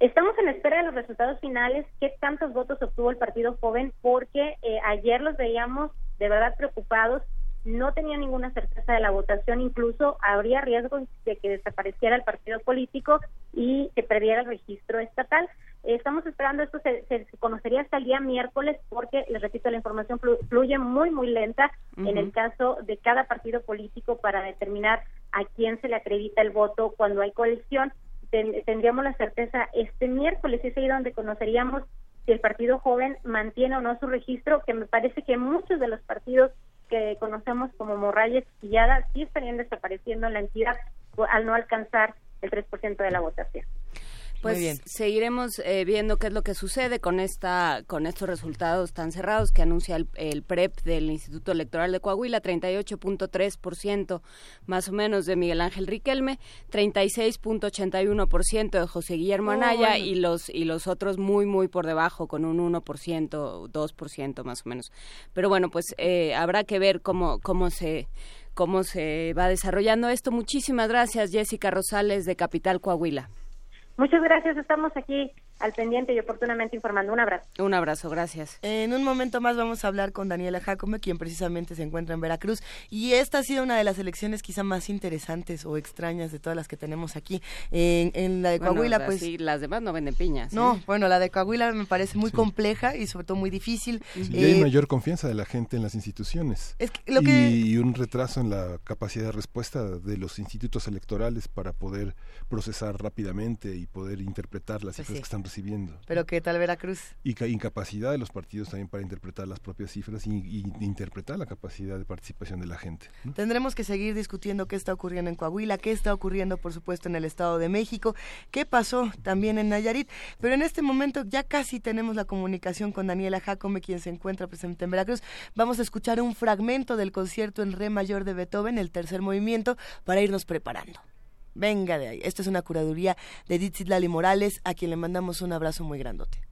Estamos en espera de los resultados finales, qué tantos votos obtuvo el Partido Joven, porque eh, ayer los veíamos de verdad preocupados, no tenía ninguna certeza de la votación, incluso habría riesgo de que desapareciera el partido político y que perdiera el registro estatal. Estamos esperando esto, se, se, conocería hasta el día miércoles porque, les repito, la información fluye muy, muy lenta en el caso de cada partido político para determinar a quién se le acredita el voto cuando hay coalición. Tendríamos la certeza este miércoles, es ahí donde conoceríamos si el partido joven mantiene o no su registro, que me parece que muchos de los partidos que conocemos como Morrayes y Yada sí estarían desapareciendo en la entidad al no alcanzar el 3% de la votación. Pues seguiremos eh, viendo qué es lo que sucede con esta con estos resultados tan cerrados que anuncia el, PREP del Instituto Electoral de Coahuila, 38.3% más o menos de Miguel Ángel Riquelme, 36.81% de José Guillermo Anaya y los y los otros muy muy por debajo con un 1%, 2% más o menos. Pero bueno, pues eh, habrá que ver cómo cómo se cómo se va desarrollando esto. Muchísimas gracias, Jessica Rosales de Capital Coahuila. Muchas gracias, estamos aquí al pendiente y oportunamente informando. Un abrazo. Un abrazo, gracias. En un momento más vamos a hablar con Daniela Jacome, quien precisamente se encuentra en Veracruz. Y esta ha sido una de las elecciones quizá más interesantes o extrañas de todas las que tenemos aquí. En, la de Coahuila, pues... Sí, las demás no venden piñas. No, ¿eh? bueno, la de Coahuila me parece muy compleja y sobre todo muy difícil. y hay eh, mayor confianza de la gente en las instituciones. y, un retraso en la capacidad de respuesta de los institutos electorales para poder procesar rápidamente y poder interpretar las pues cifras que están recibiendo. Pero ¿qué tal Veracruz? Y incapacidad de los partidos también para interpretar las propias cifras y, interpretar la capacidad de participación de la gente. Tendremos que seguir discutiendo qué está ocurriendo en Coahuila, qué está ocurriendo, por supuesto, en el Estado de México, qué pasó también en Nayarit. Pero en este momento ya casi tenemos la comunicación con Daniela Jacome, quien se encuentra presente en Veracruz. Vamos a escuchar un fragmento del concierto en Re mayor de Beethoven, el tercer movimiento, para irnos preparando. Venga de ahí. Esta es una curaduría de Edith Lali Morales, a quien le mandamos un abrazo muy grandote.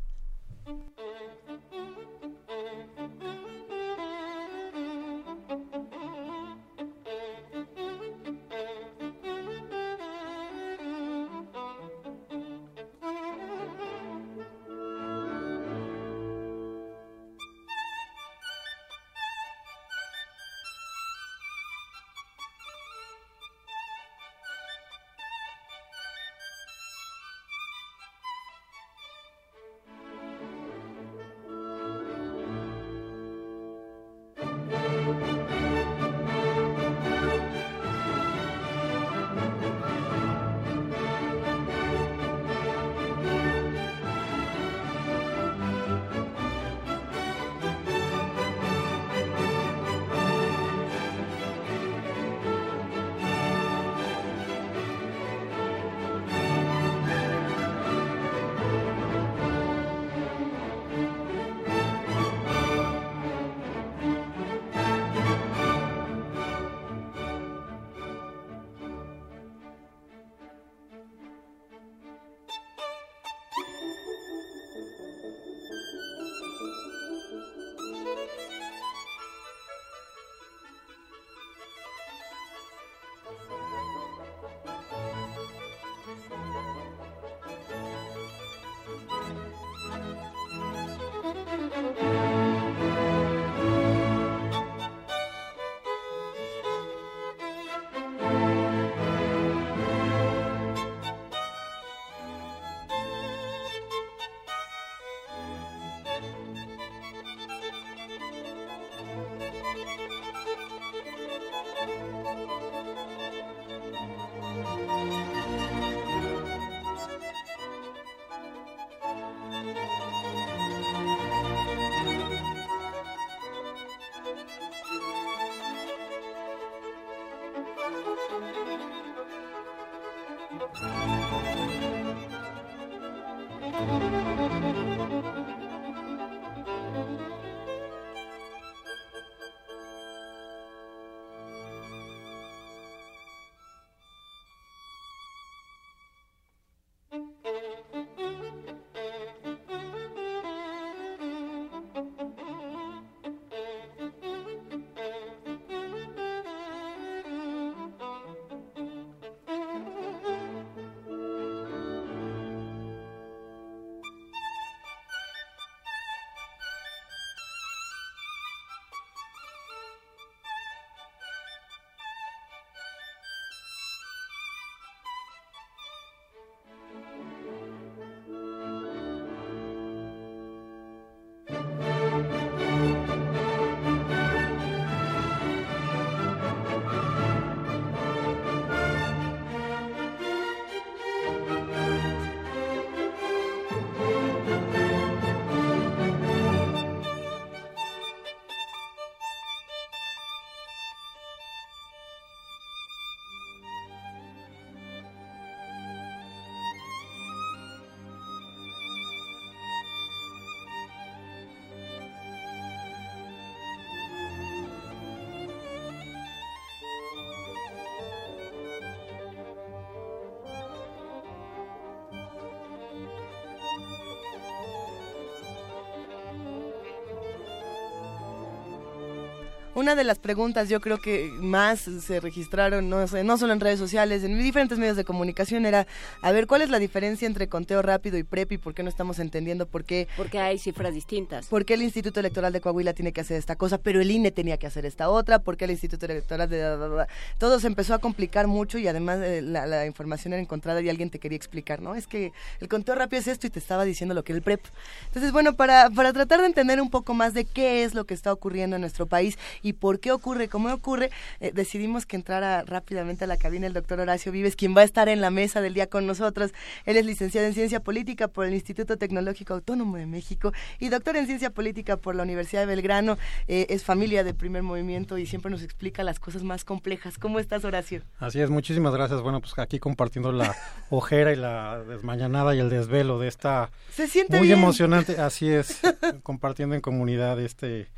Una de las preguntas yo creo que más se registraron, no, sé, no solo en redes sociales, en diferentes medios de comunicación, era a ver cuál es la diferencia entre conteo rápido y PREP y por qué no estamos entendiendo por qué... Porque hay cifras distintas. ¿Por qué el Instituto Electoral de Coahuila tiene que hacer esta cosa, pero el INE tenía que hacer esta otra? ¿Por qué el Instituto Electoral de... Todo se empezó a complicar mucho y además eh, la, la, información era encontrada y alguien te quería explicar, ¿no? Es que el conteo rápido es esto y te estaba diciendo lo que es el PREP. Entonces, bueno, para, para tratar de entender un poco más de qué es lo que está ocurriendo en nuestro país y por qué ocurre, cómo ocurre, eh, decidimos que entrara rápidamente a la cabina el doctor Horacio Vives, quien va a estar en la mesa del día con nosotros. Él es licenciado en Ciencia Política por el Instituto Tecnológico Autónomo de México y doctor en Ciencia Política por la Universidad de Belgrano. Eh, es familia de primer movimiento y siempre nos explica las cosas más complejas. ¿Cómo estás, Horacio? Así es, muchísimas gracias. Bueno, pues aquí compartiendo la ojera y la desmañanada y el desvelo de esta... Se siente Muy bien. emocionante, así es, compartiendo en comunidad este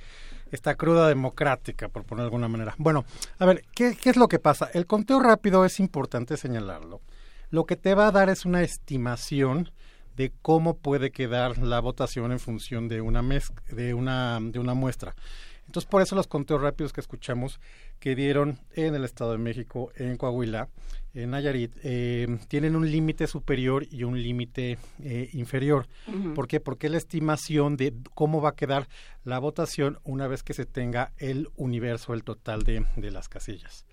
esta cruda democrática, por poner de alguna manera. Bueno, a ver, ¿qué, ¿qué, es lo que pasa? El conteo rápido es importante señalarlo. Lo que te va a dar es una estimación de cómo puede quedar la votación en función de una, mez de una, de una muestra. Entonces, por eso los conteos rápidos que escuchamos que dieron en el Estado de México, en Coahuila, en Nayarit, eh, tienen un límite superior y un límite eh, inferior. Uh -huh. ¿Por qué? Porque la estimación de cómo va a quedar la votación una vez que se tenga el universo, el total de, de las casillas.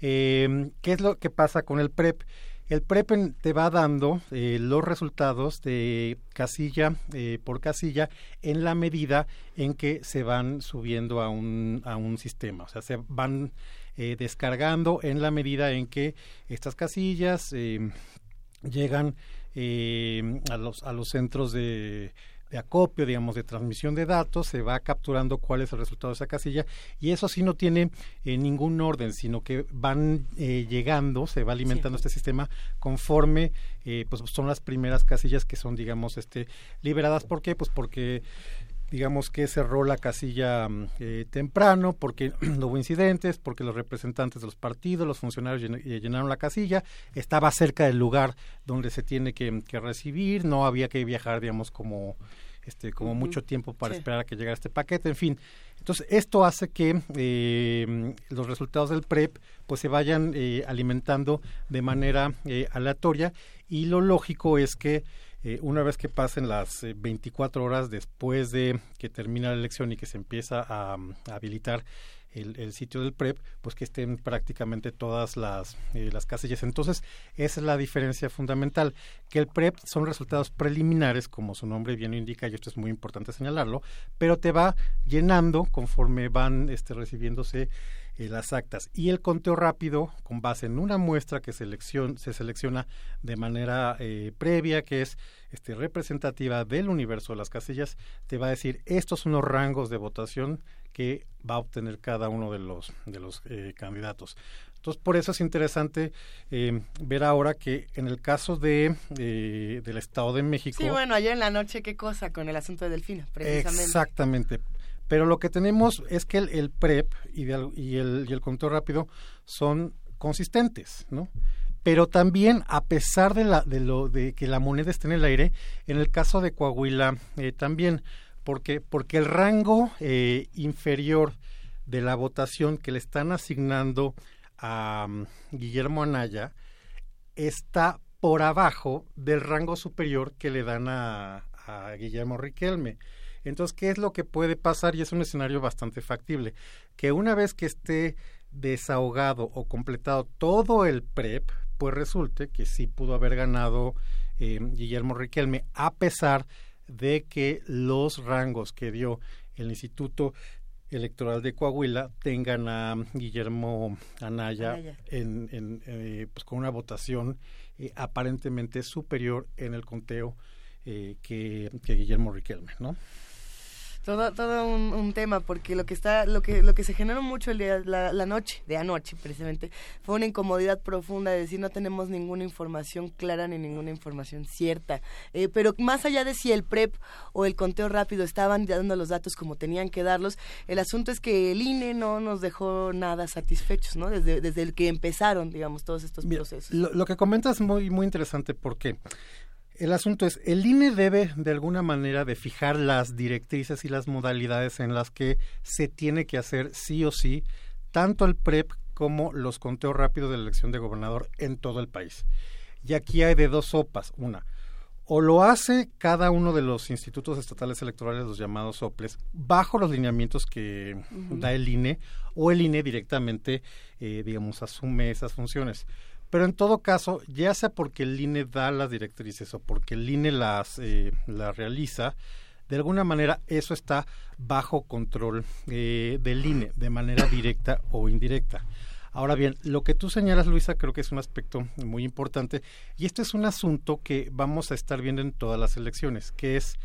Eh, ¿Qué es lo que pasa con el PREP? El PREP te va dando eh, los resultados de casilla eh, por casilla en la medida en que se van subiendo a un, a un sistema. O sea, se van eh, descargando en la medida en que estas casillas llegan a, los, a los centros de, de acopio, digamos, de transmisión de datos, se va capturando cuál es el resultado de esa casilla y eso sí no tiene eh, ningún orden, sino que van eh, llegando, se va alimentando sí. este sistema conforme eh, pues son las primeras casillas que son, digamos, este liberadas. ¿Por qué? Pues porque digamos que cerró la casilla eh, temprano porque <clears throat> no hubo incidentes, porque los representantes de los partidos, los funcionarios llen llenaron la casilla, estaba cerca del lugar donde se tiene que, que recibir, no había que viajar, digamos, como este como uh -huh. mucho tiempo para sí. esperar a que llegara este paquete, en fin. Entonces, esto hace que eh, los resultados del PREP pues se vayan eh, alimentando de manera eh, aleatoria y lo lógico es que eh, una vez que pasen las 24 horas después de que termina la elección y que se empieza a habilitar el, sitio del PREP, pues que estén prácticamente todas las, eh, las casillas. Entonces, esa es la diferencia fundamental, que el PREP son resultados preliminares, como su nombre bien indica, y esto es muy importante señalarlo, pero te va llenando conforme van este, recibiéndose eh, las actas. Y el conteo rápido, con base en una muestra que seleccion, se selecciona de manera eh, previa, que es este, representativa del universo de las casillas, te va a decir estos son los rangos de votación que va a obtener cada uno de los, de los eh, candidatos. Entonces, por eso es interesante eh, ver ahora que en el caso de eh, del Estado de México... Sí, bueno, ayer en la noche, qué cosa con el asunto de Delfina, precisamente. Exactamente. Pero lo que tenemos es que el, PREP y, y, el, y el conteo rápido son consistentes, ¿no? pero también a pesar de la de lo de que la moneda esté en el aire en el caso de Coahuila también porque, porque el rango eh, inferior de la votación que le están asignando a mm, Guillermo Anaya está por abajo del rango superior que le dan a Guillermo Riquelme. Entonces, ¿qué es lo que puede pasar? Y es un escenario bastante factible. Que una vez que esté desahogado o completado todo el PREP, pues resulte que sí pudo haber ganado eh, Guillermo Riquelme, a pesar de que los rangos que dio el Instituto Electoral de Coahuila tengan a Guillermo Anaya, En, eh, pues con una votación eh, aparentemente superior en el conteo eh, que, que Guillermo Riquelme, ¿no? Todo todo un, tema porque lo que está lo que lo que se generó mucho el día la, la, noche de anoche precisamente fue una incomodidad profunda de decir no tenemos ninguna información clara ni ninguna información cierta eh, pero más allá de si el prep o el conteo rápido estaban dando los datos como tenían que darlos el asunto es que el INE no nos dejó nada satisfechos no desde desde el que empezaron digamos todos estos procesos. lo, lo que comentas es muy muy interesante porque el asunto es, el INE debe de alguna manera de fijar las directrices y las modalidades en las que se tiene que hacer sí o sí tanto el PREP como los conteos rápidos de la elección de gobernador en todo el país. Y aquí hay de dos sopas. Una, o lo hace cada uno de los institutos estatales electorales, los llamados soples, bajo los lineamientos que da el INE, o el INE directamente, eh, digamos, asume esas funciones. Pero en todo caso, ya sea porque el INE da las directrices o porque el INE las, eh, las realiza, de alguna manera eso está bajo control eh, del INE, de manera directa o indirecta. Ahora bien, lo que tú señalas, Luisa, creo que es un aspecto muy importante y este es un asunto que vamos a estar viendo en todas las elecciones, que es,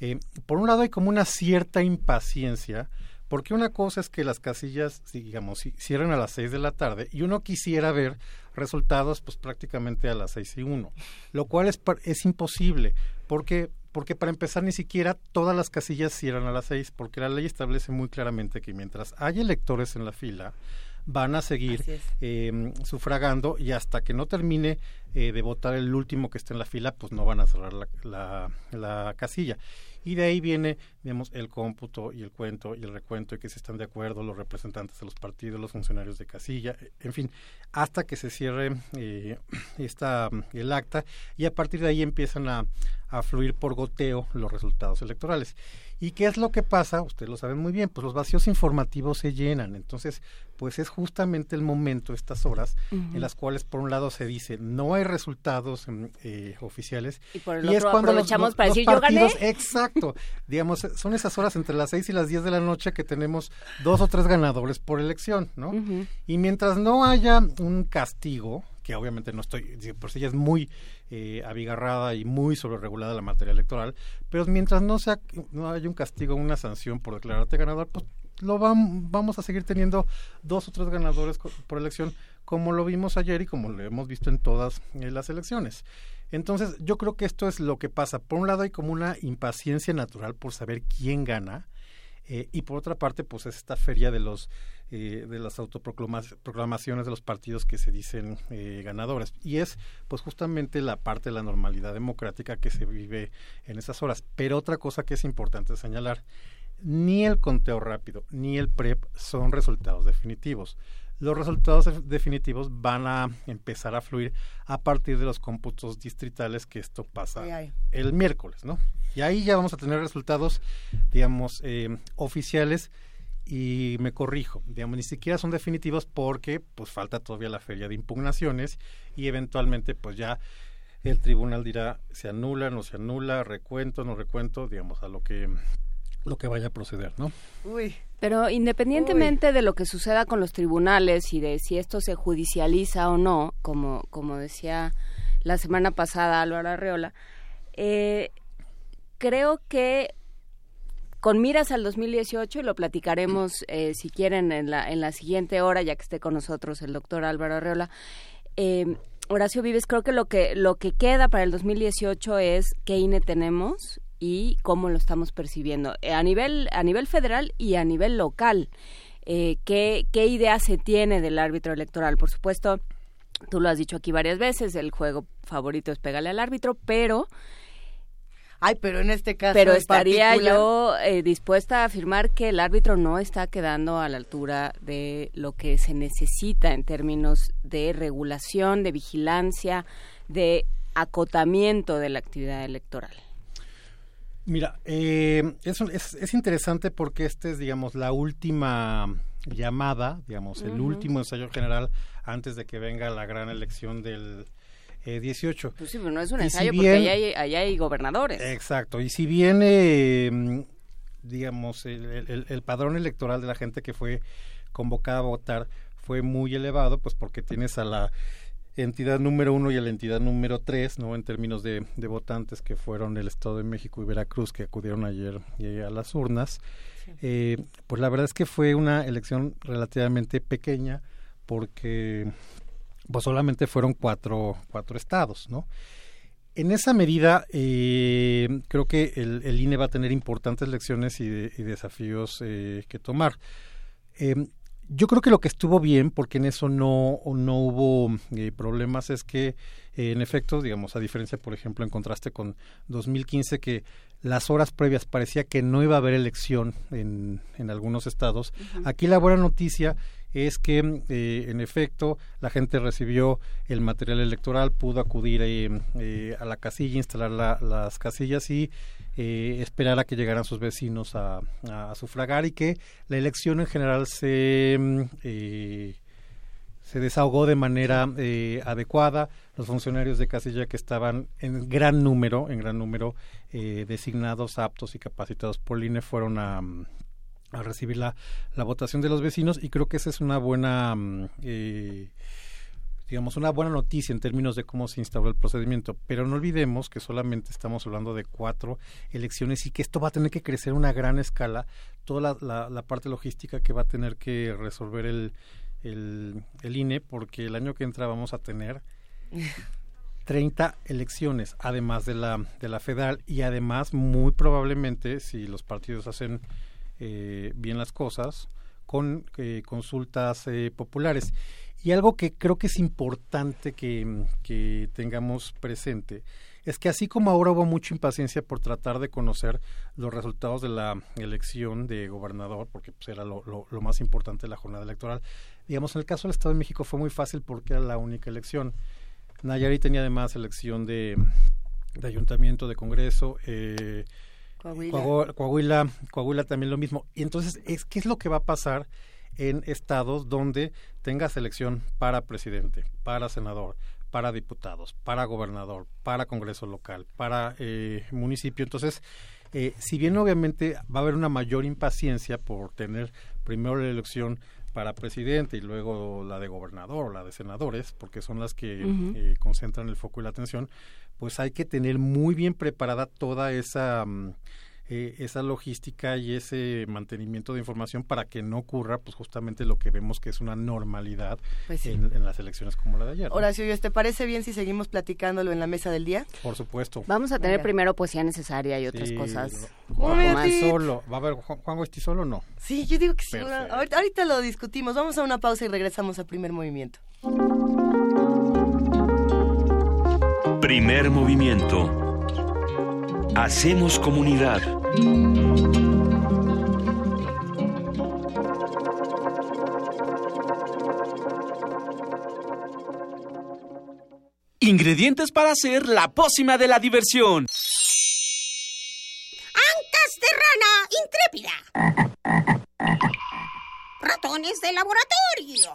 eh, por un lado hay como una cierta impaciencia porque una cosa es que las casillas, digamos, cierran a las seis de la tarde y uno quisiera ver resultados pues prácticamente a las seis y uno, lo cual es, es imposible, porque porque para empezar ni siquiera todas las casillas cierran a las seis, porque la ley establece muy claramente que mientras hay electores en la fila, van a seguir eh, sufragando y hasta que no termine eh, de votar el último que esté en la fila, pues no van a cerrar la, la casilla y de ahí viene, digamos, el cómputo y el cuento y el recuento y que se están de acuerdo los representantes de los partidos, los funcionarios de casilla, en fin, hasta que se cierre eh, <clears throat> esta, el acta y a partir de ahí empiezan a, a fluir por goteo los resultados electorales. ¿Y qué es lo que pasa? Ustedes lo saben muy bien, pues los vacíos informativos se llenan. Entonces, pues es justamente el momento, estas horas, en las cuales por un lado se dice no hay resultados mm, eh, oficiales. Y por el otro es cuando aprovechamos para decir yo gané. Exacto. digamos, son esas horas entre las seis y las diez de la noche que tenemos dos o tres ganadores por elección, ¿no? Y mientras no haya un castigo, que obviamente no estoy, por si ella es muy eh, abigarrada y muy sobreregulada la materia electoral, pero mientras no sea no haya un castigo, una sanción por declararte ganador, pues lo vamos a seguir teniendo dos o tres ganadores por elección, como lo vimos ayer y como lo hemos visto en todas eh, las elecciones. Entonces, yo creo que esto es lo que pasa. Por un lado hay como una impaciencia natural por saber quién gana, eh, y por otra parte, pues es esta feria de los eh, de las autoproclamaciones de los partidos que se dicen eh, ganadores. Y es pues justamente la parte de la normalidad democrática que se vive en esas horas. Pero otra cosa que es importante señalar, ni el conteo rápido ni el PREP son resultados definitivos. los resultados def- definitivos van a empezar a fluir a partir de los cómputos distritales que esto pasa el miércoles, ¿no? Y ahí ya vamos a tener resultados, digamos, eh, oficiales y me corrijo, digamos, ni siquiera son definitivos porque pues falta todavía la feria de impugnaciones y eventualmente pues ya el tribunal dirá se anula, no se anula, recuento, no recuento, digamos, a lo que lo que vaya a proceder, ¿no? Uy. Pero independientemente de lo que suceda con los tribunales y de si esto se judicializa o no, como, como decía la semana pasada Álvaro Arreola, eh, creo que con miras al 2018, y lo platicaremos eh, si quieren en la, en la siguiente hora, ya que esté con nosotros el doctor Álvaro Arreola, eh, Horacio Vives, creo que lo que lo que queda para el 2018 es qué INE tenemos y cómo lo estamos percibiendo eh, a nivel a nivel federal y a nivel local. Eh, ¿qué, ¿Qué idea se tiene del árbitro electoral? Por supuesto, tú lo has dicho aquí varias veces, el juego favorito es pegarle al árbitro, pero Ay, pero en este caso pero estaría particular- yo eh, dispuesta a afirmar que el árbitro no está quedando a la altura de lo que se necesita en términos de regulación, de vigilancia, de acotamiento de la actividad electoral. Mira, eh, es, un- es, es interesante porque esta es, digamos, la última llamada, digamos, el último ensayo general antes de que venga la gran elección del eh, 18. Pues sí, pero no es un Y si ensayo bien- porque allá hay, allá hay gobernadores. Exacto, y si bien, eh, digamos, el, el- el padrón electoral de la gente que fue convocada a votar fue muy elevado, pues porque tienes a la entidad número uno y a la entidad número tres, ¿no? En términos de, de votantes que fueron el Estado de México y Veracruz, que acudieron ayer eh, a las urnas. Eh, pues la verdad es que fue una elección relativamente pequeña porque pues solamente fueron cuatro, cuatro estados, ¿no? En esa medida, eh, creo que el, el INE va a tener importantes lecciones y, de- y desafíos eh, que tomar. Eh, yo creo que lo que estuvo bien, porque en eso no, no hubo eh, problemas, es que, eh, en efecto, digamos, a diferencia, por ejemplo, en contraste con 2015, que las horas previas parecía que no iba a haber elección en, en algunos estados, aquí la buena noticia es que, eh, en efecto, la gente recibió el material electoral, pudo acudir eh, eh, a la casilla, instalar la- las casillas y esperar a que llegaran sus vecinos a, sufragar y que la elección en general se, mm, se desahogó de manera eh, adecuada. Los funcionarios de casilla que estaban en gran número, en gran número, eh, designados, aptos y capacitados por INE fueron a, mm, a recibir la, la votación de los vecinos y creo que esa es una buena mm, eh, digamos una buena noticia en términos de cómo se instauró el procedimiento. Pero no olvidemos que solamente estamos hablando de cuatro elecciones y que esto va a tener que crecer a una gran escala. Toda la, la- la parte logística que va a tener que resolver el, el, el INE porque el año que entra vamos a tener <laughs> 30 elecciones, además de la, de la federal, y además, muy probablemente, si los partidos hacen eh, bien las cosas, con eh, consultas eh, populares. Y algo que creo que es importante que, tengamos presente es que así como ahora hubo mucha impaciencia por tratar de conocer los resultados de la elección de gobernador, porque pues, era lo, lo- lo más importante de la jornada electoral, digamos, en el caso del Estado de México fue muy fácil porque era la única elección. Nayarit tenía además elección de, de ayuntamiento, de congreso, eh, Coahuila. Coahu- Coahuila, Coahuila también lo mismo. Y entonces, es, ¿qué es lo que va a pasar en estados donde tengas elección para presidente, para senador, para diputados, para gobernador, para congreso local, para eh, municipio? Entonces, eh, si bien obviamente va a haber una mayor impaciencia por tener primero la elección para presidente y luego la de gobernador o la de senadores, porque son las que eh, concentran el foco y la atención, pues hay que tener muy bien preparada toda esa mm, eh, esa logística y ese mantenimiento de información para que no ocurra pues justamente lo que vemos que es una normalidad Pues sí. en, en las elecciones como la de ayer. ¿no? Horacio, ¿y ¿te parece bien si seguimos platicándolo en la mesa del día? Por supuesto. Vamos a tener Venga. primero poesía necesaria y otras Sí, cosas. ¿Cómo Juan solo. ¿Va a haber Juan, Juan Goisti solo o no? Sí, yo digo que sí. Ahorita, ahorita lo discutimos. Vamos a una pausa y regresamos al primer movimiento. Primer movimiento. Hacemos comunidad. Ingredientes para hacer la pócima de la diversión. Ancas de rana intrépida. Ratones de laboratorio.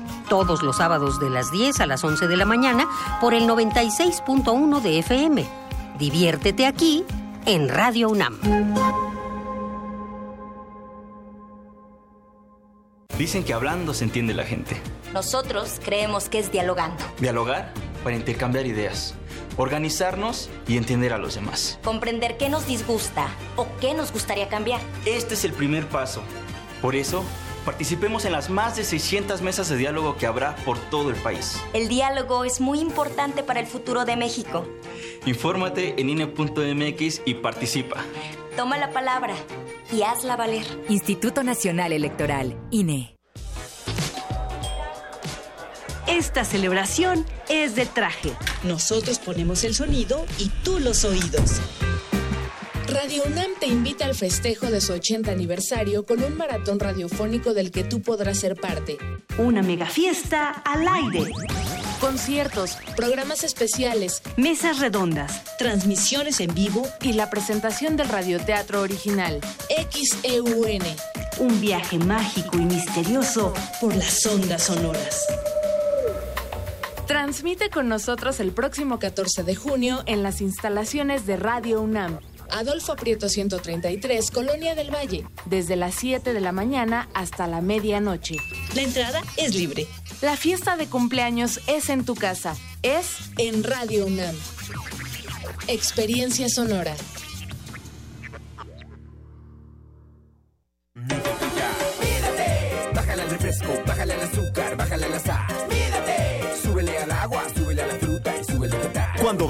Todos los sábados de las 10 a las 11 de la mañana por el 96.1 de FM. Diviértete aquí en Radio UNAM. Dicen que hablando se entiende la gente. Nosotros creemos que es dialogando. Dialogar para intercambiar ideas, organizarnos y entender a los demás. Comprender qué nos disgusta o qué nos gustaría cambiar. Este es el primer paso. Por eso, participemos en las más de 600 mesas de diálogo que habrá por todo el país. El diálogo es muy importante para el futuro de México. Infórmate en INE.mx y participa. Toma la palabra y hazla valer. Instituto Nacional Electoral, INE. Esta celebración es de traje. Nosotros ponemos el sonido y tú los oídos. Radio UNAM te invita al festejo de su 80 aniversario con un maratón radiofónico del que tú podrás ser parte. Una mega fiesta al aire. Conciertos, programas especiales, mesas redondas, transmisiones en vivo y la presentación del radioteatro original XEUN. Un viaje mágico y misterioso por las ondas sonoras. Transmite con nosotros el próximo 14 de junio en las instalaciones de Radio UNAM. Adolfo Prieto 133, Colonia del Valle, desde las 7 de la mañana hasta la medianoche. La entrada es libre. La fiesta de cumpleaños es en tu casa, es en Radio UNAM. Experiencia sonora.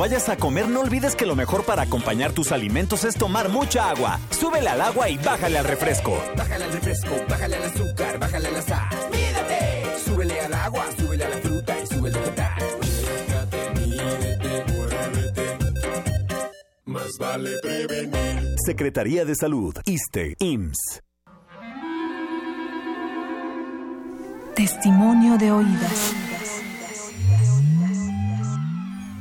Vayas a comer, no olvides que lo mejor para acompañar tus alimentos es tomar mucha agua. Súbele al agua y bájale al refresco. Bájale al refresco, bájale al azúcar, bájale a la sal. Mídate. Súbele al agua, súbele a la fruta y súbele a tal. Mídate, mídete, muévete. Más vale prevenir. Secretaría de Salud, ISTE, IMSS. Testimonio de oídas.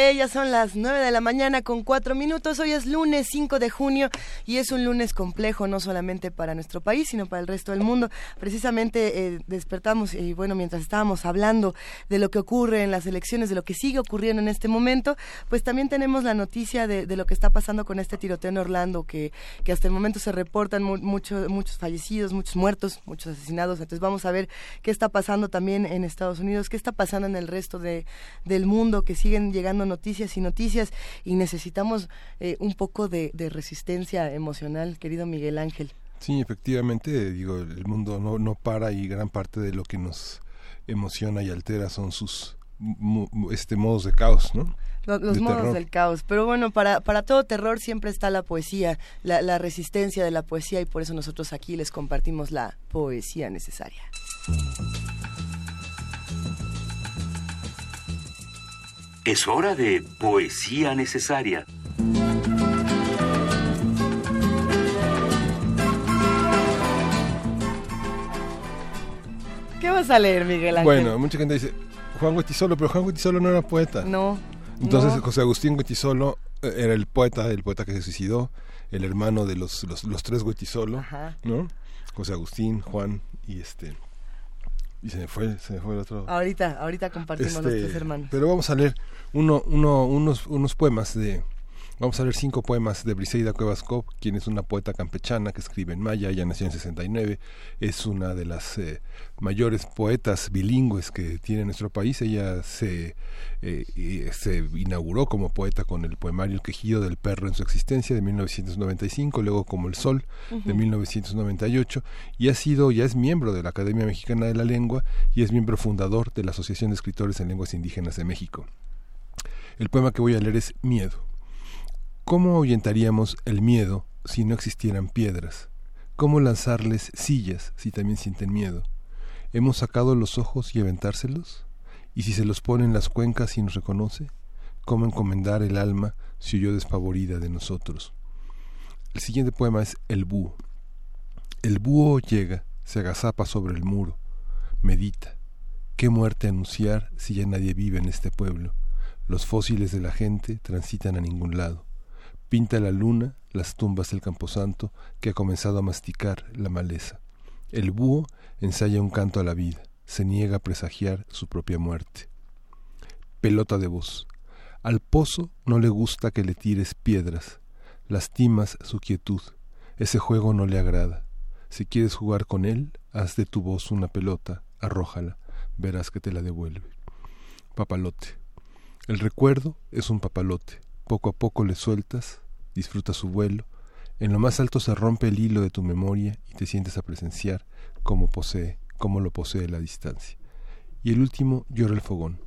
Eh, ya son las 9 de la mañana con 4 minutos. Hoy es lunes 5 de junio y es un lunes complejo no solamente para nuestro país, sino para el resto del mundo. Precisamente eh, despertamos y bueno, mientras estábamos hablando de lo que ocurre en las elecciones, de lo que sigue ocurriendo en este momento, pues también tenemos la noticia de, lo que está pasando con este tiroteo en Orlando, que, que hasta el momento se reportan mu mucho, muchos fallecidos, muchos muertos, muchos asesinados. Entonces vamos a ver qué está pasando también en Estados Unidos, qué está pasando en el resto de, del mundo, que siguen llegando noticias y noticias y necesitamos eh, un poco de, de, resistencia emocional, querido Miguel Ángel. Sí, efectivamente, digo, el mundo no, no para y gran parte de lo que nos emociona y altera son sus este modos de caos, ¿no? Los, los de modos terror. del caos. Pero bueno, para, para todo terror siempre está la poesía, la, la resistencia de la poesía y por eso nosotros aquí les compartimos la poesía necesaria. Es hora de poesía necesaria. ¿Qué vas a leer, Miguel Ángel? Bueno, mucha gente dice, Juan Goitisolo, pero Juan Goitisolo no era poeta. No. Entonces no. José Agustín Goitisolo eh, era el poeta, el poeta que se suicidó, el hermano de los, los, los tres Goitisolo, Ajá. ¿no? José Agustín, Juan y este... Y se me fue, se me fue el otro... Ahorita, ahorita compartimos los Este, tres hermanos. Pero vamos a leer uno, uno, unos, unos poemas de... Vamos a leer cinco poemas de Briseida Cuevas Cobb, quien es una poeta campechana que escribe en maya, ella nació en 69, es una de las eh, mayores poetas bilingües que tiene nuestro país, ella se, eh, se inauguró como poeta con el poemario El quejido del perro en su existencia de 1995, luego como El sol de Ujú. 1998 y ha sido, ya es miembro de la Academia Mexicana de la Lengua y es miembro fundador de la Asociación de Escritores en Lenguas Indígenas de México. El poema que voy a leer es Miedo. ¿Cómo ahuyentaríamos el miedo si no existieran piedras? ¿Cómo lanzarles sillas si también sienten miedo? ¿Hemos sacado los ojos y aventárselos? ¿Y si se los pone en las cuencas y nos reconoce? ¿Cómo encomendar el alma si oyó despavorida de nosotros? El siguiente poema es El búho. El búho llega, se agazapa sobre el muro, medita. ¿Qué muerte anunciar si ya nadie vive en este pueblo? Los fósiles de la gente transitan a ningún lado. Pinta la luna las tumbas del camposanto que ha comenzado a masticar la maleza. El búho ensaya un canto a la vida, se niega a presagiar su propia muerte. Pelota de voz. Al pozo no le gusta que le tires piedras, lastimas su quietud, ese juego no le agrada. Si quieres jugar con él, haz de tu voz una pelota, arrójala, verás que te la devuelve. Papalote. El recuerdo es un papalote, poco a poco le sueltas, disfruta su vuelo, en lo más alto se rompe el hilo de tu memoria y te sientes a presenciar cómo posee, cómo lo posee la distancia. Y el último llora el fogón.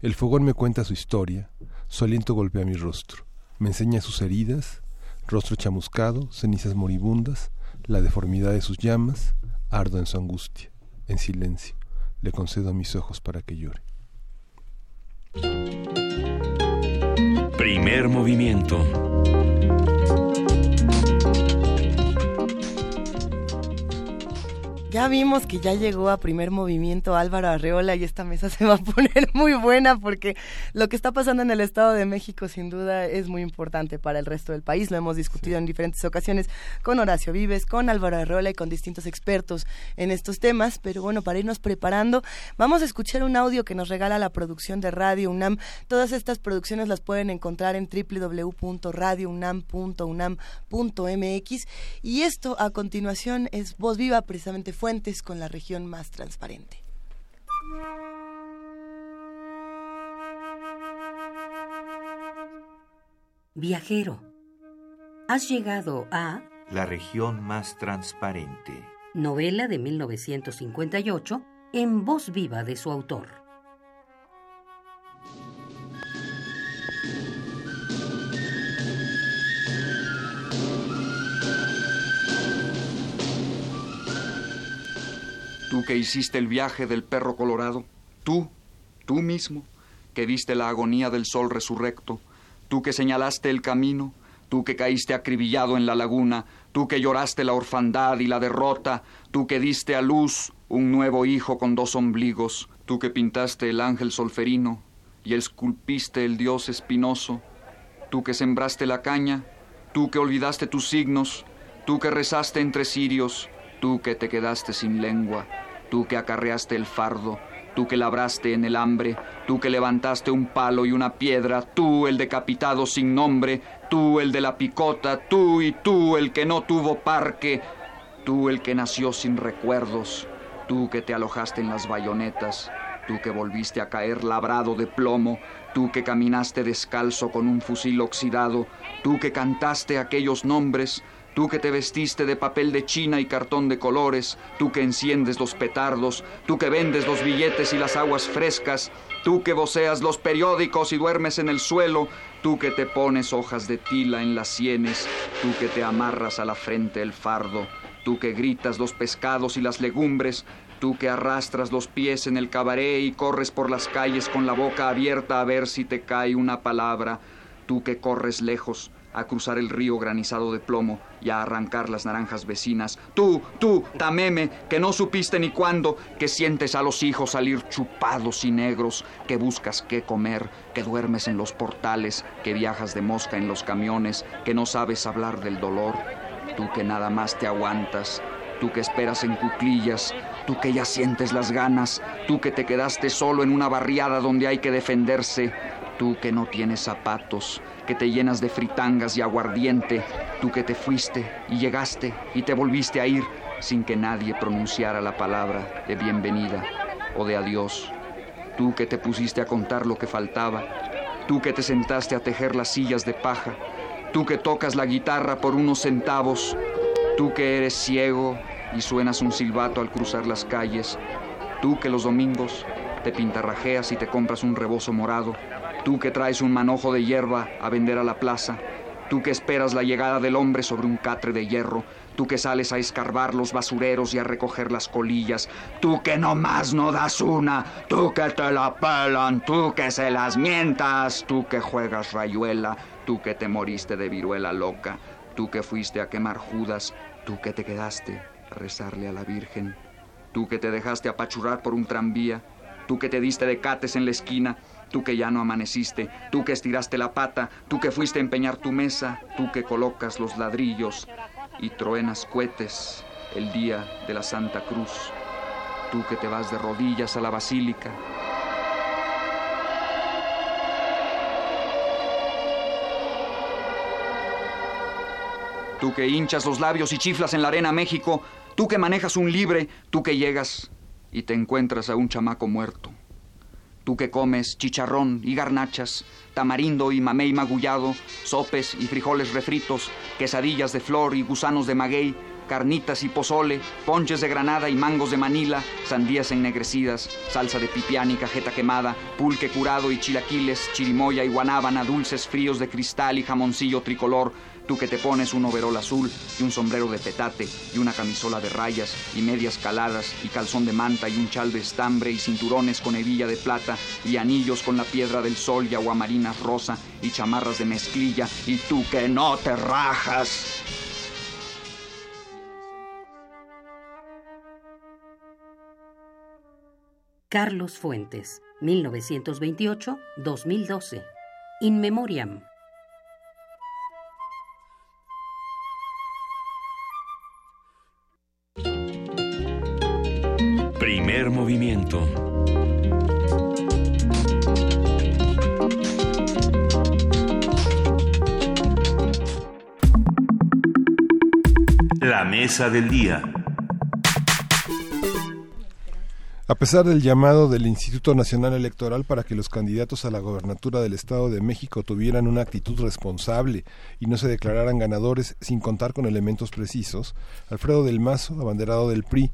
El fogón me cuenta su historia, su aliento golpea mi rostro, me enseña sus heridas, rostro chamuscado, cenizas moribundas, la deformidad de sus llamas, ardo en su angustia, en silencio, le concedo mis ojos para que llore. Primer movimiento. Ya vimos que ya llegó a primer movimiento Álvaro Arreola y esta mesa <laughs> se va a poner muy buena porque lo que está pasando en el Estado de México sin duda es muy importante para el resto del país. Lo hemos discutido en diferentes ocasiones con Horacio Vives, con Álvaro Arreola y con distintos expertos en estos temas. Pero bueno, para irnos preparando, vamos a escuchar un audio que nos regala la producción de Radio UNAM. Todas estas producciones las pueden encontrar en www.radiounam.unam.mx y esto a continuación es Voz Viva, precisamente Fuentes con la región más transparente. Viajero, has llegado a La región más transparente. novela de 1958 en voz viva de su autor. Tú que hiciste el viaje del perro colorado, tú, tú mismo, que viste la agonía del sol resurrecto, tú que señalaste el camino, tú que caíste acribillado en la laguna, tú que lloraste la orfandad y la derrota, tú que diste a luz un nuevo hijo con dos ombligos, tú que pintaste el ángel solferino y esculpiste el dios espinoso, tú que sembraste la caña, tú que olvidaste tus signos, tú que rezaste entre cirios, tú que te quedaste sin lengua, tú que acarreaste el fardo, tú que labraste en el hambre, tú que levantaste un palo y una piedra, tú el decapitado sin nombre, tú el de la picota, tú y tú el que no tuvo parque, tú el que nació sin recuerdos, tú que te alojaste en las bayonetas, tú que volviste a caer labrado de plomo, tú que caminaste descalzo con un fusil oxidado, tú que cantaste aquellos nombres, Tú que te vestiste de papel de china y cartón de colores, tú que enciendes los petardos, tú que vendes los billetes y las aguas frescas, tú que voceas los periódicos y duermes en el suelo, tú que te pones hojas de tila en las sienes, tú que te amarras a la frente el fardo, tú que gritas los pescados y las legumbres, tú que arrastras los pies en el cabaret y corres por las calles con la boca abierta a ver si te cae una palabra, tú que corres lejos, a cruzar el río granizado de plomo y a arrancar las naranjas vecinas. Tú, tú, Tameme, que no supiste ni cuándo, que sientes a los hijos salir chupados y negros, que buscas qué comer, que duermes en los portales, que viajas de mosca en los camiones, que no sabes hablar del dolor. Tú que nada más te aguantas, tú que esperas en cuclillas, tú que ya sientes las ganas, tú que te quedaste solo en una barriada donde hay que defenderse, tú que no tienes zapatos, que te llenas de fritangas y aguardiente, tú que te fuiste y llegaste y te volviste a ir sin que nadie pronunciara la palabra de bienvenida o de adiós, tú que te pusiste a contar lo que faltaba, tú que te sentaste a tejer las sillas de paja, tú que tocas la guitarra por unos centavos, tú que eres ciego y suenas un silbato al cruzar las calles, tú que los domingos te pintarrajeas y te compras un rebozo morado, tú que traes un manojo de hierba a vender a la plaza, tú que esperas la llegada del hombre sobre un catre de hierro, tú que sales a escarbar los basureros y a recoger las colillas, tú que no más no das una, tú que te la pelan, tú que se las mientas, tú que juegas rayuela, tú que te moriste de viruela loca, tú que fuiste a quemar Judas, tú que te quedaste a rezarle a la Virgen, tú que te dejaste apachurrar por un tranvía, tú que te diste de cates en la esquina, tú que ya no amaneciste, tú que estiraste la pata, tú que fuiste a empeñar tu mesa, tú que colocas los ladrillos y truenas cohetes el día de la Santa Cruz, tú que te vas de rodillas a la basílica. Tú que hinchas los labios y chiflas en la arena México, tú que manejas un libre, tú que llegas y te encuentras a un chamaco muerto. Tú que comes chicharrón y garnachas, tamarindo y mamey magullado, sopes y frijoles refritos, quesadillas de flor y gusanos de maguey, carnitas y pozole, ponches de granada y mangos de Manila, sandías ennegrecidas, salsa de pipián y cajeta quemada, pulque curado y chilaquiles, chirimoya y guanábana, dulces fríos de cristal y jamoncillo tricolor, Tú que te pones un overol azul y un sombrero de petate y una camisola de rayas y medias caladas y calzón de manta y un chal de estambre y cinturones con hebilla de plata y anillos con la piedra del sol y aguamarinas rosa y chamarras de mezclilla y tú que no te rajas. Carlos Fuentes, 1928-2012. In Memoriam. Primer movimiento. La mesa del día. A pesar del llamado del Instituto Nacional Electoral para que los candidatos a la gobernatura del Estado de México tuvieran una actitud responsable y no se declararan ganadores sin contar con elementos precisos, Alfredo del Mazo, abanderado del PRI,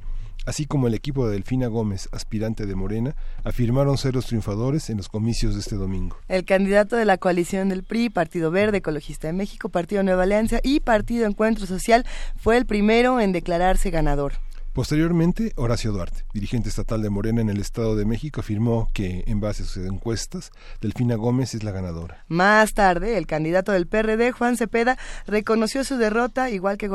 así como el equipo de Delfina Gómez, aspirante de Morena, afirmaron ser los triunfadores en los comicios de este domingo. El candidato de la coalición del PRI, Partido Verde, Ecologista de México, Partido Nueva Alianza y Partido Encuentro Social fue el primero en declararse ganador. Posteriormente, Horacio Duarte, dirigente estatal de Morena en el Estado de México, afirmó que, en base a sus encuestas, Delfina Gómez es la ganadora. Más tarde, el candidato del PRD, Juan Cepeda, reconoció su derrota, igual que,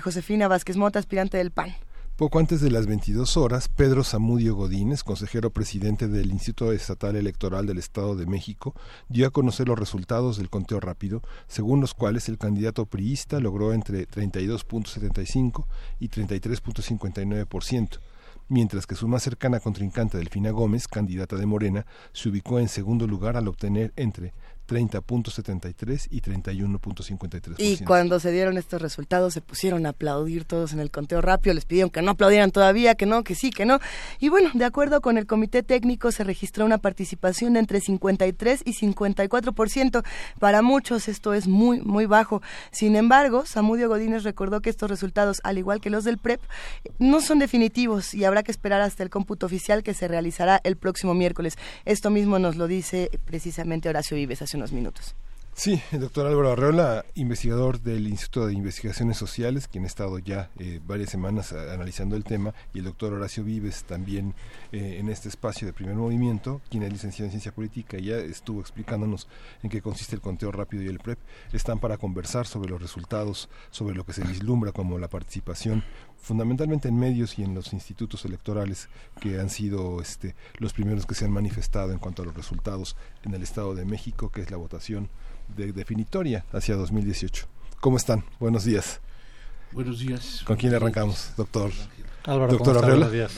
Josefina Vázquez Mota, aspirante del PAN. Poco antes de las 22 horas, Pedro Zamudio Godínez, consejero presidente del Instituto Estatal Electoral del Estado de México, dio a conocer los resultados del conteo rápido, según los cuales el candidato priista logró entre 32.75 y 33.59%, mientras que su más cercana contrincante Delfina Gómez, candidata de Morena, se ubicó en segundo lugar al obtener entre 30.73 y 31.53%. Y cuando se dieron estos resultados se pusieron a aplaudir todos en el conteo rápido, les pidieron que no aplaudieran todavía, que no, que sí, que no. Y bueno, de acuerdo con el comité técnico se registró una participación de entre 53 y 54%. Para muchos esto es muy, muy bajo. Sin embargo, Samudio Godínez recordó que estos resultados, al igual que los del PREP, no son definitivos y habrá que esperar hasta el cómputo oficial que se realizará el próximo miércoles. Esto mismo nos lo dice precisamente Horacio Vives unos minutos. Sí, el doctor Álvaro Arreola, investigador del Instituto de Investigaciones Sociales, quien ha estado ya eh, varias semanas analizando el tema, y el doctor Horacio Vives también eh, en este espacio de primer movimiento, quien es licenciado en Ciencia Política y ya estuvo explicándonos en qué consiste el conteo rápido y el PREP. Están para conversar sobre los resultados, sobre lo que se vislumbra como la participación fundamentalmente en medios y en los institutos electorales que han sido este, los primeros que se han manifestado en cuanto a los resultados en el Estado de México, que es la votación de definitoria hacia 2018. ¿Cómo están? Buenos días. Buenos días. ¿Con quién arrancamos, doctor? Álvaro, doctor Buenos días.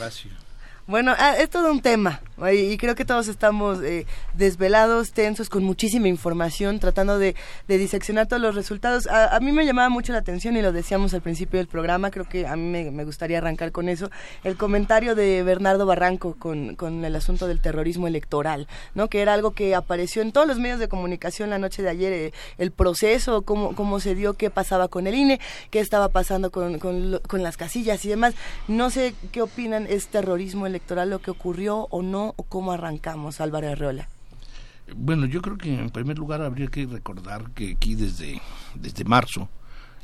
Bueno, ah, es todo un tema y creo que todos estamos eh, desvelados, tensos, con muchísima información, tratando de, diseccionar todos los resultados. A, mí me llamaba mucho la atención y lo decíamos al principio del programa, creo que a mí me, gustaría arrancar con eso, el comentario de Bernardo Barranco con, con, el asunto del terrorismo electoral, ¿no? que era algo que apareció en todos los medios de comunicación la noche de ayer, eh, el proceso, cómo, cómo se dio, qué pasaba con el INE, qué estaba pasando con, con, con las casillas y demás. No sé qué opinan, ¿es terrorismo electoral? Electoral lo que ocurrió o no o cómo arrancamos, Álvaro Arreola? Bueno, yo creo que en primer lugar habría que recordar que aquí desde, desde marzo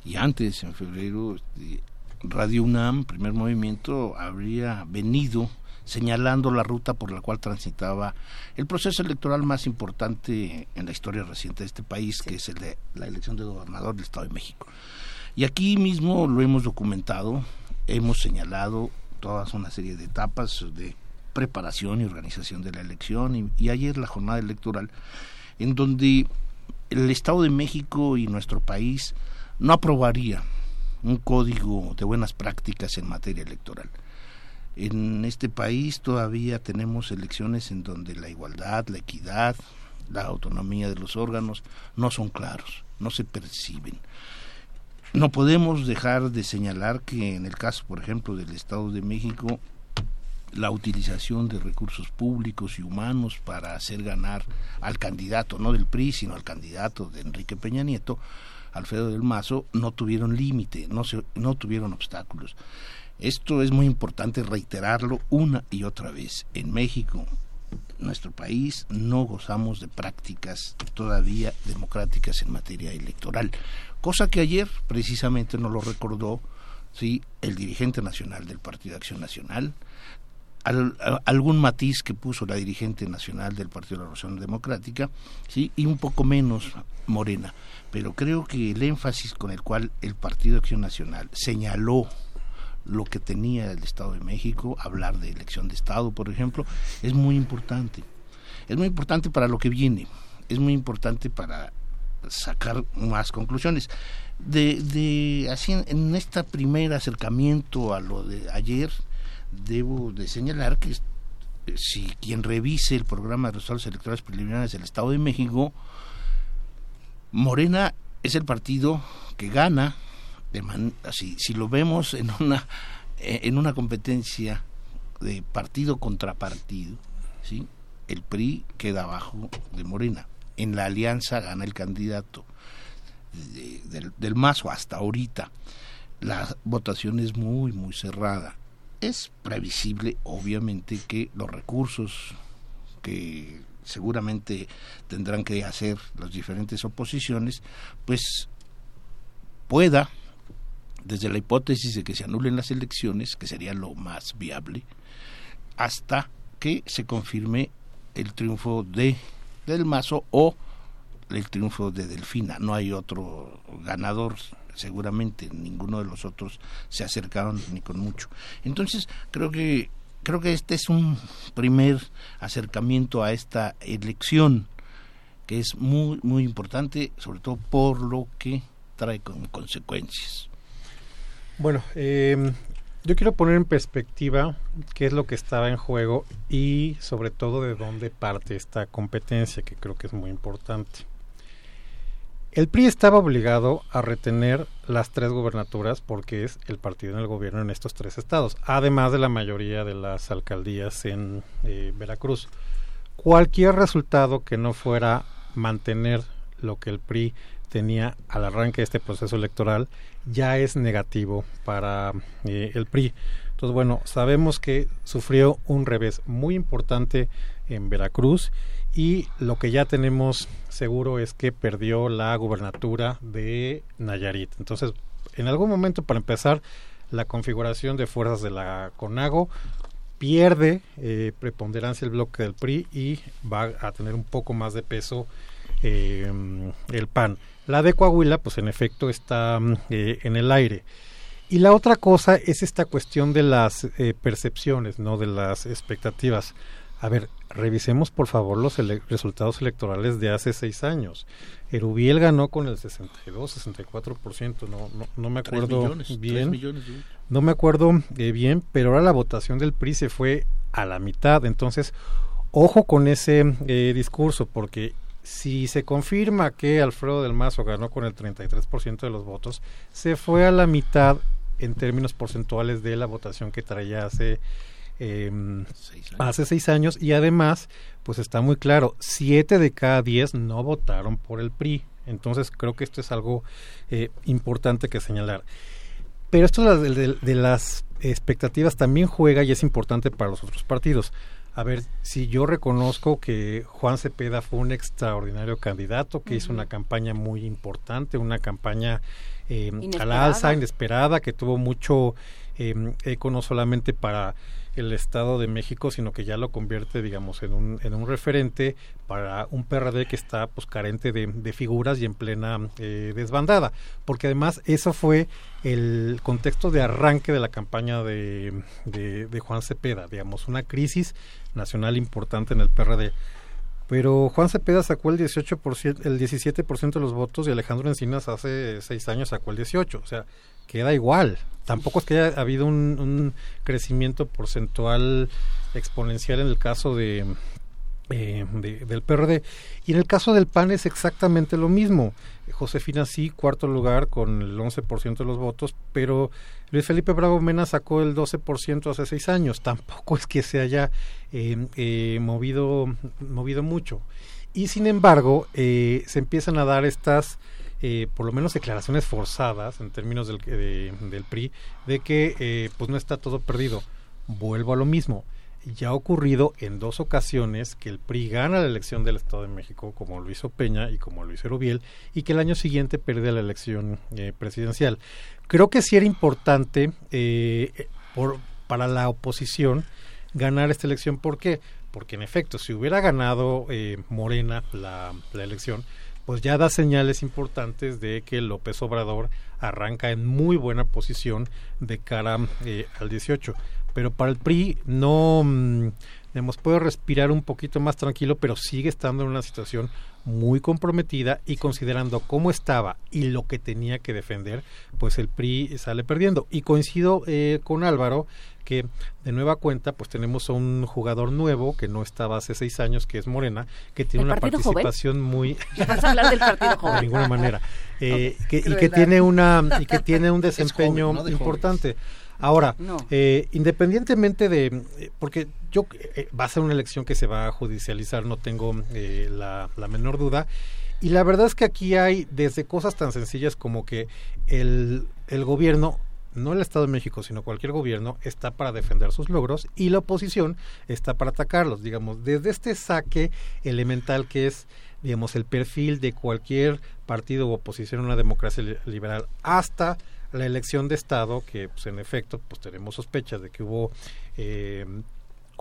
y antes, en febrero, este, Radio UNAM, primer movimiento, habría venido señalando la ruta por la cual transitaba el proceso electoral más importante en la historia reciente de este país, que es el de la elección de gobernador del Estado de México. Y aquí mismo lo hemos documentado, hemos señalado toda una serie de etapas de preparación y organización de la elección y, ayer la jornada electoral en donde el Estado de México y nuestro país no aprobaría un código de buenas prácticas en materia electoral. En este país todavía tenemos elecciones en donde la igualdad, la equidad, la autonomía de los órganos no son claros, no se perciben. No podemos dejar de señalar que en el caso, por ejemplo, del Estado de México, la utilización de recursos públicos y humanos para hacer ganar al candidato, no del PRI, sino al candidato de Enrique Peña Nieto, Alfredo del Mazo, no tuvieron límite, no, no tuvieron obstáculos. Esto es muy importante reiterarlo una y otra vez. En México, nuestro país, no gozamos de prácticas todavía democráticas en materia electoral cosa que ayer precisamente nos lo recordó sí el dirigente nacional del Partido de Acción Nacional, algún matiz que puso la dirigente nacional del Partido de la Revolución Democrática, sí y un poco menos Morena, pero creo que el énfasis con el cual el Partido de Acción Nacional señaló lo que tenía el Estado de México, hablar de elección de Estado, por ejemplo, es muy importante. Es muy importante para lo que viene, es muy importante para sacar más conclusiones. De, de así en, este primer acercamiento a lo de ayer, debo de señalar que eh, si quien revise el programa de resultados electorales preliminares del Estado de México, Morena es el partido que gana, de así, si lo vemos en una, eh, en una competencia de partido contra partido, ¿sí? el PRI queda abajo de Morena en la alianza gana el candidato del, del Mazo hasta ahorita. La votación es muy, muy cerrada. Es previsible, obviamente, que los recursos que seguramente tendrán que hacer las diferentes oposiciones, pues pueda, desde la hipótesis de que se anulen las elecciones, que sería lo más viable, hasta que se confirme el triunfo de del Mazo o el triunfo de Delfina. No hay otro ganador, seguramente ninguno de los otros se acercaron ni con mucho. Entonces, creo que creo que este es un primer acercamiento a esta elección que es muy muy importante, sobre todo por lo que trae con consecuencias. Bueno, eh, yo quiero poner en perspectiva qué es lo que estaba en juego y sobre todo de dónde parte esta competencia, que creo que es muy importante. El PRI estaba obligado a retener las tres gobernaturas porque es el partido en el gobierno en estos tres estados, además de la mayoría de las alcaldías en eh, Veracruz. Cualquier resultado que no fuera mantener lo que el PRI tenía al arranque de este proceso electoral ya es negativo para eh, el PRI. Entonces, bueno, sabemos que sufrió un revés muy importante en Veracruz y lo que ya tenemos seguro es que perdió la gubernatura de Nayarit. Entonces, en algún momento, para empezar, la configuración de fuerzas de la CONAGO pierde eh, preponderancia el bloque del PRI y va a tener un poco más de peso eh, el PAN. La de Coahuila, pues en efecto está eh, en el aire. Y la otra cosa es esta cuestión de las percepciones, no de las expectativas. A ver, revisemos por favor los resultados electorales de hace seis años. Erubiel ganó con el 62, 64%, no, no, no me acuerdo bien. no me acuerdo eh, bien, pero ahora la votación del PRI se fue a la mitad. Entonces, ojo con ese eh, discurso, porque si se confirma que Alfredo del Mazo ganó con el 33% de los votos, se fue a la mitad en términos porcentuales de la votación que traía hace eh, hace seis años. Y además pues está muy claro siete de cada diez no votaron por el PRI entonces creo que esto es algo eh, importante que señalar. Pero esto de, de, las expectativas también juega y es importante para los otros partidos a ver, si yo reconozco que Juan Cepeda fue un extraordinario candidato, que hizo una campaña muy importante, una campaña eh, a la alza, inesperada, que tuvo mucho eh, eco no solamente para el Estado de México, sino que ya lo convierte, digamos, en un, en un referente para un PRD que está pues carente de, figuras y en plena eh, desbandada, porque además eso fue el contexto de arranque de la campaña de, de, Juan Cepeda, digamos, una crisis nacional importante en el PRD. Pero Juan Cepeda sacó el 18%, el 17% de los votos y Alejandro Encinas hace seis años sacó el 18%. O sea, queda igual. Tampoco es que haya habido un, crecimiento porcentual exponencial en el caso de, eh, del PRD. Y en el caso del PAN es exactamente lo mismo. Josefina sí, cuarto lugar con el 11% de los votos, pero Luis Felipe Bravo Mena sacó el 12% hace seis años. Tampoco es que se haya eh, eh, movido, movido mucho. Y sin embargo, se empiezan a dar estas eh, por lo menos declaraciones forzadas en términos del, del PRI de que eh, pues no está todo perdido. Vuelvo a lo mismo. Ya ha ocurrido en dos ocasiones que el PRI gana la elección del Estado de México, como lo hizo Peña y como lo hizo y que el año siguiente pierde la elección eh, presidencial. Creo que sí era importante por, para la oposición ganar esta elección. ¿Por qué? Porque en efecto, si hubiera ganado Morena la, la elección, pues ya da señales importantes de que López Obrador arranca en muy buena posición de cara eh, al 18. Pero para el PRI no, mm, digamos, puede respirar un poquito más tranquilo, pero sigue estando en una situación muy comprometida y considerando cómo estaba y lo que tenía que defender, pues el PRI sale perdiendo. Y coincido eh, con Álvaro que de nueva cuenta pues tenemos a un jugador nuevo que no estaba hace seis años, que es Morena, que tiene una participación muy... <laughs> ¿Vas a hablar del partido joven? De ninguna manera. <laughs> Eh, que, y que tiene una y que <laughs> tiene un desempeño importante. Ahora, eh, independientemente de, eh, porque yo va a ser una elección que se va a judicializar, no tengo la, la, menor duda, y la verdad es que aquí hay desde cosas tan sencillas como que el, el gobierno no el Estado de México, sino cualquier gobierno, está para defender sus logros y la oposición está para atacarlos. Digamos, desde este saque elemental que es, digamos, el perfil de cualquier partido o oposición a una democracia liberal hasta la elección de Estado, que pues, en efecto pues tenemos sospechas de que hubo eh,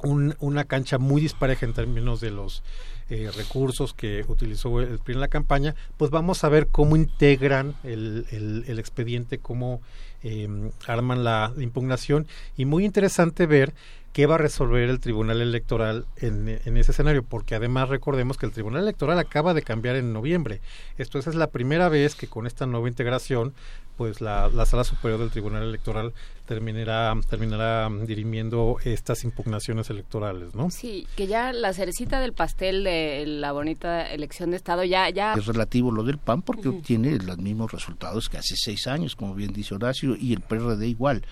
una cancha muy dispareja en términos de los eh, recursos que utilizó el PRI en la campaña, pues vamos a ver cómo integran el, el, expediente, cómo eh, arman la impugnación y muy interesante ver qué va a resolver el Tribunal Electoral en, ese escenario, porque además recordemos que el Tribunal Electoral acaba de cambiar en noviembre. Esto es la primera vez que con esta nueva integración pues la, la, sala superior del Tribunal Electoral terminará terminará dirimiendo estas impugnaciones electorales, ¿no? Sí, que ya la cerecita del pastel de la bonita elección de Estado ya... ya... Es relativo lo del PAN porque obtiene los mismos resultados que hace seis años, como bien dice Horacio, y el PRD igual.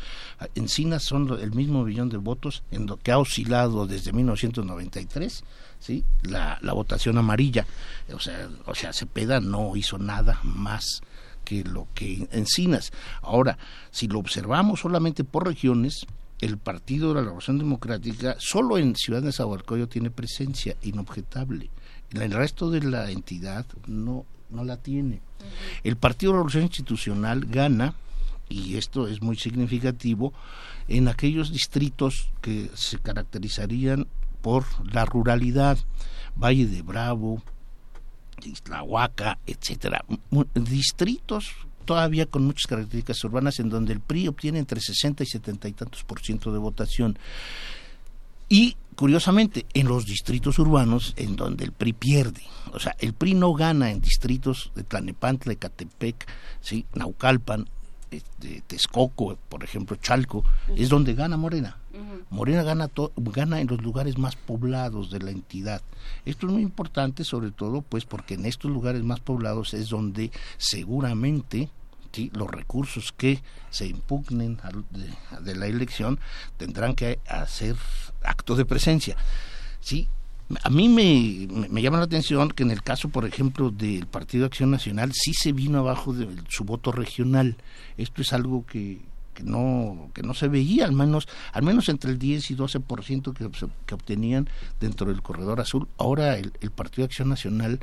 Encinas son el mismo millón de votos en lo que ha oscilado desde 1993 ¿sí? La, la votación amarilla. O sea, o sea, Cepeda no hizo nada más que lo que Encinas. Ahora, si lo observamos solamente por regiones, el Partido de la Revolución Democrática solo en Ciudad de Nezahualcóyotl tiene presencia inobjetable. el resto de la entidad no, no la tiene. El Partido Revolución Institucional gana, y esto es muy significativo, en aquellos distritos que se caracterizarían por la ruralidad, Valle de Bravo, Islahuaca, etcétera, distritos todavía con muchas características urbanas en donde el PRI obtiene entre 60 y 70 y tantos por ciento de votación. Y curiosamente, en los distritos urbanos en donde el PRI pierde. O sea, el PRI no gana en distritos de Tlanepantla, Ecatepec, ¿sí? Naucalpan, este, Texcoco, por ejemplo, Chalco, es donde gana Morena. Morena gana, gana en los lugares más poblados de la entidad. Esto es muy importante, sobre todo, pues porque en estos lugares más poblados es donde seguramente los recursos que se impugnen de, la elección tendrán que hacer acto de presencia. Sí, a mí me, me, llama la atención que en el caso, por ejemplo, del Partido Acción Nacional, sí se vino abajo de su voto regional. Esto es algo que, que no que no se veía al menos al menos entre el 10 y 12% que, que obtenían dentro del corredor azul ahora el, el Partido Acción Nacional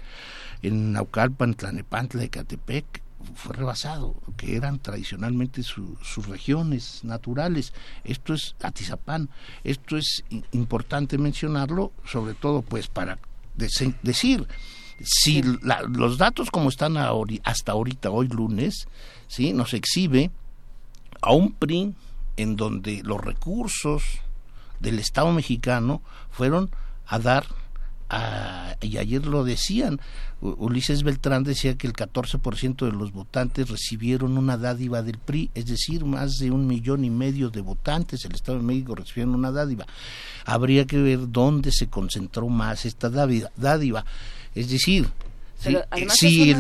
en Naucalpan, Tlanepantla, Ecatepec fue rebasado, que eran tradicionalmente sus regiones naturales. Esto es Atizapán. Esto es importante mencionarlo, sobre todo pues para decir, si los datos como están hasta ahorita, hoy lunes, ¿sí? nos exhibe a un PRI en donde los recursos del Estado mexicano fueron a dar y ayer lo decían, Ulises Beltrán decía que el 14% de los votantes recibieron una dádiva del PRI, es decir, más de un millón y medio de votantes del Estado de México recibieron una dádiva. Habría que ver dónde se concentró más esta dádiva. Es decir, eh, si,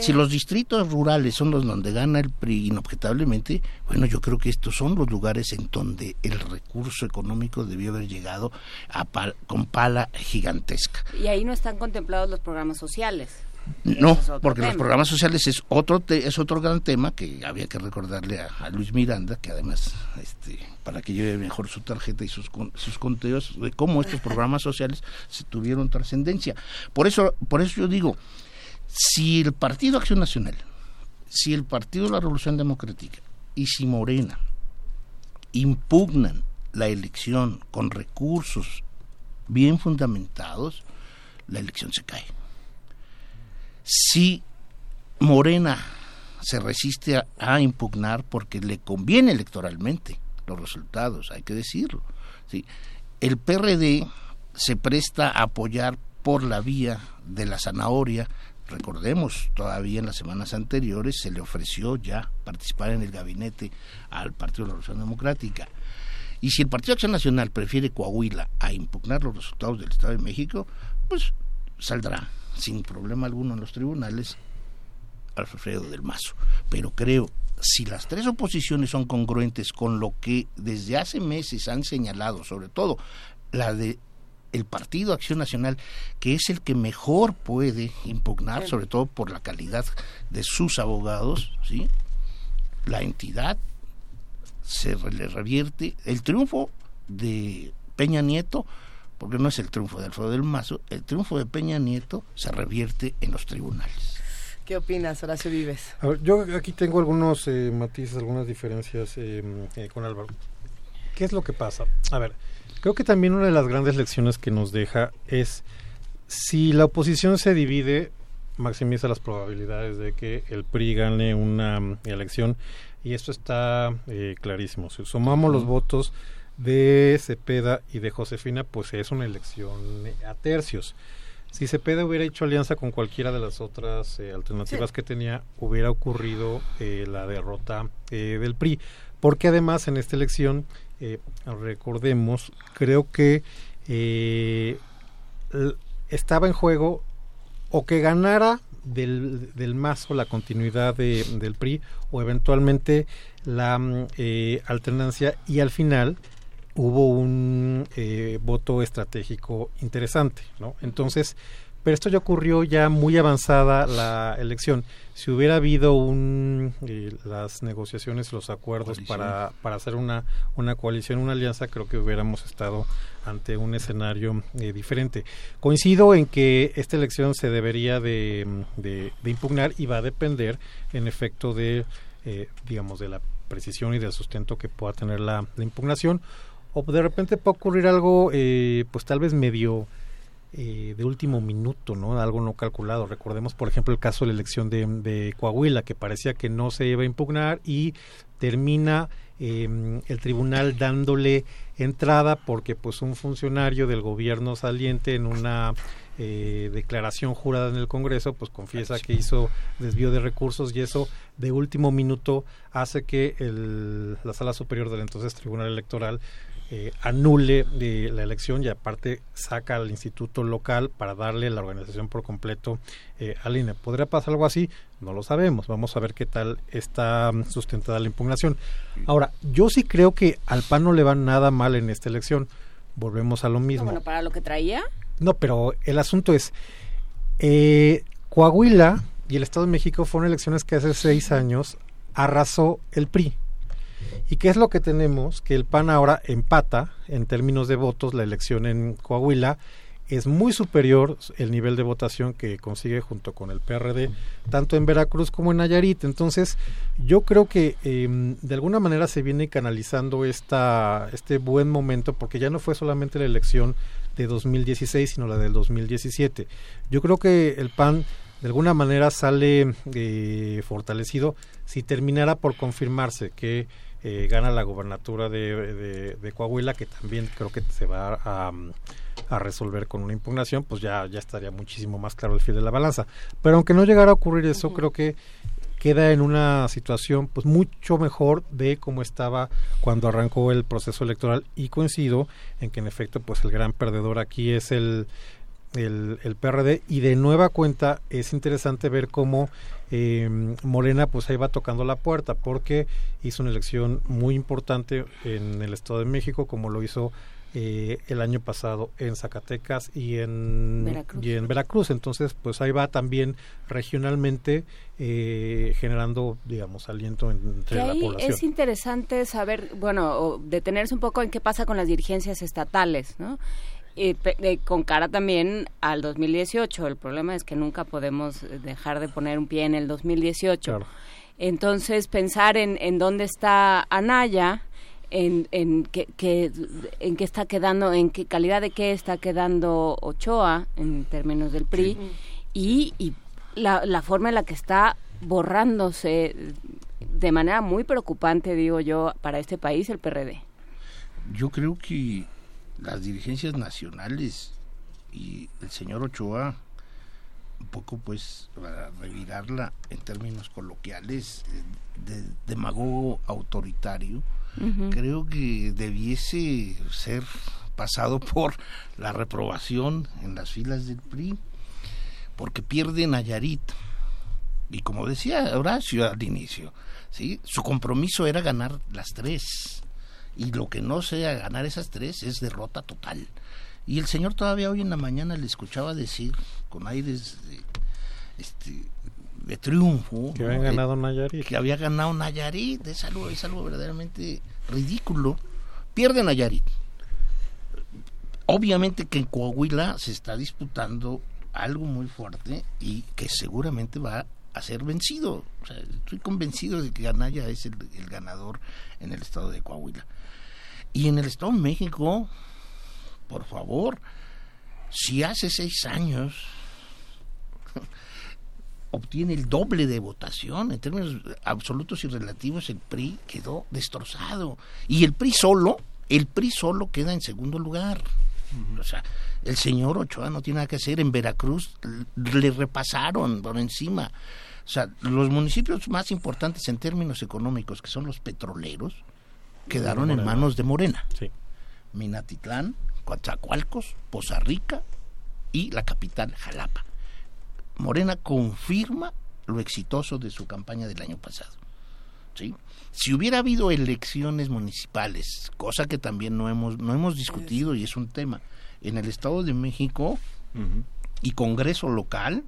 si, los distritos rurales son los donde gana el PRI inobjetablemente, bueno, yo creo que estos son los lugares en donde el recurso económico debió haber llegado a con pala gigantesca. Y ahí no están contemplados los programas sociales. No, porque los programas sociales es otro es otro gran tema que había que recordarle a, Luis Miranda, que además, este, para que lleve mejor su tarjeta y sus, sus conteos de cómo estos <laughs> programas sociales se tuvieron trascendencia. Por eso, por eso yo digo, si el Partido Acción Nacional, si el Partido de la Revolución Democrática y si Morena impugnan la elección con recursos bien fundamentados, la elección se cae si Morena se resiste a, impugnar porque le conviene electoralmente los resultados, hay que decirlo. ¿sí? El PRD se presta a apoyar por la vía de la zanahoria. Recordemos, todavía en las semanas anteriores se le ofreció ya participar en el gabinete al Partido de la Revolución Democrática. Y si el Partido Acción Nacional prefiere Coahuila a impugnar los resultados del Estado de México, pues saldrá sin problema alguno en los tribunales Alfredo del Mazo. Pero creo, si las tres oposiciones son congruentes con lo que desde hace meses han señalado, sobre todo la de el Partido Acción Nacional, que es el que mejor puede impugnar, sobre todo por la calidad de sus abogados, ¿sí? la entidad se le revierte. El triunfo de Peña Nieto porque no es el triunfo de Alfredo del Mazo, el triunfo de Peña Nieto se revierte en los tribunales. ¿Qué opinas, Horacio Vives? yo aquí tengo algunos eh, matices, algunas diferencias eh, eh, con Álvaro. ¿Qué es lo que pasa? A ver, creo que también una de las grandes lecciones que nos deja es si la oposición se divide, maximiza las probabilidades de que el PRI gane una mm, elección y esto está clarísimo. Si sumamos los votos de Cepeda y de Josefina, pues es una elección a tercios. Si Cepeda hubiera hecho alianza con cualquiera de las otras eh, alternativas que tenía, hubiera ocurrido eh, la derrota eh, del PRI. Porque además en esta elección, recordemos, creo que estaba en juego o que ganara del, del mazo la continuidad del PRI o eventualmente la mm, alternancia y al final hubo un eh, voto estratégico interesante, ¿no? Entonces, pero esto ya ocurrió ya muy avanzada la elección. Si hubiera habido un, eh, las negociaciones, los acuerdos para, para hacer una, una coalición, una alianza, creo que hubiéramos estado ante un escenario eh, diferente. Coincido en que esta elección se debería de, de, de impugnar y va a depender, en efecto, de, eh, digamos, de la precisión y del sustento que pueda tener la, la impugnación. O de repente puede ocurrir algo, eh, pues tal vez medio eh, de último minuto, ¿no? Algo no calculado. Recordemos, por ejemplo, el caso de la elección de, Coahuila, que parecía que no se iba a impugnar y termina eh, el tribunal dándole entrada porque pues un funcionario del gobierno saliente en una eh, declaración jurada en el Congreso pues confiesa que hizo desvío de recursos y eso de último minuto hace que el, la sala superior del entonces tribunal electoral eh, anule eh, la elección y aparte saca al instituto local para darle la organización por completo eh, al INE. ¿Podría pasar algo así? No lo sabemos. Vamos a ver qué tal está mm, sustentada la impugnación. Ahora, yo sí creo que al PAN no le va nada mal en esta elección. Volvemos a lo mismo. No, bueno, para lo que traía. No, pero el asunto es, eh, Coahuila y el Estado de México fueron elecciones que hace seis años arrasó el PRI. ¿Y qué es lo que tenemos? Que el PAN ahora empata en términos de votos la elección en Coahuila. Es muy superior el nivel de votación que consigue junto con el PRD, tanto en Veracruz como en Nayarit. Entonces, yo creo que eh, de alguna manera se viene canalizando esta, este buen momento, porque ya no fue solamente la elección de 2016, sino la del 2017. Yo creo que el PAN de alguna manera sale eh, fortalecido si terminara por confirmarse que eh, gana la gobernatura de, de, de, Coahuila, que también creo que se va a, a, resolver con una impugnación, pues ya, ya estaría muchísimo más claro el fil de la balanza. Pero aunque no llegara a ocurrir eso, uh -huh. creo que queda en una situación pues mucho mejor de cómo estaba cuando arrancó el proceso electoral y coincido en que en efecto pues el gran perdedor aquí es el el, el, PRD y de nueva cuenta es interesante ver cómo eh, Morena pues ahí va tocando la puerta porque hizo una elección muy importante en el Estado de México como lo hizo eh, el año pasado en Zacatecas y en Veracruz. y en Veracruz. Entonces pues ahí va también regionalmente eh, generando digamos aliento entre que la ahí población. es interesante saber bueno detenerse un poco en qué pasa con las dirigencias estatales no y eh, con cara también al 2018. El problema es que nunca podemos dejar de poner un pie en el 2018. Claro. Entonces, pensar en, en dónde está Anaya, en, en qué que, en qué está quedando, en qué calidad de qué está quedando Ochoa en términos del PRI sí. y, y la, la forma en la que está borrándose de manera muy preocupante, digo yo, para este país el PRD. Yo creo que las dirigencias nacionales y el señor Ochoa un poco pues para revirarla en términos coloquiales de demagogo autoritario uh -huh. creo que debiese ser pasado <laughs> por la reprobación en las filas del PRI porque pierde Nayarit. Y como decía Horacio al inicio sí su compromiso era ganar las tres y lo que no sea ganar esas tres es derrota total. Y el señor todavía hoy en la mañana le escuchaba decir con aires de, este, de triunfo que había ¿no? ganado Nayarit. Que había ganado Nayarit, es algo, es algo verdaderamente ridículo. Pierde Nayarit. Obviamente que en Coahuila se está disputando algo muy fuerte y que seguramente va a ser vencido. O sea, estoy convencido de que Anaya es el, el, ganador en el estado de Coahuila. Y en el estado de México, por favor, si hace seis años <laughs> obtiene el doble de votación en términos absolutos y relativos, el PRI quedó destrozado. Y el PRI solo, el PRI solo queda en segundo lugar. O sea, el señor Ochoa no tiene nada que hacer. En Veracruz le repasaron por encima. O sea, los municipios más importantes en términos económicos, que son los petroleros, quedaron en manos de Morena. Sí. Minatitlán, Coatzacoalcos, Poza Rica y la capital, Jalapa. Morena confirma lo exitoso de su campaña del año pasado. ¿sí? Si hubiera habido elecciones municipales, cosa que también no hemos, no hemos discutido y es un tema, en el Estado de México, uh -huh. y Congreso local,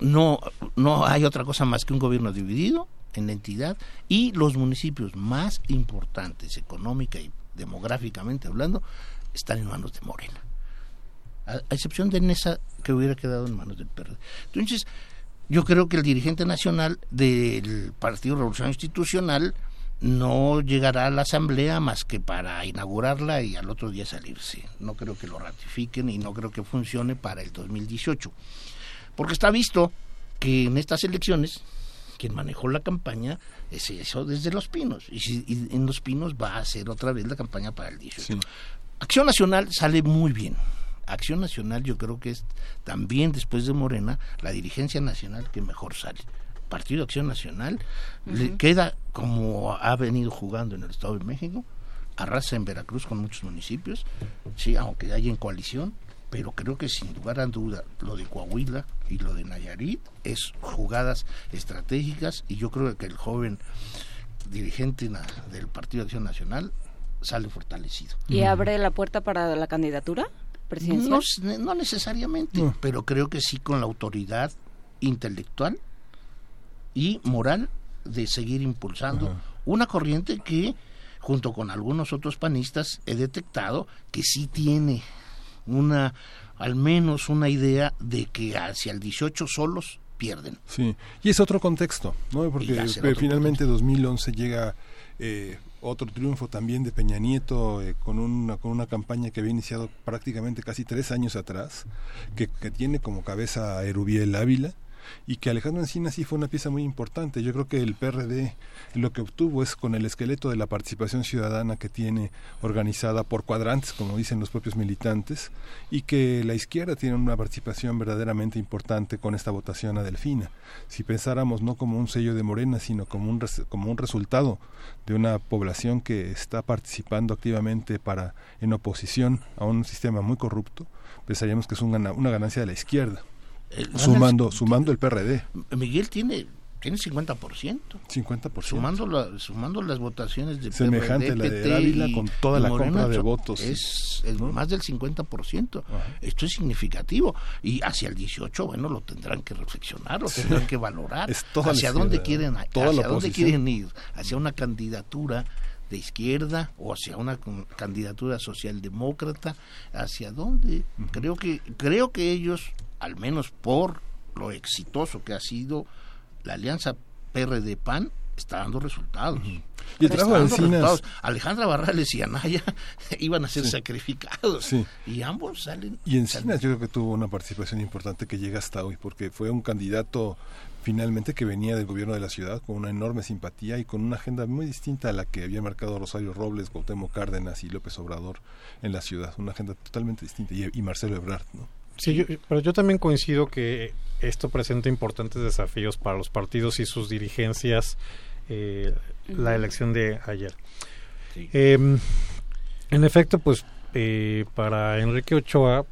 no, no hay otra cosa más que un gobierno dividido en la entidad y los municipios más importantes económica y demográficamente hablando están en manos de Morena. A, excepción de Nesa que hubiera quedado en manos del PRD. Entonces, yo creo que el dirigente nacional del Partido Revolucionario Institucional no llegará a la asamblea más que para inaugurarla y al otro día salirse. No creo que lo ratifiquen y no creo que funcione para el 2018. Porque está visto que en estas elecciones quien manejó la campaña es eso desde Los Pinos. Y, si- y en Los Pinos va a hacer otra vez la campaña para el 18. Acción Nacional sale muy bien. Acción Nacional yo creo que es también después de Morena la dirigencia nacional que mejor sale. Partido Acción Nacional le queda como ha venido jugando en el Estado de México, arrasa en Veracruz con muchos municipios, sí, aunque haya en coalición, pero creo que sin lugar a duda lo de Coahuila y lo de Nayarit es jugadas estratégicas y yo creo que el joven dirigente del Partido Acción Nacional sale fortalecido. ¿Y abre la puerta para la candidatura presidencial? No, no necesariamente, No. pero creo que sí con la autoridad intelectual y moral de seguir impulsando una corriente que, junto con algunos otros panistas, he detectado que sí tiene una, al menos una idea de que hacia el 18 solos pierden. Sí, y es otro contexto, ¿no? Porque eh, otro finalmente 2011 llega eh, otro triunfo también de Peña Nieto eh, con, una, con una campaña que había iniciado prácticamente casi tres años atrás, que, que tiene como cabeza a Erubiel Ávila y que Alejandro Encina sí fue una pieza muy importante. Yo creo que el PRD lo que obtuvo es con el esqueleto de la participación ciudadana que tiene organizada por cuadrantes, como dicen los propios militantes, y que la izquierda tiene una participación verdaderamente importante con esta votación a Delfina. Si pensáramos no como un sello de Morena, sino como un, como un resultado de una población que está participando activamente para en oposición a un sistema muy corrupto, pensaríamos que es una ganancia de la izquierda. El- sumando, sumando el PRD, Miguel tiene tiene 50%. 50%. Sumando, la- sumando las votaciones de Semejante PRD, a la de Ávila con toda la Morena, compra de votos. Es el más del 50%. Esto es significativo. Y hacia el 18, bueno, lo tendrán que reflexionar, lo Sí. tendrán que valorar. Es toda la ¿Hacia dónde quieren, hacia dónde quieren ir? ¿Hacia una candidatura de izquierda o hacia una candidatura socialdemócrata? ¿Hacia dónde? Creo que creo que ellos, al menos por lo exitoso que ha sido la alianza PRD-PAN, está dando resultados. Y el trabajo de Encinas- resultados. Alejandra Barrales y Anaya <laughs> iban a ser Sí. sacrificados. Sí. Y ambos salen. Y Encinas yo creo que tuvo una participación importante que llega hasta hoy, porque fue un candidato finalmente que venía del gobierno de la ciudad con una enorme simpatía y con una agenda muy distinta a la que había marcado Rosario Robles, Cuauhtémoc Cárdenas y López Obrador en la ciudad, una agenda totalmente distinta, y, y Marcelo Ebrard, ¿no? Sí, yo- pero yo también coincido que esto presenta importantes desafíos para los partidos y sus dirigencias, eh, la elección de ayer. Eh, en efecto, pues eh, para Enrique Ochoa,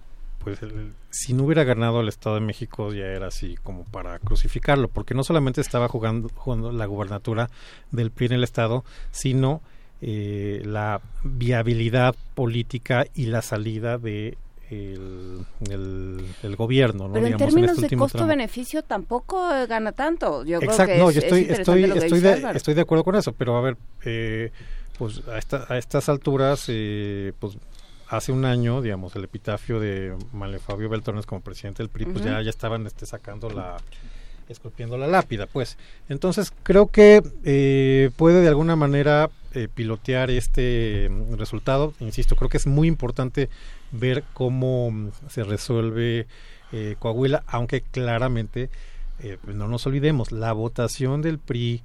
pues el- si no hubiera ganado el Estado de México ya era así como para crucificarlo, porque no solamente estaba jugando, jugando la gubernatura del PRI en el Estado, sino eh, la viabilidad política y la salida de el, el- el gobierno, ¿no? Pero en Digamos, términos este de costo-beneficio tampoco eh, gana tanto. Yo Exacto, creo que no, es, yo es estoy, de, Álvaro. estoy de acuerdo con eso, pero a ver, eh, pues a, esta- a estas alturas, eh, pues hace un año, digamos, el epitafio de Manuel Fabio Beltrones como presidente del PRI, pues ya, ya estaban este, sacando la, esculpiendo la lápida, pues. Entonces creo que eh, puede de alguna manera eh, pilotear este mm, resultado. Insisto, creo que es muy importante ver cómo mm, se resuelve eh, Coahuila, aunque claramente eh, pues no nos olvidemos, la votación del PRI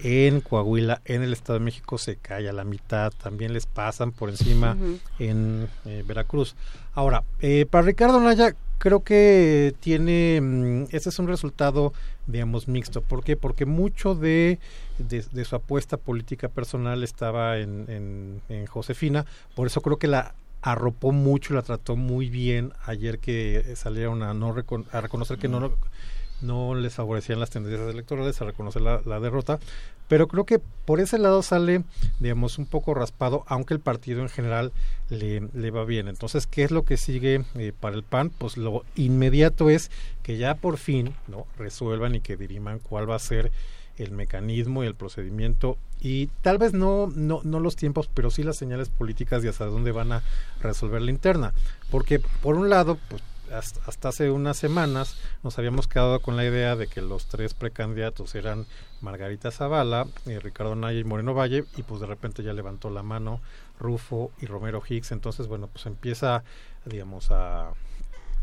en Coahuila, en el Estado de México, se cae a la mitad, también les pasan por encima en eh, Veracruz. Ahora, eh, para Ricardo Naya, creo que tiene, ese es un resultado, digamos, mixto. ¿Por qué? Porque mucho de, de, de su apuesta política personal estaba en, en, en Josefina, por eso creo que la arropó mucho, la trató muy bien ayer que salieron a, no recon- a reconocer que no, no les favorecían las tendencias electorales, a reconocer la, la derrota, pero creo que por ese lado sale, digamos, un poco raspado, aunque el partido en general le, le va bien. Entonces, ¿qué es lo que sigue eh, para el PAN? Pues lo inmediato es que ya por fin no resuelvan y que diriman cuál va a ser el mecanismo y el procedimiento y tal vez no, no, no los tiempos, pero sí las señales políticas de hasta dónde van a resolver la interna. Porque por un lado, pues hasta, hace unas semanas nos habíamos quedado con la idea de que los tres precandidatos eran Margarita Zavala, eh, Ricardo Naya y Moreno Valle, y pues de repente ya levantó la mano Rufo y Romero Hicks, entonces bueno, pues empieza, digamos, a,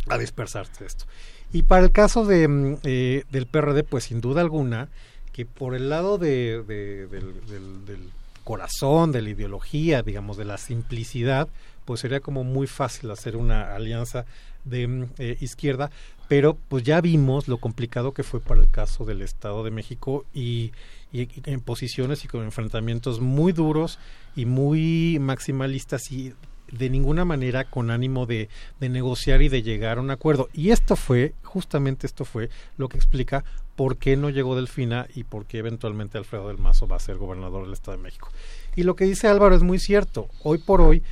a dispersarse esto. Y para el caso de, mm, eh, del PRD, pues sin duda alguna, que por el lado de, del, del, del corazón, de la ideología, digamos, de la simplicidad, pues sería como muy fácil hacer una alianza de mm, eh, izquierda, pero pues ya vimos lo complicado que fue para el caso del Estado de México y, en posiciones y con enfrentamientos muy duros y muy maximalistas y de ninguna manera con ánimo de, de negociar y de llegar a un acuerdo. Y esto fue, justamente esto fue lo que explica por qué no llegó Delfina y por qué eventualmente Alfredo del Mazo va a ser gobernador del Estado de México. Y lo que dice Álvaro es muy cierto. Hoy por hoy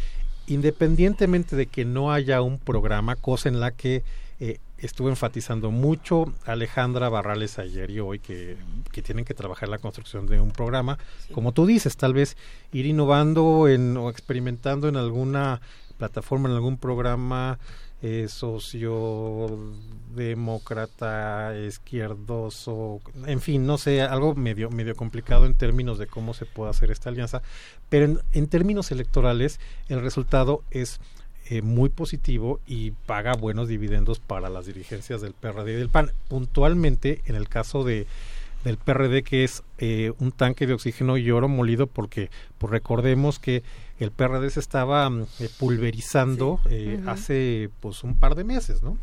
independientemente de que no haya un programa, cosa en la que eh, estuvo enfatizando mucho Alejandra Barrales ayer y hoy que, que tienen que trabajar la construcción de un programa, como tú dices, tal vez ir innovando en, o experimentando en alguna plataforma, en algún programa eh, sociodemócrata, izquierdoso, en fin, no sé, algo medio, medio complicado en términos de cómo se puede hacer esta alianza, pero en, en términos electorales el resultado es eh, muy positivo y paga buenos dividendos para las dirigencias del PRD y del PAN. Puntualmente, en el caso de del PRD que es eh, un tanque de oxígeno y oro molido porque pues recordemos que el PRD se estaba mm, eh, pulverizando eh, hace pues un par de meses, ¿no?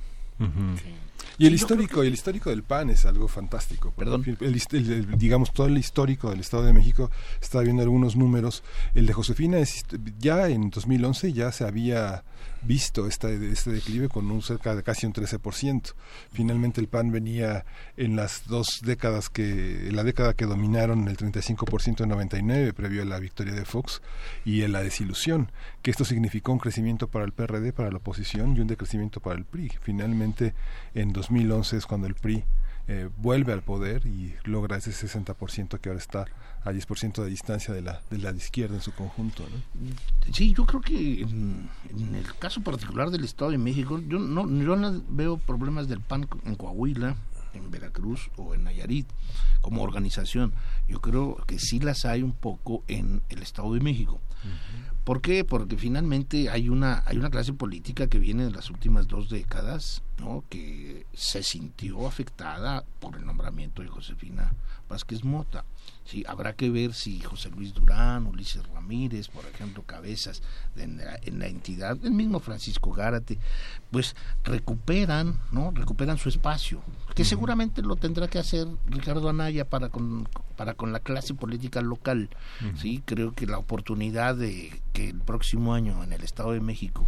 Y el histórico, el histórico del PAN es algo fantástico. Perdón. El, hist- el- el- digamos, todo el histórico del Estado de México, estaba viendo algunos números. El de Josefina, es, ya en 2011 ya se había visto este, este declive con un cerca de casi un 13%. Finalmente el PAN venía en las dos décadas que, en la década que dominaron el 35% en 99, previo a la victoria de Fox, y en la desilusión, que esto significó un crecimiento para el PRD, para la oposición, y un decrecimiento para el PRI. Finalmente, en 2011 es cuando el PRI eh, vuelve al poder y logra ese 60% que ahora está a 10% de distancia de la, de la izquierda en su conjunto. Sí, yo creo que en, en el caso particular del Estado de México, yo no, yo no veo problemas del PAN en Coahuila, en Veracruz o en Nayarit como organización. Yo creo que sí las hay un poco en el Estado de México. ¿Por qué? Porque finalmente hay una hay una clase política que viene de las últimas dos décadas, ¿no? Que se sintió afectada por el nombramiento de Josefina Vázquez Mota. Sí, habrá que ver si José Luis Durán, Ulises Ramírez, por ejemplo, cabezas en, la, en la entidad, el mismo Francisco Gárate, pues recuperan, ¿no? Recuperan su espacio, que seguramente lo tendrá que hacer Ricardo Anaya para con, para con la clase política local. Sí, creo que la oportunidad de que el próximo año en el Estado de México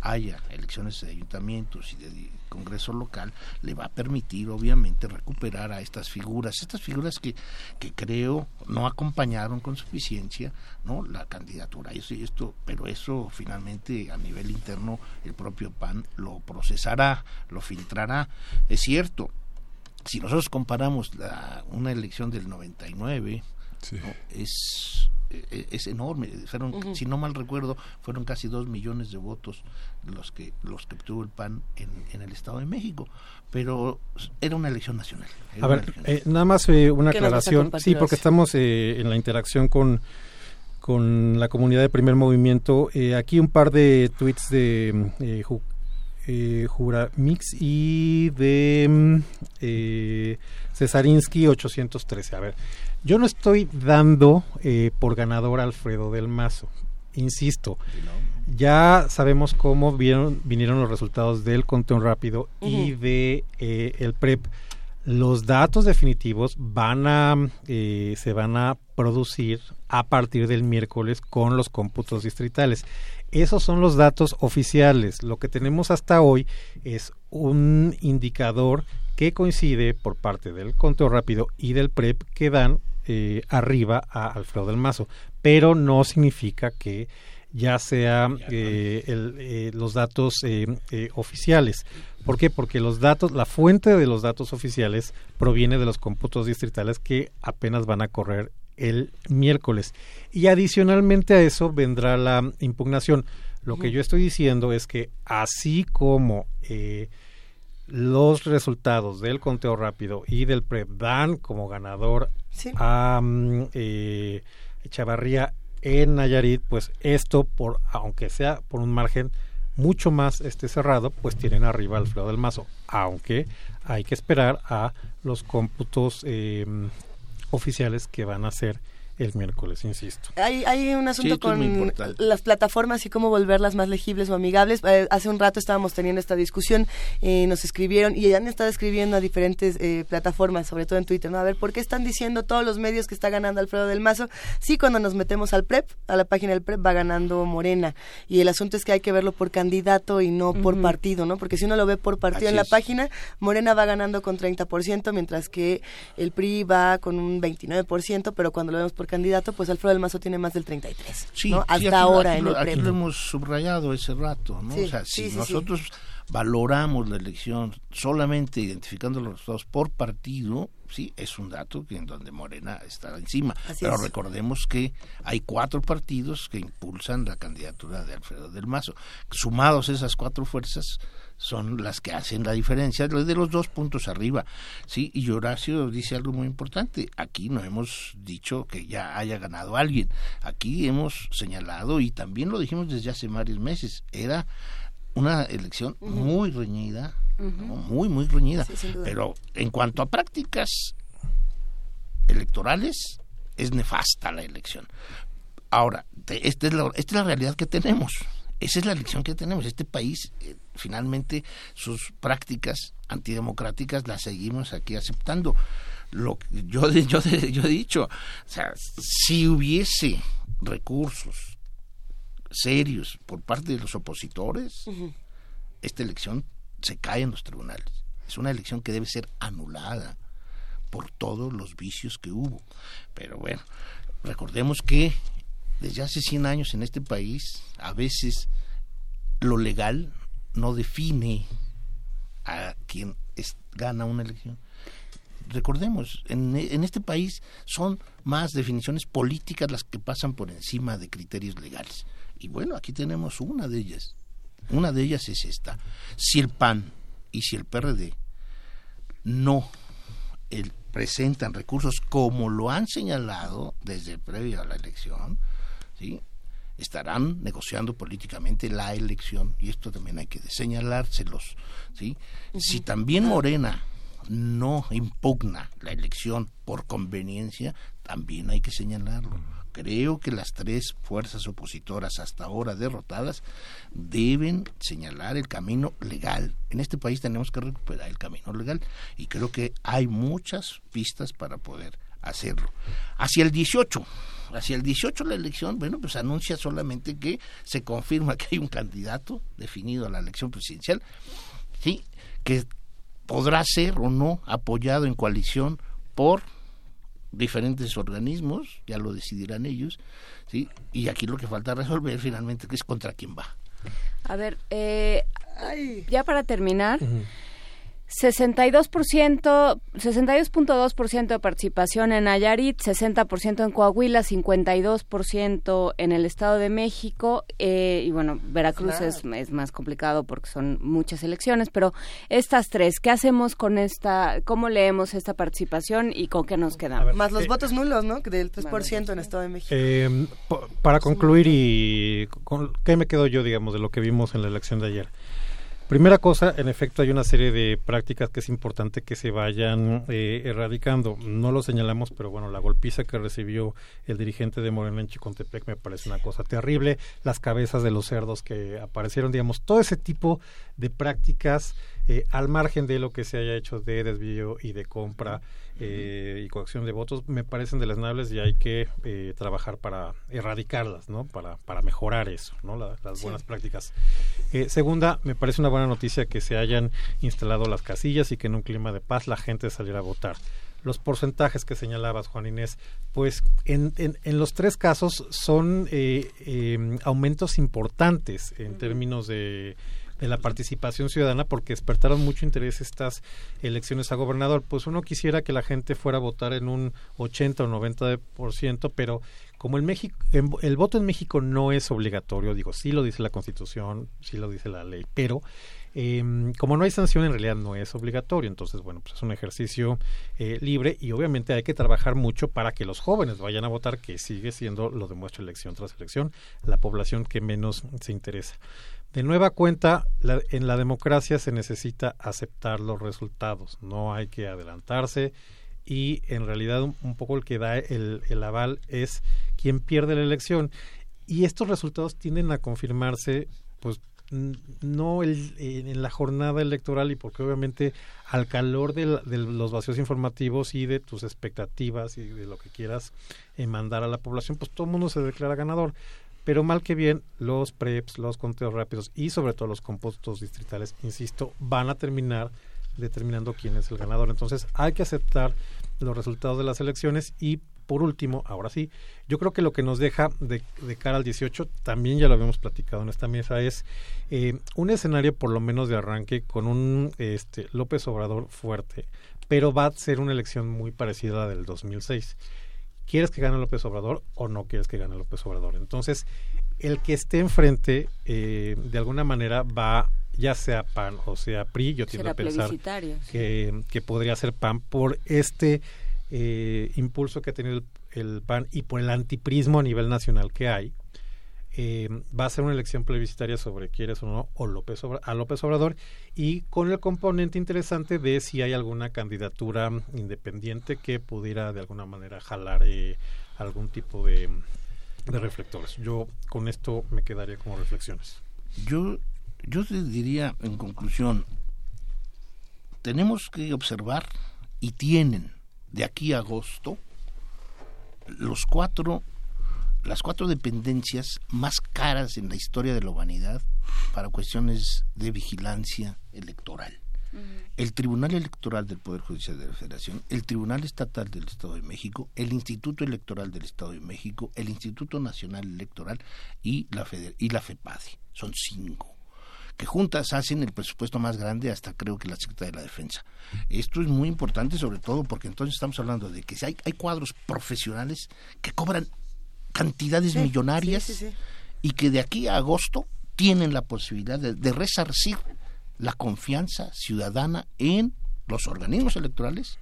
haya elecciones de ayuntamientos y de Congreso local le va a permitir obviamente recuperar a estas figuras, estas figuras que, que creo no acompañaron con suficiencia no la candidatura eso y esto, pero eso finalmente a nivel interno el propio PAN lo procesará, lo filtrará. Es cierto, si nosotros comparamos la, una elección del 99 ¿no? es es enorme fueron si no mal recuerdo fueron casi dos millones de votos los que los que obtuvo el PAN en, en el Estado de México pero era una elección nacional era A ver, elección eh, nada más eh, una ¿Qué nos vas a aclaración. Sí, porque estamos eh, en la interacción con, con la comunidad de primer movimiento. Eh, aquí un par de tweets de eh, Ju- eh, Juramix y de mm, eh, Cesarinsky 813. A ver, yo no estoy dando eh, por ganador a Alfredo del Mazo. Insisto, ya sabemos cómo vieron, vinieron los resultados del conteo rápido y de eh, el PREP. Los datos definitivos van a eh, se van a producir a partir del miércoles con los cómputos distritales. Esos son los datos oficiales. Lo que tenemos hasta hoy es un indicador que coincide por parte del conteo rápido y del PREP que dan eh, arriba a Alfredo del Mazo, pero no significa que ya sea eh, el, eh, los datos eh, eh, oficiales. ¿Por qué? Porque los datos, la fuente de los datos oficiales proviene de los cómputos distritales que apenas van a correr el miércoles. Y adicionalmente a eso vendrá la impugnación. Lo que yo estoy diciendo es que así como eh, los resultados del conteo rápido y del PREP dan como ganador a mm, eh, Chavarría en Nayarit, pues esto, por aunque sea por un margen mucho más este cerrado, pues tienen arriba al Alfredo del Mazo, aunque hay que esperar a los cómputos eh, oficiales que van a ser el miércoles, insisto. Hay, hay un asunto Sí, con las plataformas y cómo volverlas más legibles o amigables. Eh, hace un rato estábamos teniendo esta discusión, eh, nos escribieron y han estado escribiendo a diferentes eh, plataformas, sobre todo en Twitter, ¿no? A ver, ¿por qué están diciendo todos los medios que está ganando Alfredo del Mazo? Sí, cuando nos metemos al PREP, a la página del PREP, va ganando Morena. Y el asunto es que hay que verlo por candidato y no por partido, ¿no? Porque si uno lo ve por partido Así en la es. página, Morena va ganando con 30%, mientras que el PRI va con un 29%, pero cuando lo vemos por candidato, pues Alfredo del Mazo tiene más del 33%, Sí, ¿no? sí, Hasta aquí lo- ahora aquí en el aquí lo hemos subrayado ese rato, ¿no? Sí, o sea, sí, si sí, sí. nosotros valoramos la elección solamente identificando los resultados por partido, sí, es un dato que en donde Morena está encima. Así Pero es. recordemos que hay cuatro partidos que impulsan la candidatura de Alfredo del Mazo. Sumados esas cuatro fuerzas son las que hacen la diferencia de los dos puntos arriba. Sí, y Horacio dice algo muy importante. Aquí no hemos dicho que ya haya ganado alguien. Aquí hemos señalado, y también lo dijimos desde hace varios meses, era una elección muy reñida, ¿no? muy, muy reñida. Sí. Pero en cuanto a prácticas electorales, es nefasta la elección. Ahora, esta es, la, esta es la realidad que tenemos. Esa es la elección que tenemos. Este país, eh, finalmente, sus prácticas antidemocráticas las seguimos aquí aceptando. Lo que yo, <laughs> yo, yo he dicho, o sea, si hubiese recursos serios por parte de los opositores, esta elección se cae en los tribunales. Es una elección que debe ser anulada por todos los vicios que hubo. Pero bueno, recordemos que desde hace 100 años en este país, a veces lo legal no define a quien gana una elección. Recordemos, en, este país son más definiciones políticas las que pasan por encima de criterios legales. Y bueno, aquí tenemos una de ellas. Una de ellas es esta. Si el PAN y si el PRD no presentan recursos como lo han señalado desde previo a la elección, ¿sí? Estarán negociando políticamente la elección y esto también hay que señalárselos. ¿sí? Si también Morena no impugna la elección por conveniencia, también hay que señalarlo. Creo que las tres fuerzas opositoras hasta ahora derrotadas deben señalar el camino legal. En este país tenemos que recuperar el camino legal y creo que hay muchas pistas para poder hacerlo. Hacia el 18, hacia el 18 la elección, bueno, pues anuncia solamente que se confirma que hay un candidato definido a la elección presidencial, sí, que podrá ser o no apoyado en coalición por diferentes organismos, ya lo decidirán ellos, ¿sí? y aquí lo que falta resolver finalmente que es contra quién va. A ver, eh, ya para terminar, 62%, 62.2% de participación en Nayarit, 60% en Coahuila, 52% en el Estado de México eh, y bueno, Veracruz es, es más complicado porque son muchas elecciones, pero estas tres, ¿qué hacemos con esta, cómo leemos esta participación y con qué nos quedamos? Más los votos nulos, ¿no? Que Del 3% en Estado de México. Eh, para concluir y con qué me quedo yo, digamos, de lo que vimos en la elección de ayer. Primera cosa, en efecto, hay una serie de prácticas que es importante que se vayan eh, erradicando. No lo señalamos, pero bueno, la golpiza que recibió el dirigente de Morena en Chicontepec me parece una cosa terrible. Las cabezas de los cerdos que aparecieron, digamos, todo ese tipo de prácticas eh, al margen de lo que se haya hecho de desvío y de compra eh, y coacción de votos, me parecen deleznables y hay que eh, trabajar para erradicarlas, ¿no? Para, para mejorar eso, ¿no? La- las Sí. buenas prácticas. Eh, segunda, me parece una buena noticia que se hayan instalado las casillas y que en un clima de paz la gente saliera a votar. los porcentajes que señalabas, Juan Inés, pues en, en, en los tres casos son eh, eh, aumentos importantes en términos de, de la participación ciudadana porque despertaron mucho interés estas elecciones a gobernador. Pues uno quisiera que la gente fuera a votar en un 80 o 90%, pero como el, México, el voto en México no es obligatorio, digo, sí lo dice la Constitución, sí lo dice la ley, pero eh, como no hay sanción, en realidad no es obligatorio. Entonces, bueno, pues es un ejercicio eh, libre y obviamente hay que trabajar mucho para que los jóvenes vayan a votar, que sigue siendo, lo demuestra elección tras elección, la población que menos se interesa. De nueva cuenta, la, en la democracia se necesita aceptar los resultados, no hay que adelantarse y en realidad un, poco el que da el, aval es quien pierde la elección. Y estos resultados tienden a confirmarse pues no el, en la jornada electoral y porque obviamente al calor de, de, los vacíos informativos y de tus expectativas y de lo que quieras eh, mandar a la población, pues todo el mundo se declara ganador. Pero mal que bien, los PREPs, los conteos rápidos y sobre todo los compuestos distritales, insisto, van a terminar determinando quién es el ganador. Entonces hay que aceptar los resultados de las elecciones y por último, ahora sí, yo creo que lo que nos deja de, de, cara al 18, también ya lo habíamos platicado en esta mesa, es eh, un escenario por lo menos de arranque con un este, López Obrador fuerte, pero va a ser una elección muy parecida a la del 2006. ¿Quieres que gane López Obrador o no quieres que gane López Obrador? Entonces, el que esté enfrente, eh, de alguna manera va ya sea PAN o sea PRI, yo tiendo a pensar que, que podría ser PAN por este eh, impulso que ha tenido el, el, PAN y por el antiprismo a nivel nacional que hay, eh, va a ser una elección plebiscitaria sobre quieres o no o López a López Obrador y con el componente interesante de si hay alguna candidatura independiente que pudiera de alguna manera jalar eh, algún tipo de, de reflectores. Yo con esto me quedaría como reflexiones. Yo, yo te diría en conclusión, tenemos que observar y tienen de aquí a agosto los cuatro las cuatro dependencias más caras en la historia de la humanidad para cuestiones de vigilancia electoral. Uh -huh. El Tribunal Electoral del Poder Judicial de la Federación, el Tribunal Estatal del Estado de México, el Instituto Electoral del Estado de México, el Instituto Nacional Electoral y la, Feder y la FEPADE. Son cinco que juntas hacen el presupuesto más grande hasta creo que la Secretaría de la Defensa. Esto es muy importante sobre todo porque entonces estamos hablando de que hay, hay cuadros profesionales que cobran cantidades sí, millonarias sí, sí, y que de aquí a agosto tienen la posibilidad de, de resarcir la confianza ciudadana en los organismos electorales,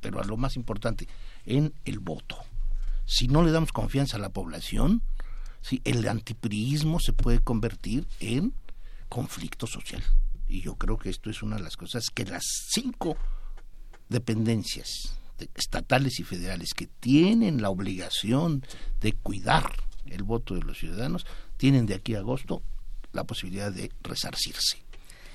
pero a lo más importante, en el voto. Si no le damos confianza a la población, si el antipriismo se puede convertir en conflicto social. Y yo creo que esto es una de las cosas que las cinco dependencias estatales y federales que tienen la obligación de cuidar el voto de los ciudadanos tienen de aquí a agosto la posibilidad de resarcirse.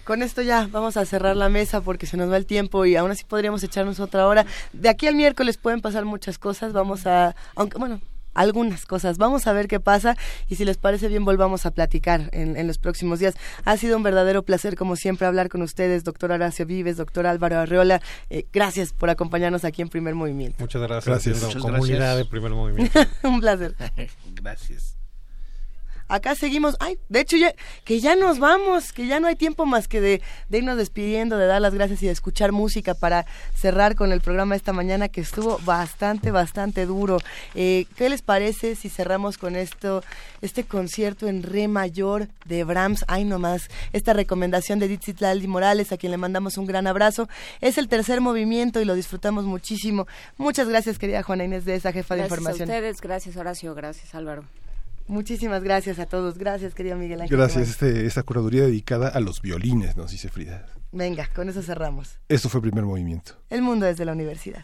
Con esto ya vamos a cerrar la mesa porque se nos va el tiempo y aún así podríamos echarnos otra hora. De aquí al miércoles pueden pasar muchas cosas. Vamos a, aunque bueno, algunas cosas. Vamos a ver qué pasa y si les parece bien volvamos a platicar en, en, los próximos días. Ha sido un verdadero placer, como siempre, hablar con ustedes, doctor Horacio Vives, doctor Álvaro Arreola. Eh, gracias por acompañarnos aquí en Primer Movimiento. Muchas gracias. gracias. Muchas comunidad gracias. de Primer Movimiento. <laughs> un placer. <laughs> gracias acá seguimos, ay, de hecho ya, que ya nos vamos, que ya no hay tiempo más que de, de, irnos despidiendo, de dar las gracias y de escuchar música para cerrar con el programa esta mañana que estuvo bastante, bastante duro. Eh, ¿Qué les parece si cerramos con esto, este concierto en re mayor de Brahms? Ay, nomás, esta recomendación de Ditzitlaldi Morales, a quien le mandamos un gran abrazo. Es el tercer movimiento y lo disfrutamos muchísimo. Muchas gracias, querida Juana Inés de esa jefa gracias de información. Gracias a ustedes, gracias Horacio, gracias Álvaro. Muchísimas gracias a todos. Gracias, querido Miguel Ángel. Gracias. Este, esta curaduría dedicada a los violines, nos dice Frida. Venga, con eso cerramos. Esto fue el primer movimiento. El mundo desde la universidad.